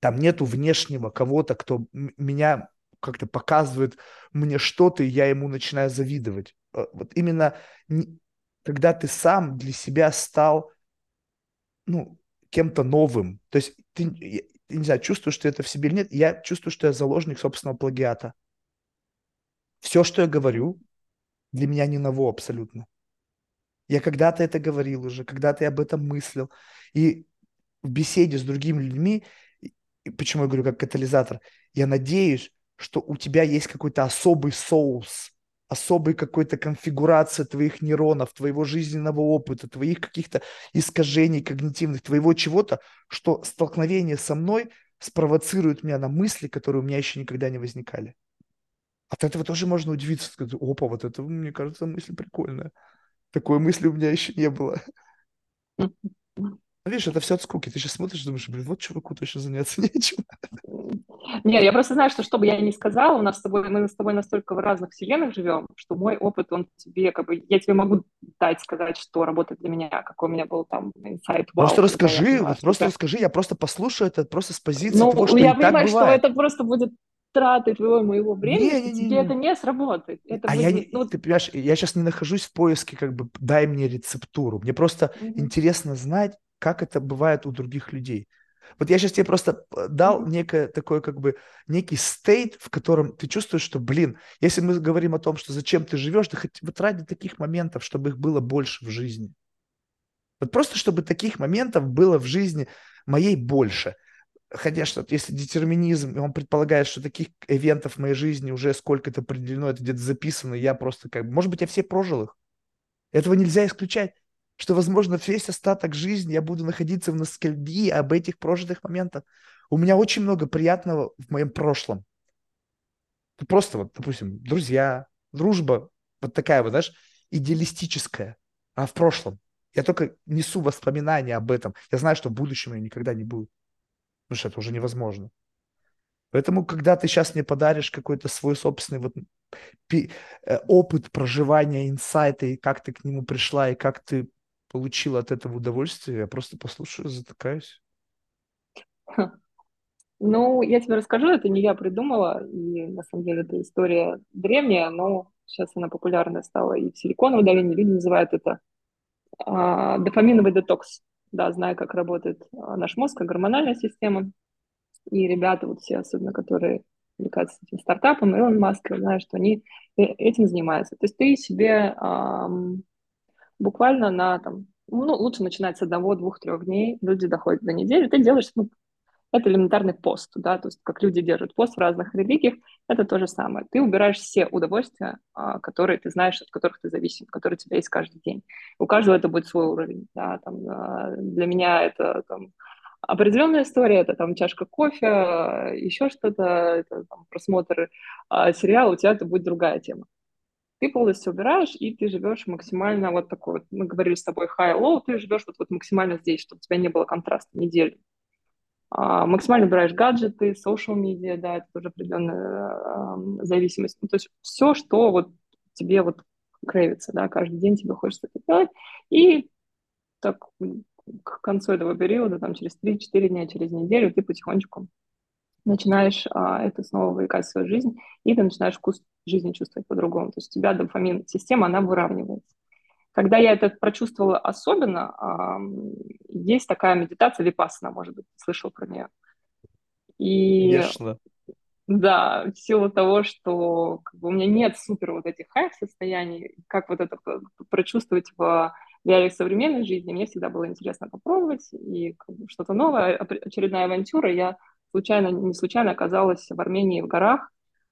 Там нету внешнего кого-то, кто меня как-то показывает мне что-то, и я ему начинаю завидовать. Э, Вот именно когда ты сам для себя стал, ну, кем-то новым. То есть ты, не знаю, чувствуешь что это в себе или нет, я чувствую, что я заложник собственного плагиата. Все, что я говорю, для меня не ново абсолютно. Я когда-то это говорил уже, когда-то я об этом мыслил. И в беседе с другими людьми, почему я говорю как катализатор, я надеюсь, что у тебя есть какой-то особый соус, особый какой-то конфигурация твоих нейронов, твоего жизненного опыта, твоих каких-то искажений когнитивных, твоего чего-то, что столкновение со мной спровоцирует меня на мысли, которые у меня еще никогда не возникали. От этого тоже можно удивиться, сказать, опа, вот это, мне кажется, мысль прикольная. Такой мысли у меня еще не было. Ну, видишь, это все от скуки. Ты сейчас смотришь и думаешь, блин, вот чуваку точно заняться нечем. Не, я просто знаю, что что бы я ни сказала, у нас с тобой, мы с тобой настолько в разных вселенных живем, что мой опыт, он тебе, как бы, я тебе могу дать, сказать, что работает для меня, какой у меня был там инсайт, Просто расскажи, вот просто расскажи, я просто послушаю это просто с позиции того, Ну, что я понимаю, что это просто будет тратой твоего моего времени, что тебе Не-не-не-не. это не сработает. Это А я не, будет, ну, ты понимаешь, я сейчас не нахожусь в поиске, как бы, дай мне рецептуру. Мне просто мгм, интересно знать, как это бывает у других людей. Вот я сейчас тебе просто э, дал некое такое, как бы, некий стейт, в котором ты чувствуешь, что, блин, если мы говорим о том, что зачем ты живешь, да хоть вот ради таких моментов, чтобы их было больше в жизни. Вот просто, чтобы таких моментов было в жизни моей больше. Конечно, если детерминизм, он предполагает, что таких ивентов в моей жизни уже сколько-то определено, это где-то записано, я просто как бы, может быть, я все прожил их. Этого нельзя исключать, что, возможно, весь остаток жизни я буду находиться в ностальгии об этих прожитых моментах. У меня очень много приятного в моем прошлом. Просто вот, допустим, друзья, дружба, вот такая вот, знаешь, идеалистическая, а в прошлом. Я только несу воспоминания об этом. Я знаю, что в будущем ее никогда не будет. Потому что это уже невозможно. Поэтому, когда ты сейчас мне подаришь какой-то свой собственный вот э, опыт проживания инсайта, и как ты к нему пришла, и как ты получила от этого удовольствие, я просто послушаю, затыкаюсь. Ну, я тебе расскажу, это не я придумала, и на самом деле эта история древняя, но сейчас она популярная стала и в Силиконовой долине, люди называют это а, дофаминовый детокс. Да, знаю, как работает а, наш мозг, как гормональная система. И ребята, вот все, особенно, которые увлекаются этим стартапом, Илон Маск, я знаю, что они э- этим занимаются. То есть ты себе ам, буквально на там, ну, лучше начинать с одного, двух, трех дней, люди доходят до недели, ты делаешь, ну, это элементарный пост, да, то есть как люди держат пост в разных религиях, это то же самое. Ты убираешь все удовольствия, а, которые ты знаешь, от которых ты зависим, которые у тебя есть каждый день. У каждого это будет свой уровень, да, там, а, для меня это там, определенная история, это там чашка кофе, еще что-то, это там, просмотр а, сериала, у тебя это будет другая тема. Ты полностью убираешь, и ты живешь максимально вот такой вот, мы говорили с тобой high-low, ты живешь вот, вот максимально здесь, чтобы у тебя не было контраста недели. А, максимально убираешь гаджеты, social media, да, это тоже определенная а, зависимость. Ну, то есть все, что вот тебе вот крейвится, да, каждый день тебе хочется это делать, и так к концу этого периода, там, через 3-4 дня, через неделю, ты потихонечку начинаешь а, это снова вовлекать в свою жизнь, и ты начинаешь вкус жизни чувствовать по-другому. То есть у тебя дофамин система, она выравнивается. Когда я это прочувствовала особенно, а, есть такая медитация випассана, может быть, слышал про нее. И Конечно. Да, в силу того, что как бы, у меня нет супер вот этих хайп-состояний, как вот это прочувствовать в реалиях современной жизни, мне всегда было интересно попробовать, и как бы, что-то новое, очередная авантюра. Я случайно, не случайно оказалась в Армении в горах,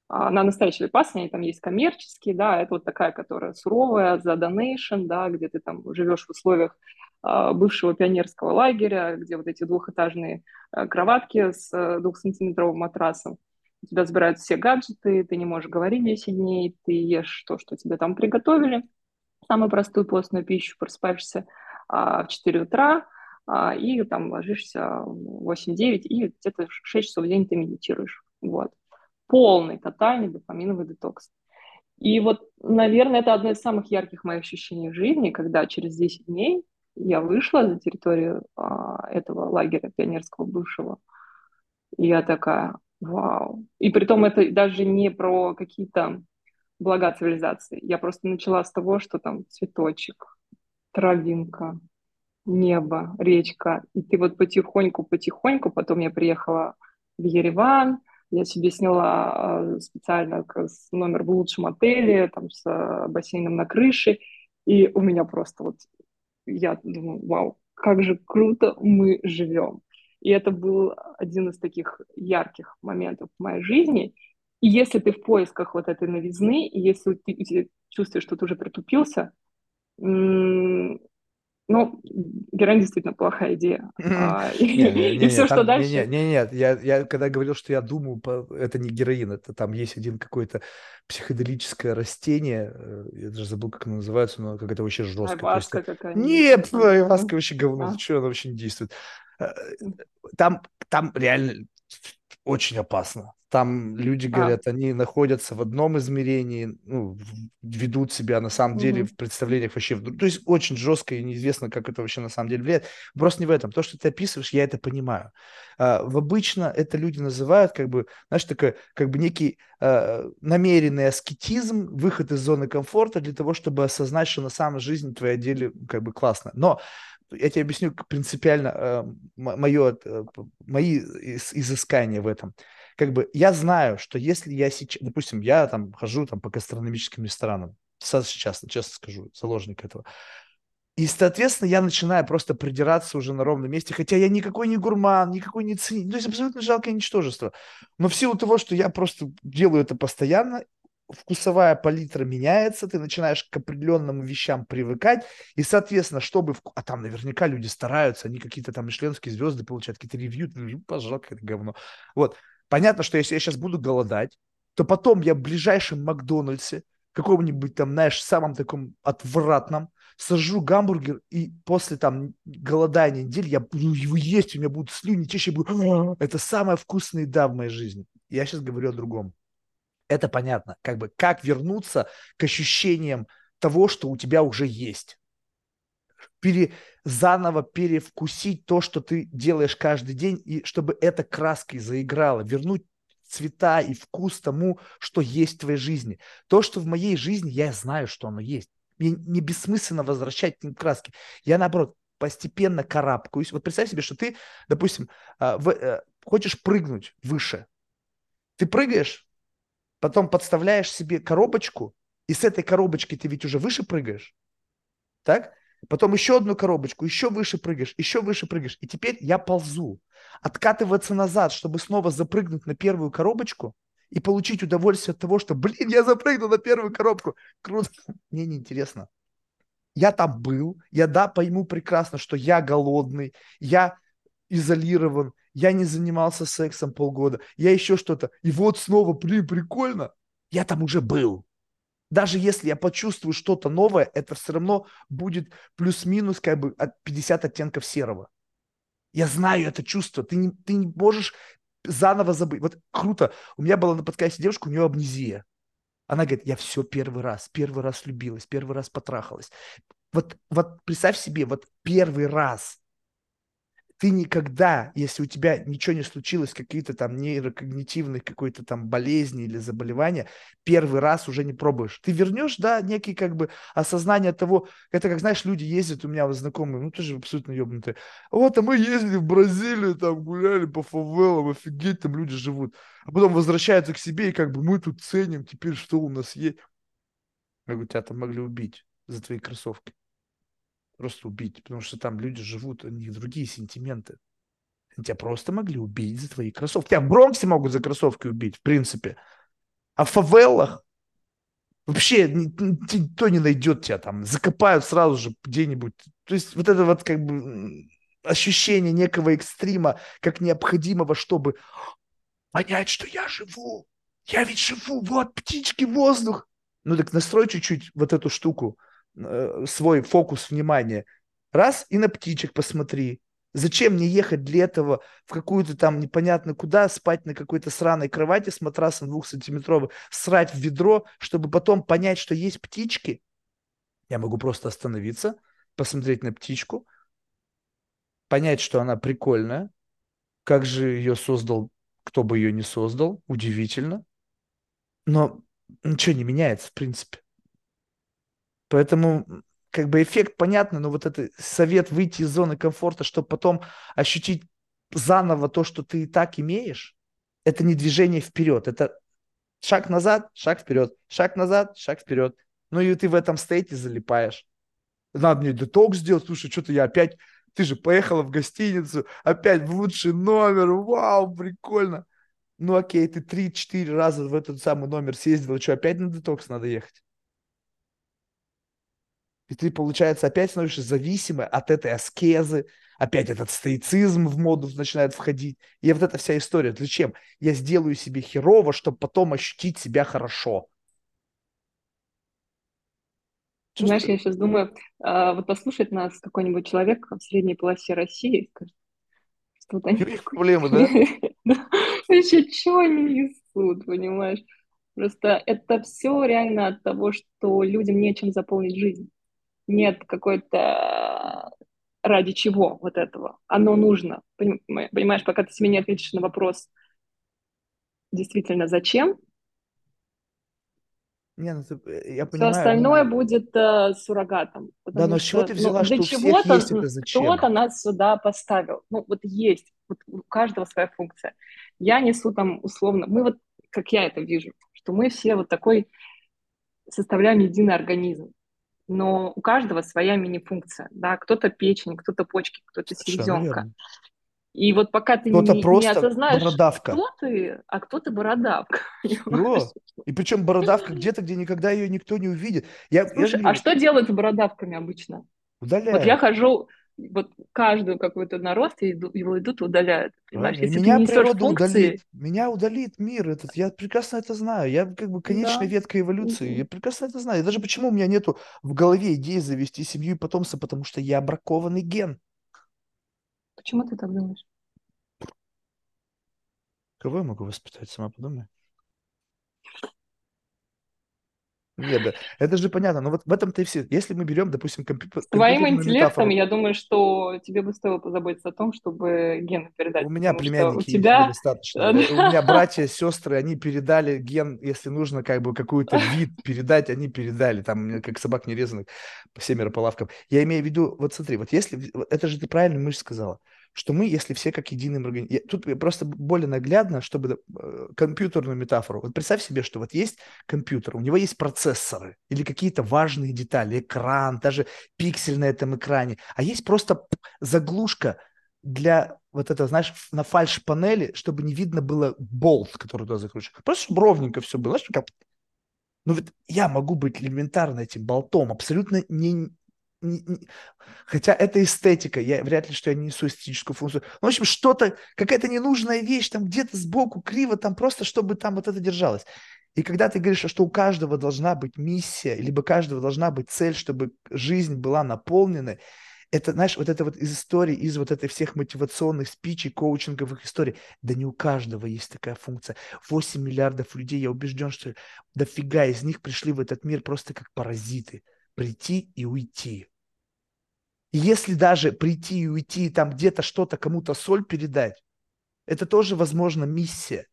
а, на настоящей випассане, там есть коммерческие, да, это вот такая, которая суровая, за донейшн, да, где ты там живешь в условиях а, бывшего пионерского лагеря, где вот эти двухэтажные а, кроватки с двухсантиметровым матрасом, у тебя забирают все гаджеты, ты не можешь говорить 10 дней, ты ешь то, что тебе там приготовили, самую простую постную пищу, просыпаешься а, в 4 утра, и там ложишься в 8-9, и где-то 6 часов в день ты медитируешь. Вот. Полный, тотальный дофаминовый детокс. И вот, наверное, это одно из самых ярких моих ощущений в жизни, когда через 10 дней я вышла за территорию а, этого лагеря пионерского бывшего, и я такая, Вау. И при том это даже не про какие-то блага цивилизации. Я просто начала с того, что там цветочек, травинка, небо, речка. И ты вот потихоньку-потихоньку, потом я приехала в Ереван, я себе сняла а, специально номер в лучшем отеле, там с а, бассейном на крыше, и у меня просто вот, я думаю, вау, как же круто мы живем. И это был один из таких ярких моментов в моей жизни. И если ты в поисках вот этой новизны, и если ты чувствуешь, что ты уже притупился, ну, героин действительно плохая идея. А, и все, что дальше... Нет, нет, я, когда говорил, что я думаю, это не героин, это там есть один какой-то психоделическое растение, э, я даже забыл, как оно называется, но как это вообще жестко. Айваска какая-нибудь. Нет, айваска вообще говно, что оно вообще не действует. Э, там, там реально очень опасно. Там люди говорят, а. они находятся в одном измерении, ну, ведут себя на самом деле угу. в представлениях вообще. То есть очень жестко и неизвестно, как это вообще на самом деле влияет. Просто не в этом. То, что ты описываешь, я это понимаю. А, в обычно это люди называют как бы, знаешь, такой, как бы некий а, намеренный аскетизм, выход из зоны комфорта для того, чтобы осознать, что на самом жизни твоя деле как бы классно. Но я тебе объясню принципиально э, мое, э, мои изыскания в этом. Как бы я знаю, что если я сейчас, допустим, я там хожу там по гастрономическим ресторанам, сейчас, честно скажу, заложник этого, и, соответственно, я начинаю просто придираться уже на ровном месте, хотя я никакой не гурман, никакой не ценитель, то есть абсолютно жалкое ничтожество. Но в силу того, что я просто делаю это постоянно, вкусовая палитра меняется, ты начинаешь к определенным вещам привыкать, и, соответственно, чтобы... А там наверняка люди стараются, они какие-то там мишленские звезды получают, какие-то ревью, пожалуйста, какое-то говно. Вот. Понятно, что если я сейчас буду голодать, то потом я в ближайшем Макдональдсе, каком-нибудь там, знаешь, самом таком отвратном, сажу гамбургер, и после там голодания недели я буду его есть, у меня будут слюни я буду... Это самая вкусная еда в моей жизни. Я сейчас говорю о другом это понятно. Как бы как вернуться к ощущениям того, что у тебя уже есть. Пере, заново перевкусить то, что ты делаешь каждый день, и чтобы эта краской заиграла, вернуть цвета и вкус тому, что есть в твоей жизни. То, что в моей жизни, я знаю, что оно есть. Мне не бессмысленно возвращать к краски. Я, наоборот, постепенно карабкаюсь. Вот представь себе, что ты, допустим, а, э, хочешь прыгнуть выше. Ты прыгаешь, потом подставляешь себе коробочку, и с этой коробочки ты ведь уже выше прыгаешь, так? Потом еще одну коробочку, еще выше прыгаешь, еще выше прыгаешь. И теперь я ползу. Откатываться назад, чтобы снова запрыгнуть на первую коробочку и получить удовольствие от того, что, блин, я запрыгнул на первую коробку. Круто. Мне неинтересно. Я там был, я да, пойму прекрасно, что я голодный, я изолирован, я не занимался сексом полгода, я еще что-то. И вот снова, блин, прикольно. Я там уже был. Даже если я почувствую что-то новое, это все равно будет плюс-минус как бы от 50 оттенков серого. Я знаю это чувство. Ты не, ты не можешь заново забыть. Вот круто. У меня была на подкасте девушка, у нее амнезия. Она говорит, я все первый раз, первый раз влюбилась, первый раз потрахалась. Вот, вот представь себе, вот первый раз ты никогда, если у тебя ничего не случилось, какие-то там нейрокогнитивные какой-то там болезни или заболевания, первый раз уже не пробуешь. Ты вернешь, да, некий как бы осознание того, это как, знаешь, люди ездят, у меня вот знакомые, ну, тоже абсолютно ебнутые. Вот, а мы ездили в Бразилию, там гуляли по фавелам, офигеть, там люди живут. А потом возвращаются к себе, и как бы мы тут ценим, теперь что у нас есть. Я говорю, тебя там могли убить за твои кроссовки просто убить, потому что там люди живут, у них другие сентименты. Тебя просто могли убить за твои кроссовки. Тебя в Бронксе могут за кроссовки убить, в принципе. А в фавелах вообще никто не найдет тебя там. Закопают сразу же где-нибудь. То есть вот это вот как бы ощущение некого экстрима, как необходимого, чтобы понять, что я живу. Я ведь живу, вот птички, воздух. Ну так настрой чуть-чуть вот эту штуку – Э, свой фокус внимания. Раз и на птичек посмотри. Зачем мне ехать для этого в какую-то там непонятно куда, спать на какой-то сраной кровати с матрасом двухсантиметровым, срать в ведро, чтобы потом понять, что есть птички? Я могу просто остановиться, посмотреть на птичку, понять, что она прикольная, как же ее создал, кто бы ее не создал, удивительно. Но ничего не меняется, в принципе. Поэтому как бы эффект понятный, но вот это совет выйти из зоны комфорта, чтобы потом ощутить заново то, что ты и так имеешь, это не движение вперед, это шаг назад, шаг вперед, шаг назад, шаг вперед. Ну и ты в этом стейте залипаешь. Надо мне детокс сделать, слушай, что-то я опять, ты же поехала в гостиницу, опять в лучший номер, вау, прикольно. Ну окей, ты 3-4 раза в этот самый номер съездила, что опять на детокс надо ехать? И ты, получается, опять становишься зависимой от этой аскезы, опять этот стоицизм в моду начинает входить. И вот эта вся история. Зачем? Я сделаю себе херово, чтобы потом ощутить себя хорошо. Знаешь, я сейчас думаю, а, вот послушает нас какой-нибудь человек в средней полосе России и скажет, что вот они... проблемы, да? Еще что они несут, понимаешь? Просто это все реально от того, что людям нечем заполнить жизнь нет какой-то ради чего вот этого. Оно нужно. Понимаешь, пока ты себе не ответишь на вопрос, действительно, зачем, не, ну ты, э, я понимаю. Все остальное но... будет э, суррогатом. Да, но с чего ты взяла, ну, что у всех есть это зачем? Кто-то нас сюда поставил. Ну, вот есть, вот у каждого своя функция. Я несу там условно, мы вот, как я это вижу, что мы все вот такой составляем единый организм но у каждого своя мини-функция, да, кто-то печень, кто-то почки, кто-то селезенка. И вот пока ты не, не осознаешь, бородавка. кто ты, а кто ты бородавка. И причем бородавка где-то, где никогда ее никто не увидит. Я, Слушай, я а что делают с бородавками обычно? Удаляют. Вот я хожу, вот каждую какой-то нарост его идут и удаляют. Понимаешь? Если меня ты природа функции... удалит. Меня удалит мир этот. Я прекрасно это знаю. Я как бы конечная да. ветка эволюции. Я прекрасно это знаю. И даже почему у меня нету в голове идеи завести семью и потомство, потому что я бракованный ген. Почему ты так думаешь? Кого я могу воспитать? Сама подумай. Нет, да, это же понятно, но вот в этом-то и все. Если мы берем, допустим, компьютер... С твоим интеллектом, метафору, я думаю, что тебе бы стоило позаботиться о том, чтобы гены передать. У меня племянники у тебя... достаточно. У меня братья, сестры, они передали ген, если нужно как бы какой-то вид передать, они передали, там, как собак нерезанных, семеро по лавкам. Я имею в виду, вот смотри, вот если, это же ты правильно мысль сказала, что мы, если все как единый организм... Тут просто более наглядно, чтобы э, компьютерную метафору. Вот представь себе, что вот есть компьютер, у него есть процессоры или какие-то важные детали, экран, даже пиксель на этом экране, а есть просто заглушка для вот это, знаешь, на фальш-панели, чтобы не видно было болт, который туда закручен. Просто чтобы ровненько все было. Знаешь, как... Ну вот я могу быть элементарно этим болтом, абсолютно не, Хотя это эстетика, я вряд ли, что я несу эстетическую функцию. Ну, в общем, что-то, какая-то ненужная вещь, там где-то сбоку, криво, там просто, чтобы там вот это держалось. И когда ты говоришь, что у каждого должна быть миссия, либо каждого должна быть цель, чтобы жизнь была наполнена, это, знаешь, вот это вот из истории, из вот этой всех мотивационных спичей, коучинговых историй, да не у каждого есть такая функция. 8 миллиардов людей, я убежден, что дофига из них пришли в этот мир просто как паразиты. Прийти и уйти. И если даже прийти и уйти, там где-то что-то кому-то соль передать, это тоже, возможно, миссия.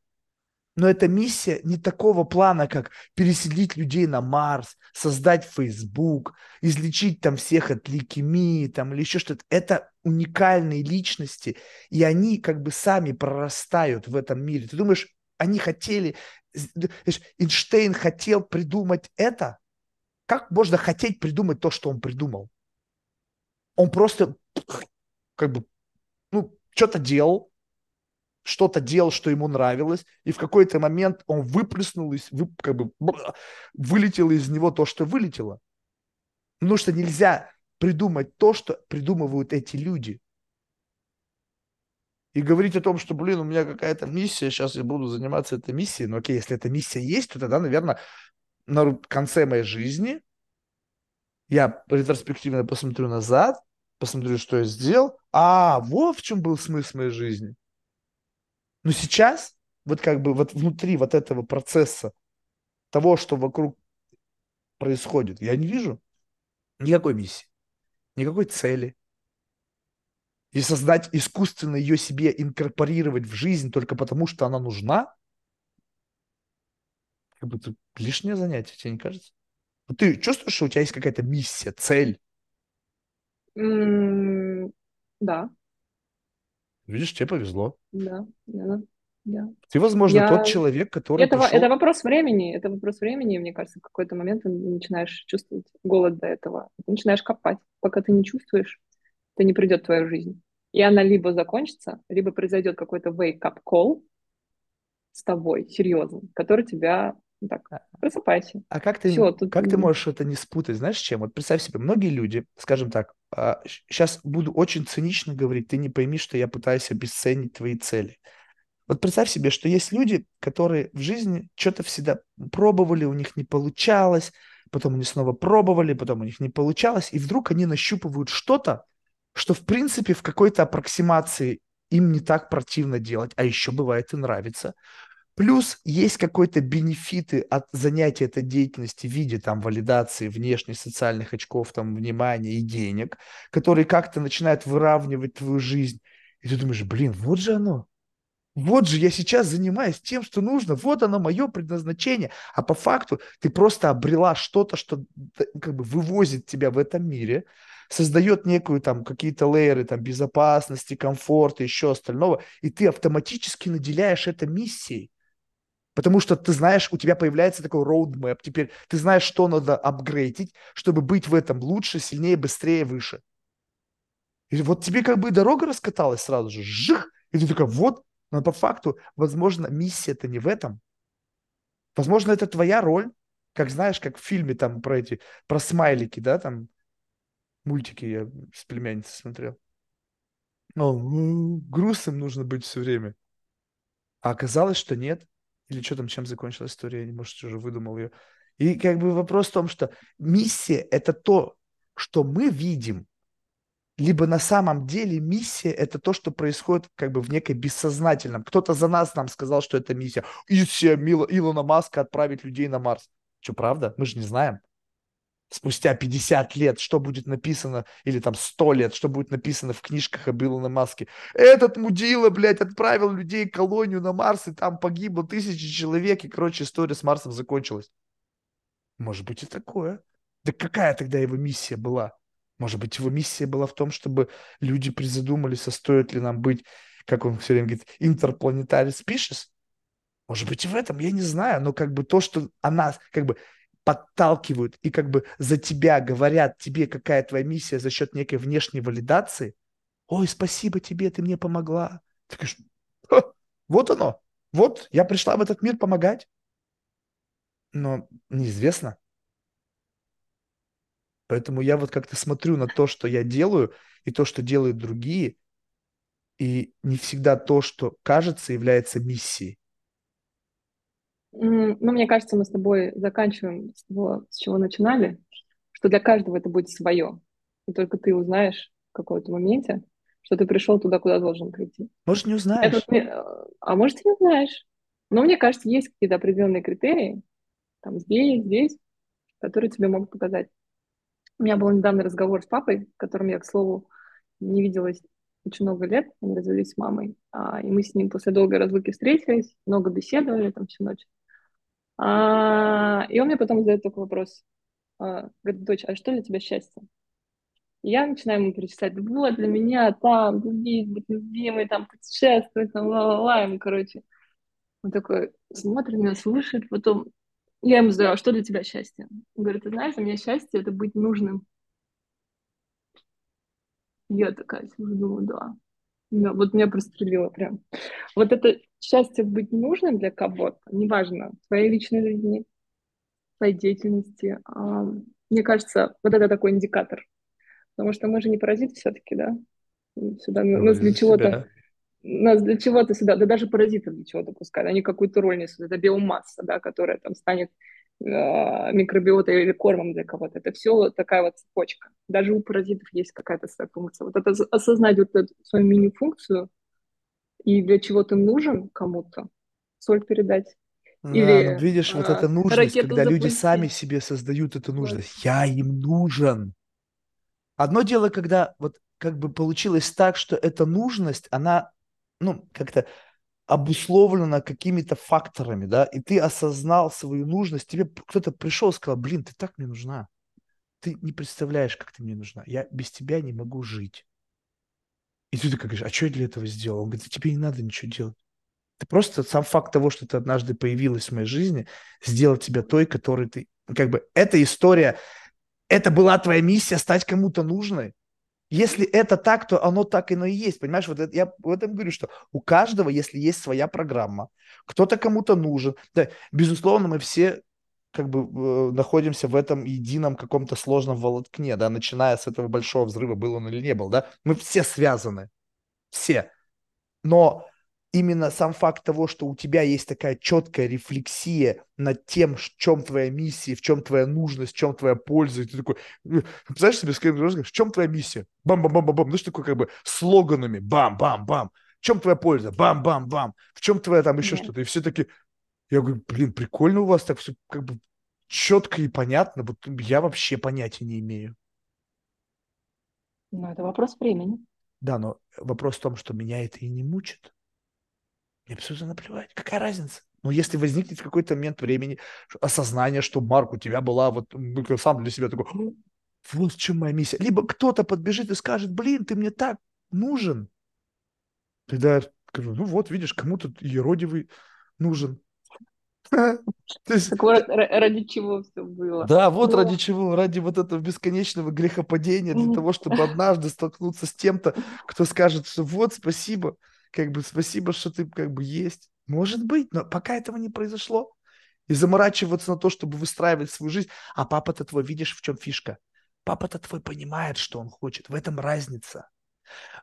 Но эта миссия не такого плана, как переселить людей на Марс, создать Facebook, излечить там всех от лейкемии там, или еще что-то. Это уникальные личности, и они как бы сами прорастают в этом мире. Ты думаешь, они хотели... Эйнштейн хотел придумать это? Как можно хотеть придумать то, что он придумал? Он просто как бы, ну, что-то делал, что-то делал, что ему нравилось, и в какой-то момент он выплеснул, из, вы, как бы, вылетело из него то, что вылетело. Потому что нельзя придумать то, что придумывают эти люди. И говорить о том, что, блин, у меня какая-то миссия, сейчас я буду заниматься этой миссией. Но окей, если эта миссия есть, то тогда, наверное, на конце моей жизни я ретроспективно посмотрю назад посмотрю, что я сделал. А, вот в чем был смысл моей жизни. Но сейчас, вот как бы вот внутри вот этого процесса, того, что вокруг происходит, я не вижу никакой миссии, никакой цели. И создать искусственно ее себе инкорпорировать в жизнь только потому, что она нужна, как бы это лишнее занятие, тебе не кажется? Ты чувствуешь, что у тебя есть какая-то миссия, цель? Да, Видишь, тебе повезло. да, да, да. Ты, возможно, Я... тот человек, который Это, пришел... это вопрос времени, это вопрос времени, мне кажется, в какой-то момент ты начинаешь чувствовать голод до этого. Ты начинаешь копать. Пока ты не чувствуешь, это не придет в твою жизнь. И она либо закончится, либо произойдет какой-то wake-up call с тобой, серьезный, который тебя так, а, просыпайся. А как ты, Все, тут... как ты можешь это не спутать? Знаешь, чем? Вот представь себе, многие люди, скажем так, сейчас а, буду очень цинично говорить, ты не пойми, что я пытаюсь обесценить твои цели. Вот представь себе, что есть люди, которые в жизни что-то всегда пробовали, у них не получалось, потом они снова пробовали, потом у них не получалось, и вдруг они нащупывают что-то, что в принципе в какой-то аппроксимации им не так противно делать, а еще бывает и нравится. Плюс есть какой-то бенефиты от занятия этой деятельности в виде там валидации внешних социальных очков, там внимания и денег, которые как-то начинают выравнивать твою жизнь. И ты думаешь, блин, вот же оно. Вот же я сейчас занимаюсь тем, что нужно. Вот оно мое предназначение. А по факту ты просто обрела что-то, что как бы вывозит тебя в этом мире, создает некую там какие-то лейеры там безопасности, комфорта, еще остального, и ты автоматически наделяешь это миссией. Потому что ты знаешь, у тебя появляется такой roadmap. Теперь ты знаешь, что надо апгрейдить, чтобы быть в этом лучше, сильнее, быстрее, выше. И вот тебе как бы дорога раскаталась сразу же. Жих! И ты такой, вот. Но по факту, возможно, миссия-то не в этом. Возможно, это твоя роль. Как знаешь, как в фильме там про эти, про смайлики, да, там мультики я с племянницей смотрел. Ну, грустным нужно быть все время. А оказалось, что нет. Или что там, чем закончилась история, я, может, уже выдумал ее. И как бы вопрос в том, что миссия – это то, что мы видим, либо на самом деле миссия – это то, что происходит как бы в некой бессознательном. Кто-то за нас нам сказал, что это миссия. Миссия Илона Маска отправить людей на Марс. Что, правда? Мы же не знаем спустя 50 лет, что будет написано, или там 100 лет, что будет написано в книжках об Илоне Маске. Этот мудила, блядь, отправил людей в колонию на Марс, и там погибло тысячи человек, и, короче, история с Марсом закончилась. Может быть и такое. Да какая тогда его миссия была? Может быть, его миссия была в том, чтобы люди призадумались, а стоит ли нам быть, как он все время говорит, interplanetary species? Может быть, и в этом, я не знаю, но как бы то, что она как бы подталкивают и как бы за тебя говорят тебе, какая твоя миссия за счет некой внешней валидации, ой, спасибо тебе, ты мне помогла. Ты говоришь, вот оно, вот, я пришла в этот мир помогать. Но неизвестно. Поэтому я вот как-то смотрю на то, что я делаю, и то, что делают другие, и не всегда то, что кажется, является миссией. Ну, мне кажется, мы с тобой заканчиваем с того, с чего начинали, что для каждого это будет свое. И только ты узнаешь в какой-то моменте, что ты пришел туда, куда должен прийти. Может, не узнаешь. Это, а может, и не знаешь. Но мне кажется, есть какие-то определенные критерии, там здесь, здесь, которые тебе могут показать. У меня был недавно разговор с папой, с которым я, к слову, не виделась очень много лет. Они развелись с мамой. А, и мы с ним после долгой разлуки встретились, много беседовали там всю ночь. А, и он мне потом задает такой вопрос. А, говорит, дочь, а что для тебя счастье? И я начинаю ему перечислять, вот для меня там, любить, быть любимой, там, путешествовать, там, ла-ла-ла, ему, короче. Он такой смотрит меня, слушает, потом я ему задаю, а что для тебя счастье? Он говорит, ты знаешь, для меня счастье — это быть нужным. Я такая сижу, думаю, да. Да. Вот меня прострелило прям. Вот это счастье быть нужным для кого-то, неважно, в твоей личной жизни, в твоей деятельности, а, мне кажется, вот это такой индикатор. Потому что мы же не паразиты все-таки, да? Сюда ну, нас для чего-то нас для чего-то сюда, да даже паразиты для чего-то пускают, они какую-то роль несут, это биомасса, да, которая там станет микробиотой или кормом для кого-то. Это все такая вот цепочка. Даже у паразитов есть какая-то своя функция. Вот это осознать вот эту свою мини-функцию и для чего ты нужен кому-то, соль передать. Да, Или, ну, видишь, а, вот эта нужность, когда запустить. люди сами себе создают эту нужность. Вот. Я им нужен. Одно дело, когда вот как бы получилось так, что эта нужность, она ну, как-то обусловлено какими-то факторами, да, и ты осознал свою нужность, тебе кто-то пришел и сказал, блин, ты так мне нужна, ты не представляешь, как ты мне нужна, я без тебя не могу жить. И ты такой говоришь, а что я для этого сделал? Он говорит, тебе не надо ничего делать. Ты просто сам факт того, что ты однажды появилась в моей жизни, сделал тебя той, которой ты... Как бы эта история, это была твоя миссия стать кому-то нужной. Если это так, то оно так и и есть. Понимаешь, вот это, я в этом говорю, что у каждого, если есть своя программа, кто-то кому-то нужен. Да, безусловно, мы все как бы э, находимся в этом едином каком-то сложном волокне, да, начиная с этого большого взрыва, был он или не был, да, мы все связаны, все. Но именно сам факт того, что у тебя есть такая четкая рефлексия над тем, в чем твоя миссия, в чем твоя нужность, в чем твоя польза, и ты такой, «Э, представляешь себе, в чем твоя миссия? Бам-бам-бам-бам-бам, ну что такое как бы слоганами, бам-бам-бам, в чем твоя польза? Бам-бам-бам, в чем твоя там еще yeah. что-то? И все таки я говорю, блин, прикольно у вас так все как бы четко и понятно, вот я вообще понятия не имею. Ну, это вопрос времени. Да, но вопрос в том, что меня это и не мучит. Мне абсолютно наплевать. Какая разница? Но если возникнет в какой-то момент времени осознание, что, Марк, у тебя была вот, ну, сам для себя такой, вот в чем моя миссия. Либо кто-то подбежит и скажет, блин, ты мне так нужен. Тогда я скажу, ну вот, видишь, кому-то еродивый нужен. Так вот, ради чего все было. Да, вот ради чего, ради вот этого бесконечного грехопадения, для того, чтобы однажды столкнуться с тем-то, кто скажет, что вот, спасибо, как бы спасибо, что ты как бы есть. Может быть, но пока этого не произошло. И заморачиваться на то, чтобы выстраивать свою жизнь. А папа-то твой, видишь, в чем фишка? Папа-то твой понимает, что он хочет. В этом разница.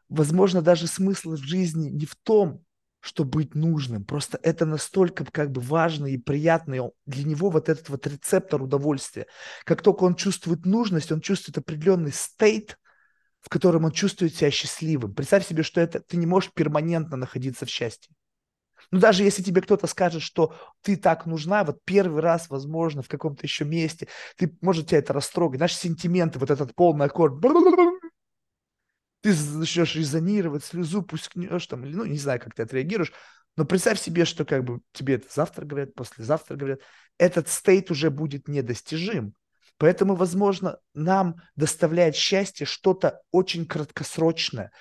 Возможно, даже смысл в жизни не в том, что быть нужным. Просто это настолько как бы важно и приятно. И для него вот этот вот рецептор удовольствия. Как только он чувствует нужность, он чувствует определенный стейт, в котором он чувствует себя счастливым. Представь себе, что это ты не можешь перманентно находиться в счастье. Ну, даже если тебе кто-то скажет, что ты так нужна, вот первый раз, возможно, в каком-то еще месте, ты, может, тебя это растрогать. Наши сентименты, вот этот полный аккорд, ты начнешь резонировать, слезу пускнешь там, или, ну, не знаю, как ты отреагируешь, но представь себе, что как бы тебе это завтра говорят, послезавтра говорят, этот стейт уже будет недостижим. Поэтому, возможно, нам доставляет счастье что-то очень краткосрочное,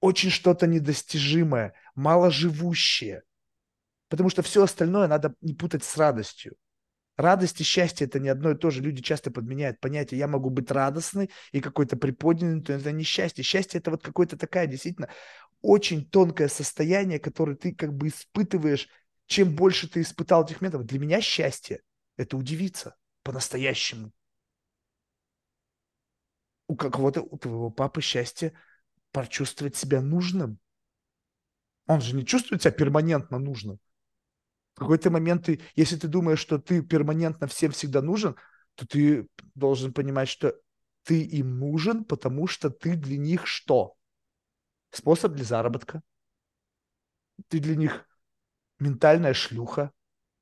очень что-то недостижимое, маложивущее. Потому что все остальное надо не путать с радостью. Радость и счастье – это не одно и то же. Люди часто подменяют понятие «я могу быть радостной» и какой-то приподнятый, но это не счастье. Счастье – это вот какое-то такая действительно очень тонкое состояние, которое ты как бы испытываешь. Чем больше ты испытал этих методов, для меня счастье – это удивиться по-настоящему. У кого-то, у твоего папы счастье почувствовать себя нужным. Он же не чувствует себя перманентно нужным. В какой-то момент ты, если ты думаешь, что ты перманентно всем всегда нужен, то ты должен понимать, что ты им нужен, потому что ты для них что? Способ для заработка. Ты для них ментальная шлюха.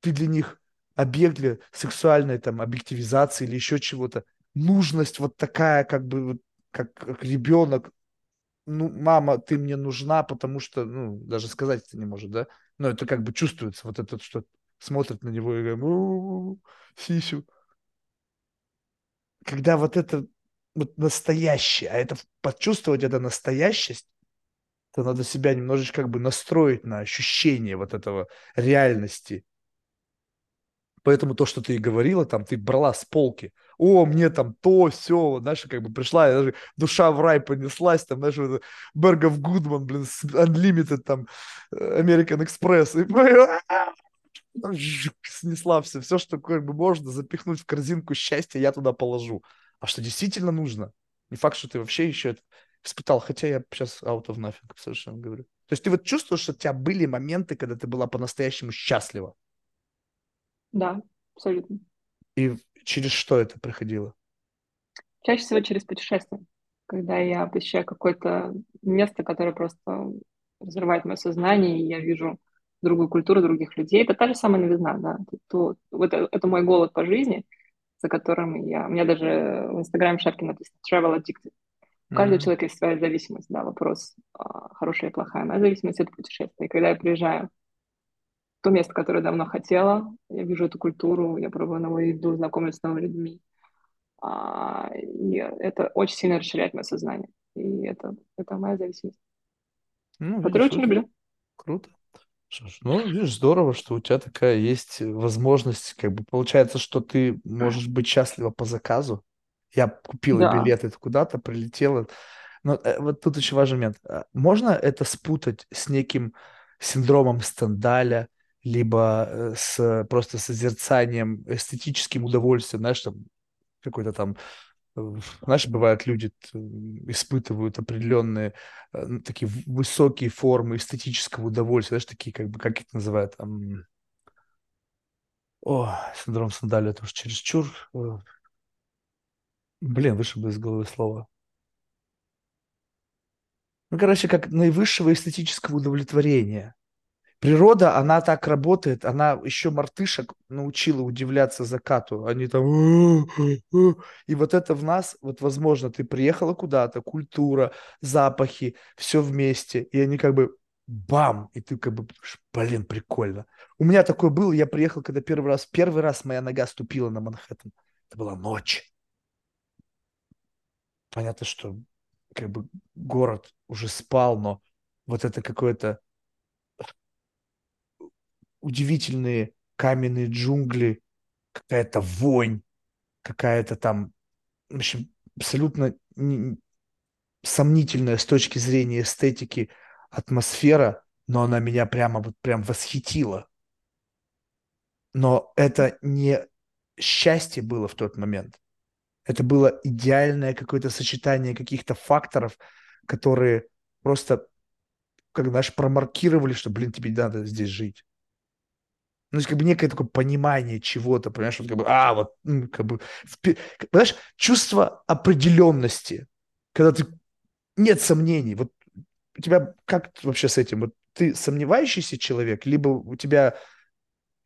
Ты для них объект для сексуальной там объективизации или еще чего-то. Нужность вот такая, как бы, как, как ребенок. Ну, мама, ты мне нужна, потому что, ну, даже сказать это не может, да? Но это как бы чувствуется, вот это, что смотрит на него и говорит, сисю. Когда вот это вот настоящее, а это почувствовать это настоящесть, то надо себя немножечко как бы настроить на ощущение вот этого реальности. Поэтому то, что ты и говорила, там, ты брала с полки. О, мне там то, все, знаешь, как бы пришла, даже душа в рай понеслась, там, знаешь, вот Бергов Гудман, блин, Unlimited, там, э, American Express, и снесла все, все, что как бы можно запихнуть в корзинку счастья, я туда положу. А что действительно нужно? Не факт, что ты вообще еще это испытал, хотя я сейчас out of nothing совершенно говорю. То есть ты вот чувствуешь, что у тебя были моменты, когда ты была по-настоящему счастлива? Да, абсолютно. И через что это проходило? Чаще всего через путешествия. Когда я посещаю какое-то место, которое просто разрывает мое сознание, и я вижу другую культуру, других людей. Это та же самая новизна, да. То, вот это, это мой голод по жизни, за которым я... У меня даже в Инстаграме шапки написано «Travel Addicted». У каждого mm-hmm. человека есть своя зависимость, да, вопрос а, хорошая и плохая. Моя зависимость — это путешествие. И когда я приезжаю то место, которое давно хотела. Я вижу эту культуру, я пробую новую еду, знакомлюсь с новыми людьми. А, и это очень сильно расширяет мое сознание. И это, это моя зависимость. Ну, которую очень люблю. Круто. Что ж, ну, видишь, здорово, что у тебя такая есть возможность, как бы получается, что ты можешь быть счастлива по заказу. Я купила да. билеты куда-то, прилетела. Но э, вот тут очень важный момент. А можно это спутать с неким синдромом Стендаля, либо э, с просто созерцанием, эстетическим удовольствием, знаешь, там какой-то там знаешь, бывают люди испытывают определенные э, такие высокие формы эстетического удовольствия, знаешь, такие как бы, как их называют, там... О, синдром сандаля, это уж чересчур. Э, блин, вышибло из головы слово. Ну, короче, как наивысшего эстетического удовлетворения. Природа, она так работает, она еще мартышек научила удивляться закату. Они там... И вот это в нас, вот возможно, ты приехала куда-то, культура, запахи, все вместе, и они как бы бам, и ты как бы, блин, прикольно. У меня такое было, я приехал, когда первый раз, первый раз моя нога ступила на Манхэттен. Это была ночь. Понятно, что как бы город уже спал, но вот это какое-то удивительные каменные джунгли, какая-то вонь, какая-то там, в общем, абсолютно сомнительная с точки зрения эстетики атмосфера, но она меня прямо вот прям восхитила. Но это не счастье было в тот момент. Это было идеальное какое-то сочетание каких-то факторов, которые просто, как знаешь, промаркировали, что, блин, тебе надо здесь жить ну, есть, как бы некое такое понимание чего-то, понимаешь, вот как бы, а, вот, как бы, понимаешь, чувство определенности, когда ты, нет сомнений, вот у тебя как вообще с этим, вот ты сомневающийся человек, либо у тебя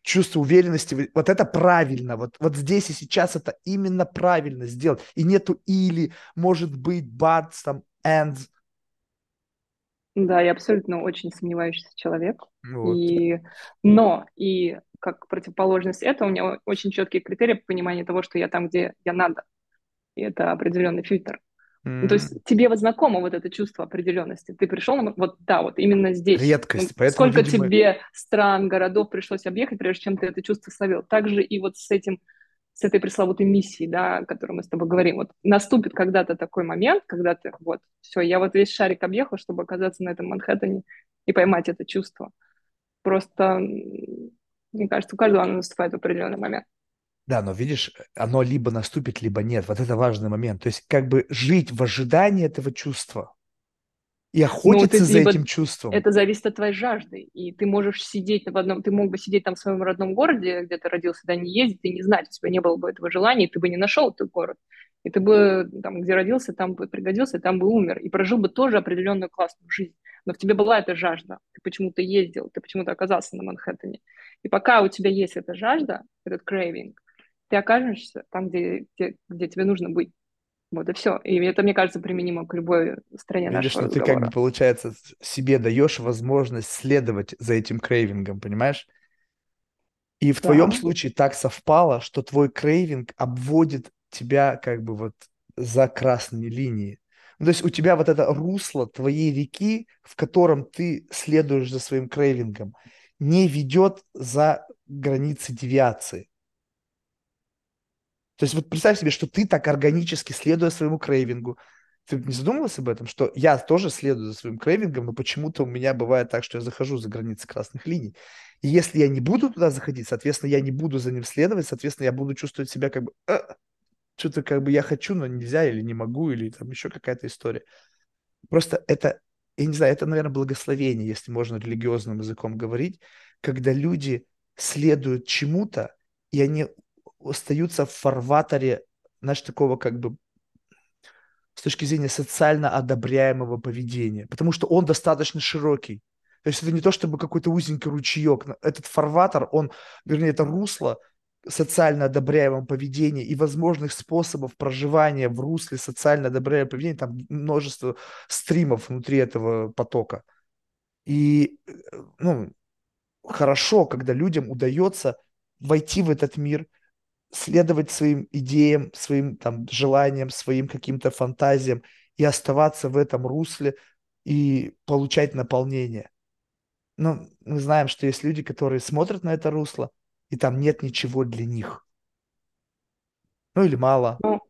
чувство уверенности, вот это правильно, вот, вот здесь и сейчас это именно правильно сделать, и нету или, может быть, but, там, and, да, я абсолютно очень сомневающийся человек. Вот. И, но и как противоположность этого, у меня очень четкие критерии понимания того, что я там, где я надо. И это определенный фильтр. Mm. То есть тебе вот знакомо вот это чувство определенности. Ты пришел, вот да, вот именно здесь. Редкость. Ну, поэтому, сколько видимо... тебе стран, городов пришлось объехать, прежде чем ты это чувство словил. Также и вот с этим, с этой пресловутой миссией, да, о которой мы с тобой говорим. Вот наступит когда-то такой момент, когда ты вот, все, я вот весь шарик объехал, чтобы оказаться на этом Манхэттене и поймать это чувство. Просто, мне кажется, у каждого оно наступает в определенный момент. Да, но видишь, оно либо наступит, либо нет. Вот это важный момент. То есть как бы жить в ожидании этого чувства и ну, охотиться ну, за либо... этим чувством. Это зависит от твоей жажды. И ты можешь сидеть в одном... Ты мог бы сидеть там в своем родном городе, где ты родился, да, не ездить и не знать. У тебя не было бы этого желания, и ты бы не нашел этот город. И ты бы там, где родился, там бы пригодился, там бы умер. И прожил бы тоже определенную классную жизнь. Но в тебе была эта жажда. Ты почему-то ездил, ты почему-то оказался на Манхэттене. И пока у тебя есть эта жажда, этот крейвинг, ты окажешься там, где, где, где тебе нужно быть. Вот и все. И это, мне кажется, применимо к любой стране Видишь, нашего ну ты как бы, получается, себе даешь возможность следовать за этим крейвингом, понимаешь? И в да. твоем случае так совпало, что твой craving обводит тебя как бы вот за красные линии. Ну, то есть у тебя вот это русло твоей реки, в котором ты следуешь за своим craving ом, не ведет за границы девиации. То есть вот представь себе, что ты так органически, следуя своему craving у, ты не задумывался об этом, что я тоже следую за своим craving ом, но почему-то у меня бывает так, что я захожу за границы красных линий. И если я не буду туда заходить, соответственно, я не буду за ним следовать, соответственно, я буду чувствовать себя как бы э, что-то как бы я хочу, но нельзя или не могу, или там еще какая-то история. Просто это, я не знаю, это, наверное, благословение, если можно религиозным языком говорить, когда люди следуют чему-то, и они остаются в фарватере, знаешь, такого как бы с точки зрения социально одобряемого поведения, потому что он достаточно широкий. То есть это не то, чтобы какой-то узенький ручеек. Этот фарватер, он, вернее, это русло социально одобряемого поведения и возможных способов проживания в русле социально одобряемого поведения, там множество стримов внутри этого потока. И, э, ну, хорошо, когда людям удается войти в этот мир – следовать своим идеям, своим там желаниям, своим каким-то фантазиям и оставаться в этом русле и получать наполнение. Но мы знаем, что есть люди, которые смотрят на это русло, и там нет ничего для них. Ну или мало. Ну,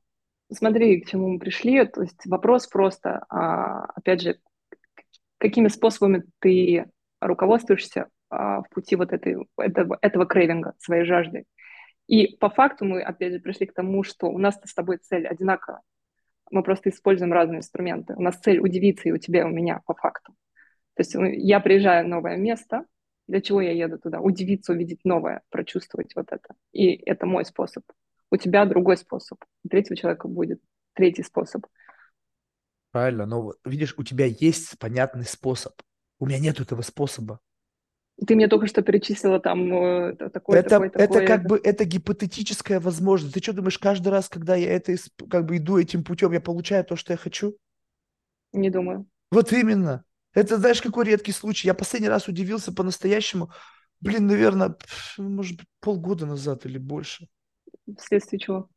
смотри, к чему мы пришли. То есть вопрос просто, а, опять же, какими способами ты руководствуешься а, в пути вот этой, этого, этого крейвинга, своей жажды. И по факту мы, опять же, пришли к тому, что у нас с тобой цель одинаковая. Мы просто используем разные инструменты. У нас цель удивиться и у тебя, и у меня по факту. То есть ну, я приезжаю в новое место, для чего я еду туда? Удивиться, увидеть новое, прочувствовать вот это. И это мой способ. У тебя другой способ. У третьего человека будет третий способ. Правильно, но видишь, у тебя есть понятный способ. У меня нет этого способа. Ты мне только что перечислила там э, такое, это, такое, это такое. как бы это гипотетическая возможность. Ты что думаешь, каждый раз, когда я это как бы иду этим путем, я получаю то, что я хочу? Не думаю. Вот именно. Это знаешь, какой редкий случай. Я последний раз удивился по-настоящему, блин, наверное, может быть, полгода назад или больше. Вследствие чего?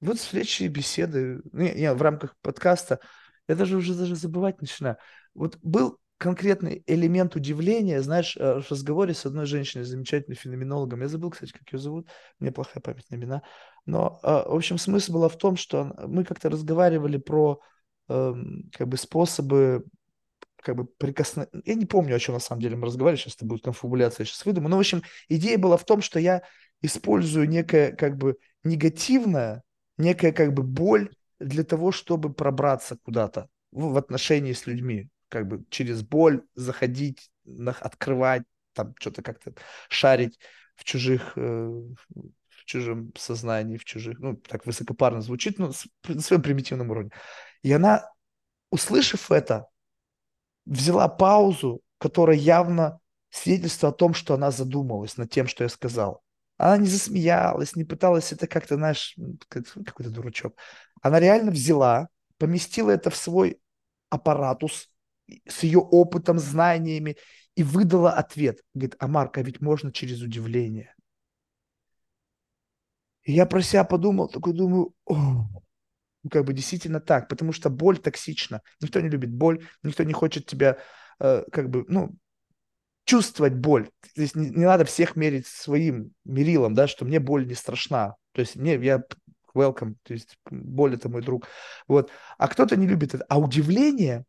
Вот встречи и беседы. Не, не, в рамках подкаста. Я даже уже даже забывать начинаю. Вот был конкретный элемент удивления, знаешь, э, в разговоре с одной женщиной, замечательным феноменологом, я забыл, кстати, как ее зовут, меня плохая память на имена, но, э, в общем, смысл был в том, что мы как-то разговаривали про эм, как бы способы как бы прикосно... Я не помню, о чем на самом деле мы разговаривали, сейчас это будет конфабуляция, я сейчас выдумаю. Но, в общем, идея была в том, что я использую некое как бы негативное, некая как бы боль для того, чтобы пробраться куда-то в отношении с людьми как бы через боль заходить, открывать, там что-то как-то шарить в чужих, э, в чужом сознании, в чужих, ну, так высокопарно звучит, но на своем примитивном уровне. И она, услышав это, взяла паузу, которая явно свидетельство о том, что она задумалась над тем, что я сказал. Она не засмеялась, не пыталась это как-то, знаешь, какой-то дурачок. Она реально взяла, поместила это в свой аппаратус, с ее опытом, знаниями, и выдала ответ. Говорит, а Марк, а ведь можно через удивление. И я про себя подумал, такой думаю, ну, как бы действительно так, потому что боль токсична. Никто не любит боль, никто не хочет тебя, э, как бы, ну, чувствовать боль. То есть не, не надо всех мерить своим мерилом, да, что мне боль не страшна. То есть мне, я welcome, то есть боль это мой друг. Вот. А кто-то не любит это. А удивление,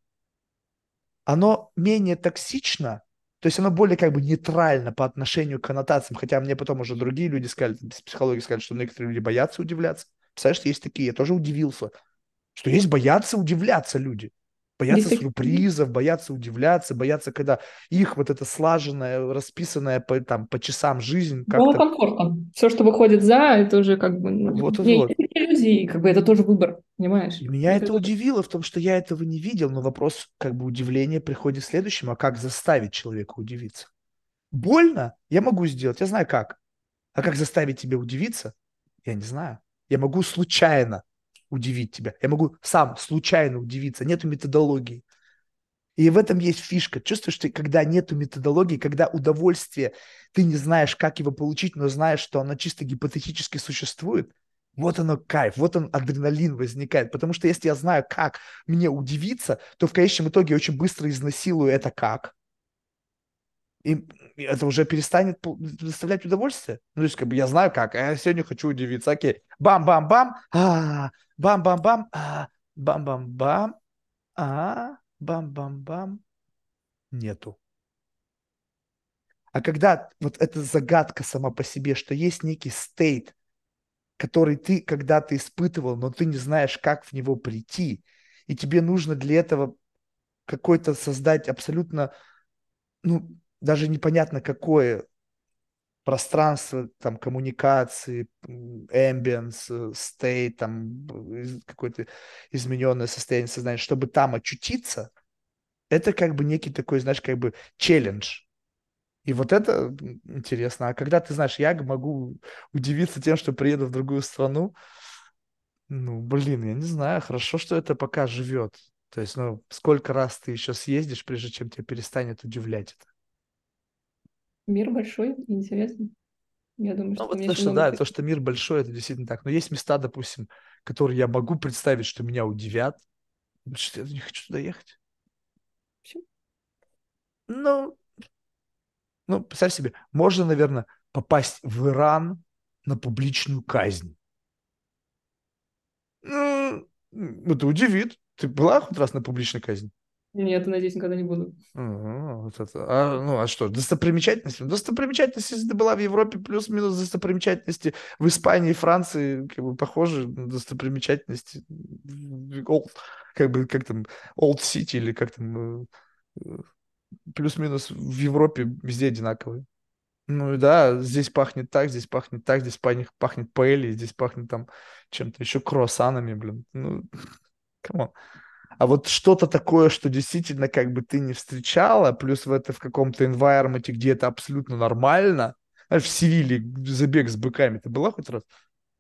оно менее токсично, то есть оно более как бы нейтрально по отношению к коннотациям, хотя мне потом уже другие люди сказали, с психологии сказали, что некоторые люди боятся удивляться. Представляешь, есть такие, я тоже удивился, что есть боятся удивляться люди. Боятся есть сюрпризов, боятся удивляться, боятся, когда их вот это слаженная, расписанная по, там, по часам жизнь как-то... комфортно. Все, что выходит за, это уже как бы... Ну, вот, вот, вот. иллюзии, как бы это тоже выбор, понимаешь? И меня это, это удивило в том, что я этого не видел, но вопрос как бы удивления приходит следующим, а как заставить человека удивиться? Больно? Я могу сделать, я знаю как. А как заставить тебя удивиться? Я не знаю. Я могу случайно удивить тебя. Я могу сам случайно удивиться. Нету методологии. И в этом есть фишка. Чувствуешь, что когда нету методологии, когда удовольствие, ты не знаешь, как его получить, но знаешь, что оно чисто гипотетически существует, вот оно кайф, вот он адреналин возникает. Потому что если я знаю, как мне удивиться, то в конечном итоге я очень быстро изнасилую это как и это уже перестанет доставлять удовольствие. Ну, то есть, как бы я знаю как, а я сегодня хочу удивиться, окей, бам-бам-бам, а, бам-бам-бам, а, бам-бам-бам, а, бам-бам-бам, нету. А когда вот эта загадка сама по себе, что есть некий стейт, который ты когда-то испытывал, но ты не знаешь, как в него прийти, и тебе нужно для этого какой-то создать абсолютно ну, даже непонятно какое пространство, там, коммуникации, ambience, э, state, там, какое-то измененное состояние сознания, чтобы там очутиться, это как бы некий такой, знаешь, как бы челлендж. И вот это интересно. А когда ты знаешь, я могу удивиться тем, что приеду в другую страну, ну, блин, я не знаю, хорошо, что это пока живет. То есть, ну, сколько раз ты еще съездишь, прежде чем тебя перестанет удивлять это? Мир большой, интересный. Я думаю, что, ну, вот то, что да, то, что мир большой, это действительно так. Но есть места, допустим, которые я могу представить, что меня удивят. Что я не хочу туда ехать. Почему? Ну, ну, представь себе, можно, наверное, попасть в Иран на публичную казнь. Ну, это удивит. Ты была хоть раз на публичной казни? Нет, надеюсь, никогда не буду. А, вот это. А, ну, а что, достопримечательности? Достопримечательности, если ты была в Европе, плюс-минус достопримечательности в Испании, Франции, как бы похожи достопримечательности. Old, как бы, как там, Old City или как там, э, плюс-минус в Европе везде одинаковые. Ну и да, здесь пахнет так, здесь пахнет так, здесь пахнет, пахнет паэльей, здесь пахнет там чем-то еще круассанами, блин. Ну, come on а вот что-то такое, что действительно как бы ты не встречала, плюс в это в каком-то environment, где это абсолютно нормально, в Севиле забег с быками, ты была хоть раз?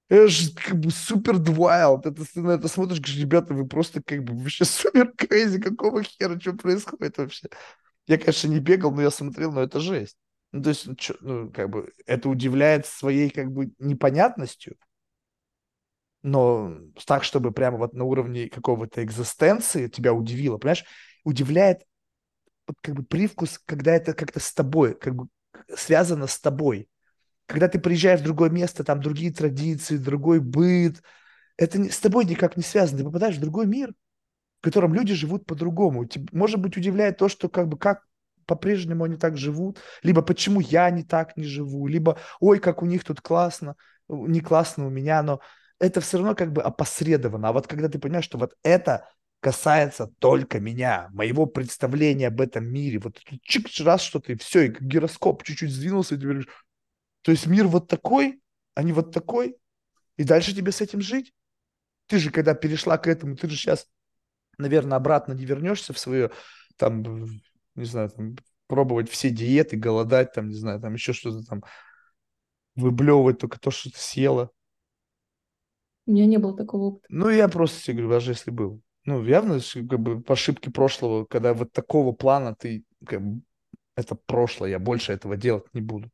Это же как бы супер wild. Это, ты на это смотришь, говоришь, ребята, вы просто как бы вообще супер крейзи, какого хера, что происходит вообще? Я, конечно, не бегал, но я смотрел, но это жесть. Ну, то есть, ну, чё, ну, как бы, это удивляет своей, как бы, непонятностью, но так, чтобы прямо вот на уровне какого-то экзистенции тебя удивило, понимаешь, удивляет как бы привкус, когда это как-то с тобой, как бы связано с тобой. Когда ты приезжаешь в другое место, там другие традиции, другой быт, это не, с тобой никак не связано. Ты попадаешь в другой мир, в котором люди живут по-другому. Может быть, удивляет то, что как бы как по-прежнему они так живут, либо почему я не так не живу, либо ой, как у них тут классно, не классно у меня, но это все равно как бы опосредованно. А вот когда ты понимаешь, что вот это касается только меня, моего представления об этом мире, вот чик раз что-то, и все, и гироскоп чуть-чуть сдвинулся, и ты говоришь, то есть мир вот такой, а не вот такой, и дальше тебе с этим жить? Ты же, когда перешла к этому, ты же сейчас, наверное, обратно не вернешься в свое, там, не знаю, там, пробовать все диеты, голодать, там, не знаю, там еще что-то там, выблевывать только то, что ты съела. У меня не было такого опыта. Ну, я просто тебе говорю, даже если был. Ну, явно, как бы, по ошибке прошлого, когда вот такого плана ты, как бы, это прошлое, я больше этого делать не буду.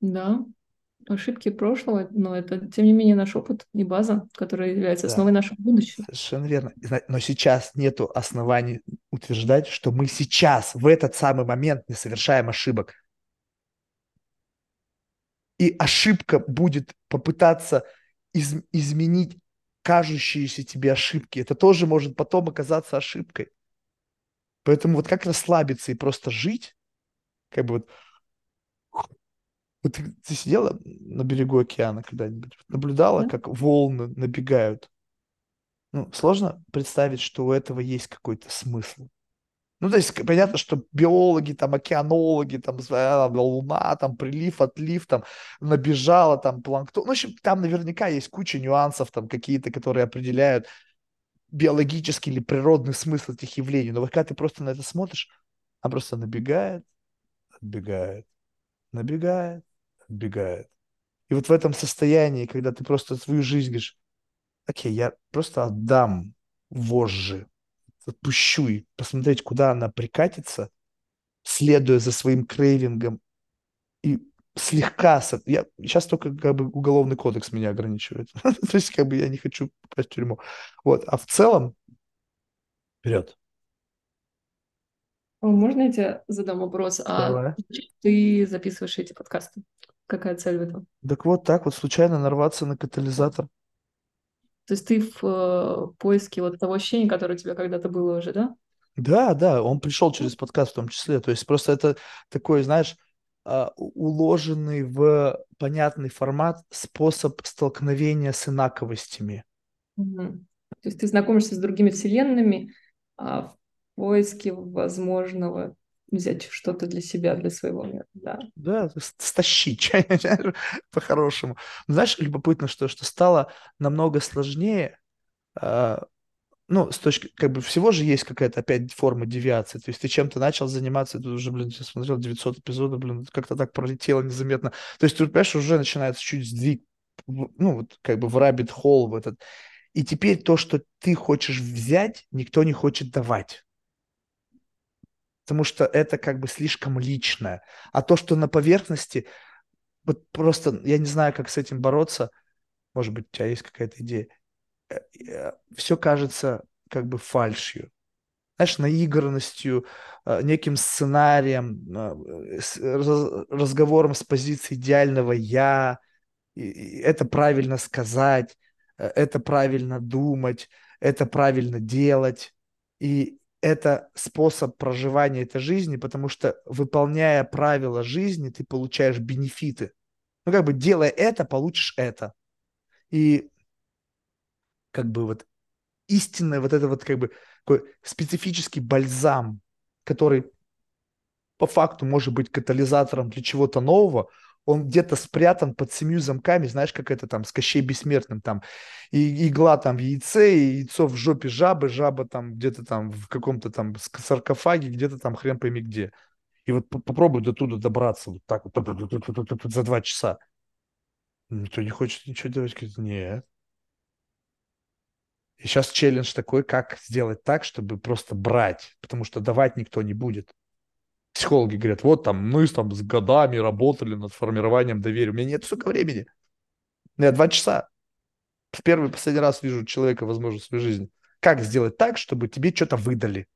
Да. ошибки прошлого, но это, тем не менее, наш опыт и база, которая является Да. основой нашего будущего. Совершенно верно. Но сейчас нету оснований утверждать, что мы сейчас, в этот самый момент, не совершаем ошибок. И ошибка будет попытаться из, изменить кажущиеся тебе ошибки. Это тоже может потом оказаться ошибкой. Поэтому вот как расслабиться и просто жить, как бы вот вот ты, ты сидела на берегу океана когда-нибудь, наблюдала, Да. как волны набегают? Ну, сложно представить, что у этого есть какой-то смысл. Ну, то есть понятно, что биологи, там, океанологи, там, а, луна, там, прилив, отлив, там, набежала, там, планктон. Ну, в общем, там наверняка есть куча нюансов, там, какие-то, которые определяют биологический или природный смысл этих явлений. Но когда ты просто на это смотришь, она просто набегает, отбегает, набегает, отбегает. И вот в этом состоянии, когда ты просто свою жизнь говоришь, окей, я просто отдам вожжи, отпущу и посмотреть, куда она прикатится, следуя за своим крейвингом и слегка... Я, сейчас только как бы уголовный кодекс меня ограничивает. То есть как бы я не хочу попасть в тюрьму. Вот. А в целом вперед. Можно я тебе задам вопрос? А ты записываешь эти подкасты? Какая цель в этом? Так вот так вот случайно нарваться на катализатор. То есть ты в э, поиске вот того ощущения, которое у тебя когда-то было уже, да? Да, да, он пришел через подкаст в том числе. То есть просто это такой, знаешь, а, уложенный в понятный формат способ столкновения с инаковостями. Угу. То есть ты знакомишься с другими вселенными а в поиске возможного взять что-то для себя, для своего мира, да. Да, стащить по-хорошему. Знаешь, любопытно, что, что стало намного сложнее, а, ну, с точки, как бы всего же есть какая-то опять форма девиации. То есть ты чем-то начал заниматься, ты уже, блин, сейчас смотрел 900 эпизодов, блин, как-то так пролетело незаметно. То есть ты, понимаешь, уже начинается чуть сдвиг, ну, вот как бы в rabbit hole в этот. И теперь то, что ты хочешь взять, никто не хочет давать потому что это как бы слишком личное. А то, что на поверхности, вот просто я не знаю, как с этим бороться, может быть, у тебя есть какая-то идея, э, э, все кажется как бы фальшью. Знаешь, наигранностью, э, неким сценарием, разговором с позиции идеального «я», это правильно сказать, это правильно думать, это правильно делать. И это способ проживания этой жизни, потому что выполняя правила жизни, ты получаешь бенефиты. Ну, как бы делая это, получишь это. И как бы вот истинный вот это вот как бы такой специфический бальзам, который по факту может быть катализатором для чего-то нового, он где-то спрятан под семью замками, знаешь, как это там с Кощей Бессмертным, там и игла там в яйце, и яйцо в жопе жабы, жаба там где-то там в каком-то там саркофаге, где-то там хрен пойми где. И вот попробуй до туда добраться вот так вот за два часа. Никто не хочет ничего делать. Говорит, нет. И сейчас челлендж такой, как сделать так, чтобы просто брать, потому что давать никто не будет психологи говорят, вот там мы там с годами работали над формированием доверия. У меня нет, сука, времени. Я два часа. В первый последний раз вижу человека, возможно, в своей жизни. Как сделать так, чтобы тебе что-то выдали?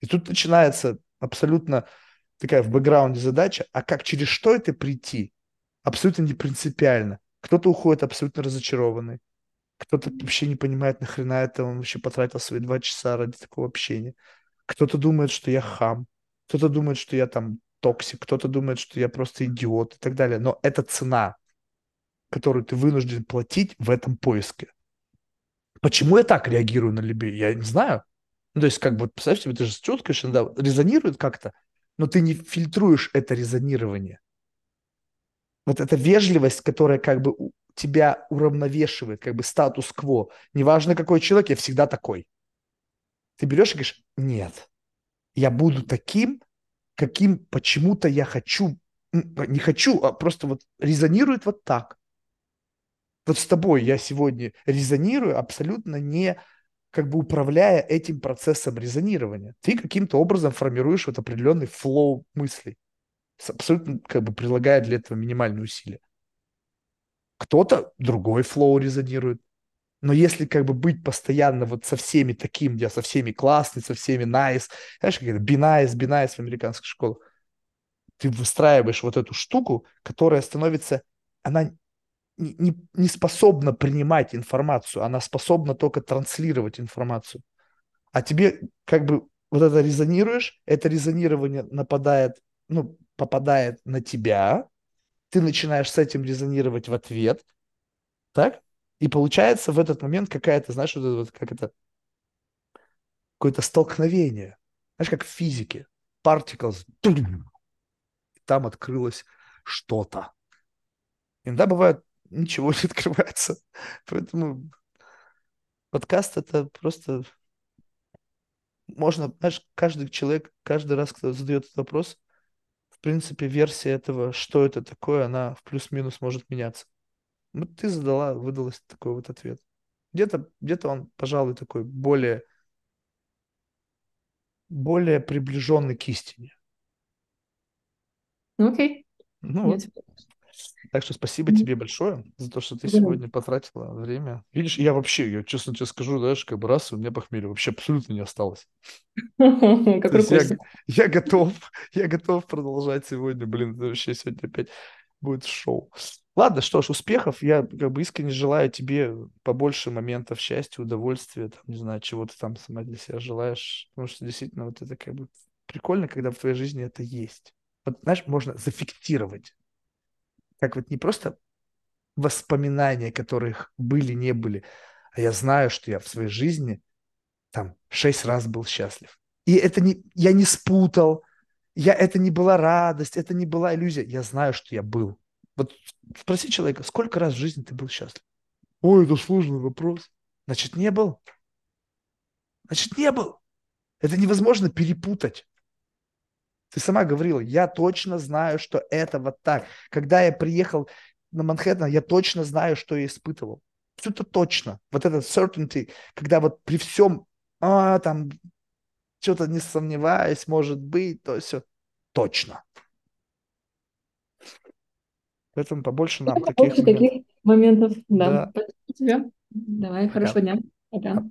И тут начинается абсолютно такая в бэкграунде задача, а как через что это прийти? Абсолютно не принципиально. Кто-то уходит абсолютно разочарованный. Кто-то вообще не понимает, нахрена это он вообще потратил свои два часа ради такого общения. Кто-то думает, что я хам. Кто-то думает, что я там токсик, кто-то думает, что я просто идиот и так далее. Но это цена, которую ты вынужден платить в этом поиске. Почему я так реагирую на людей? Я не знаю. Ну, то есть, как бы, представь себе, ты же чувствуешь, да, резонирует как-то, но ты не фильтруешь это резонирование. Вот эта вежливость, которая как бы тебя уравновешивает, как бы статус-кво. Неважно, какой человек, я всегда такой. Ты берешь и говоришь, нет, я буду таким, каким почему-то я хочу, не хочу, а просто вот резонирует вот так. Вот с тобой я сегодня резонирую абсолютно не как бы управляя этим процессом резонирования. Ты каким-то образом формируешь вот определенный flow мыслей, абсолютно как бы прилагая для этого минимальные усилия. Кто-то другой flow резонирует. Но если как бы быть постоянно вот со всеми таким, где со всеми классный, со всеми nice, знаешь, как это, be nice, be nice в американской школе, ты выстраиваешь вот эту штуку, которая становится, она не, не, способна принимать информацию, она способна только транслировать информацию. А тебе как бы вот это резонируешь, это резонирование нападает, ну, попадает на тебя, ты начинаешь с этим резонировать в ответ, так? И получается в этот момент какая-то, знаешь, вот вот, как это, какое-то столкновение. Знаешь, как в физике. Particles. И там открылось что-то. Иногда бывает, ничего не открывается. Поэтому подкаст это просто... Можно, знаешь, каждый человек, каждый раз, кто задает этот вопрос, в принципе, версия этого, что это такое, она в плюс-минус может меняться. Вот ну, ты задала, выдалась такой вот ответ. Где-то где он, пожалуй, такой более, более приближенный к истине. Ну, окей. Ну, вот. Так что спасибо тебе большое за то, что ты сегодня потратила время. Видишь, я вообще, я честно тебе скажу, знаешь, как бы раз у меня похмелье вообще абсолютно не осталось. Я, я готов, я готов продолжать сегодня, блин, вообще сегодня опять будет шоу. Ладно, что ж, успехов. Я как бы искренне желаю тебе побольше моментов счастья, удовольствия, там, не знаю, чего ты там сама для себя желаешь. Потому что действительно вот это как бы прикольно, когда в твоей жизни это есть. Вот, знаешь, можно зафиксировать. Как вот не просто воспоминания, которых были, не были, а я знаю, что я в своей жизни там шесть раз был счастлив. И это не, я не спутал, я, это не была радость, это не была иллюзия. Я знаю, что я был. Вот спроси человека, сколько раз в жизни ты был счастлив? Ой, это сложный вопрос. Значит, не был. Значит, не был. Это невозможно перепутать. Ты сама говорила, я точно знаю, что это вот так. Когда я приехал на Манхэттен, я точно знаю, что я испытывал. Все это точно. Вот этот certainty, когда вот при всем, а, там, что-то не сомневаюсь, может быть, то все точно. Поэтому побольше нам таких, моментов. таких моментов. Да. да. Тебе. Давай, хорошего дня. Пока.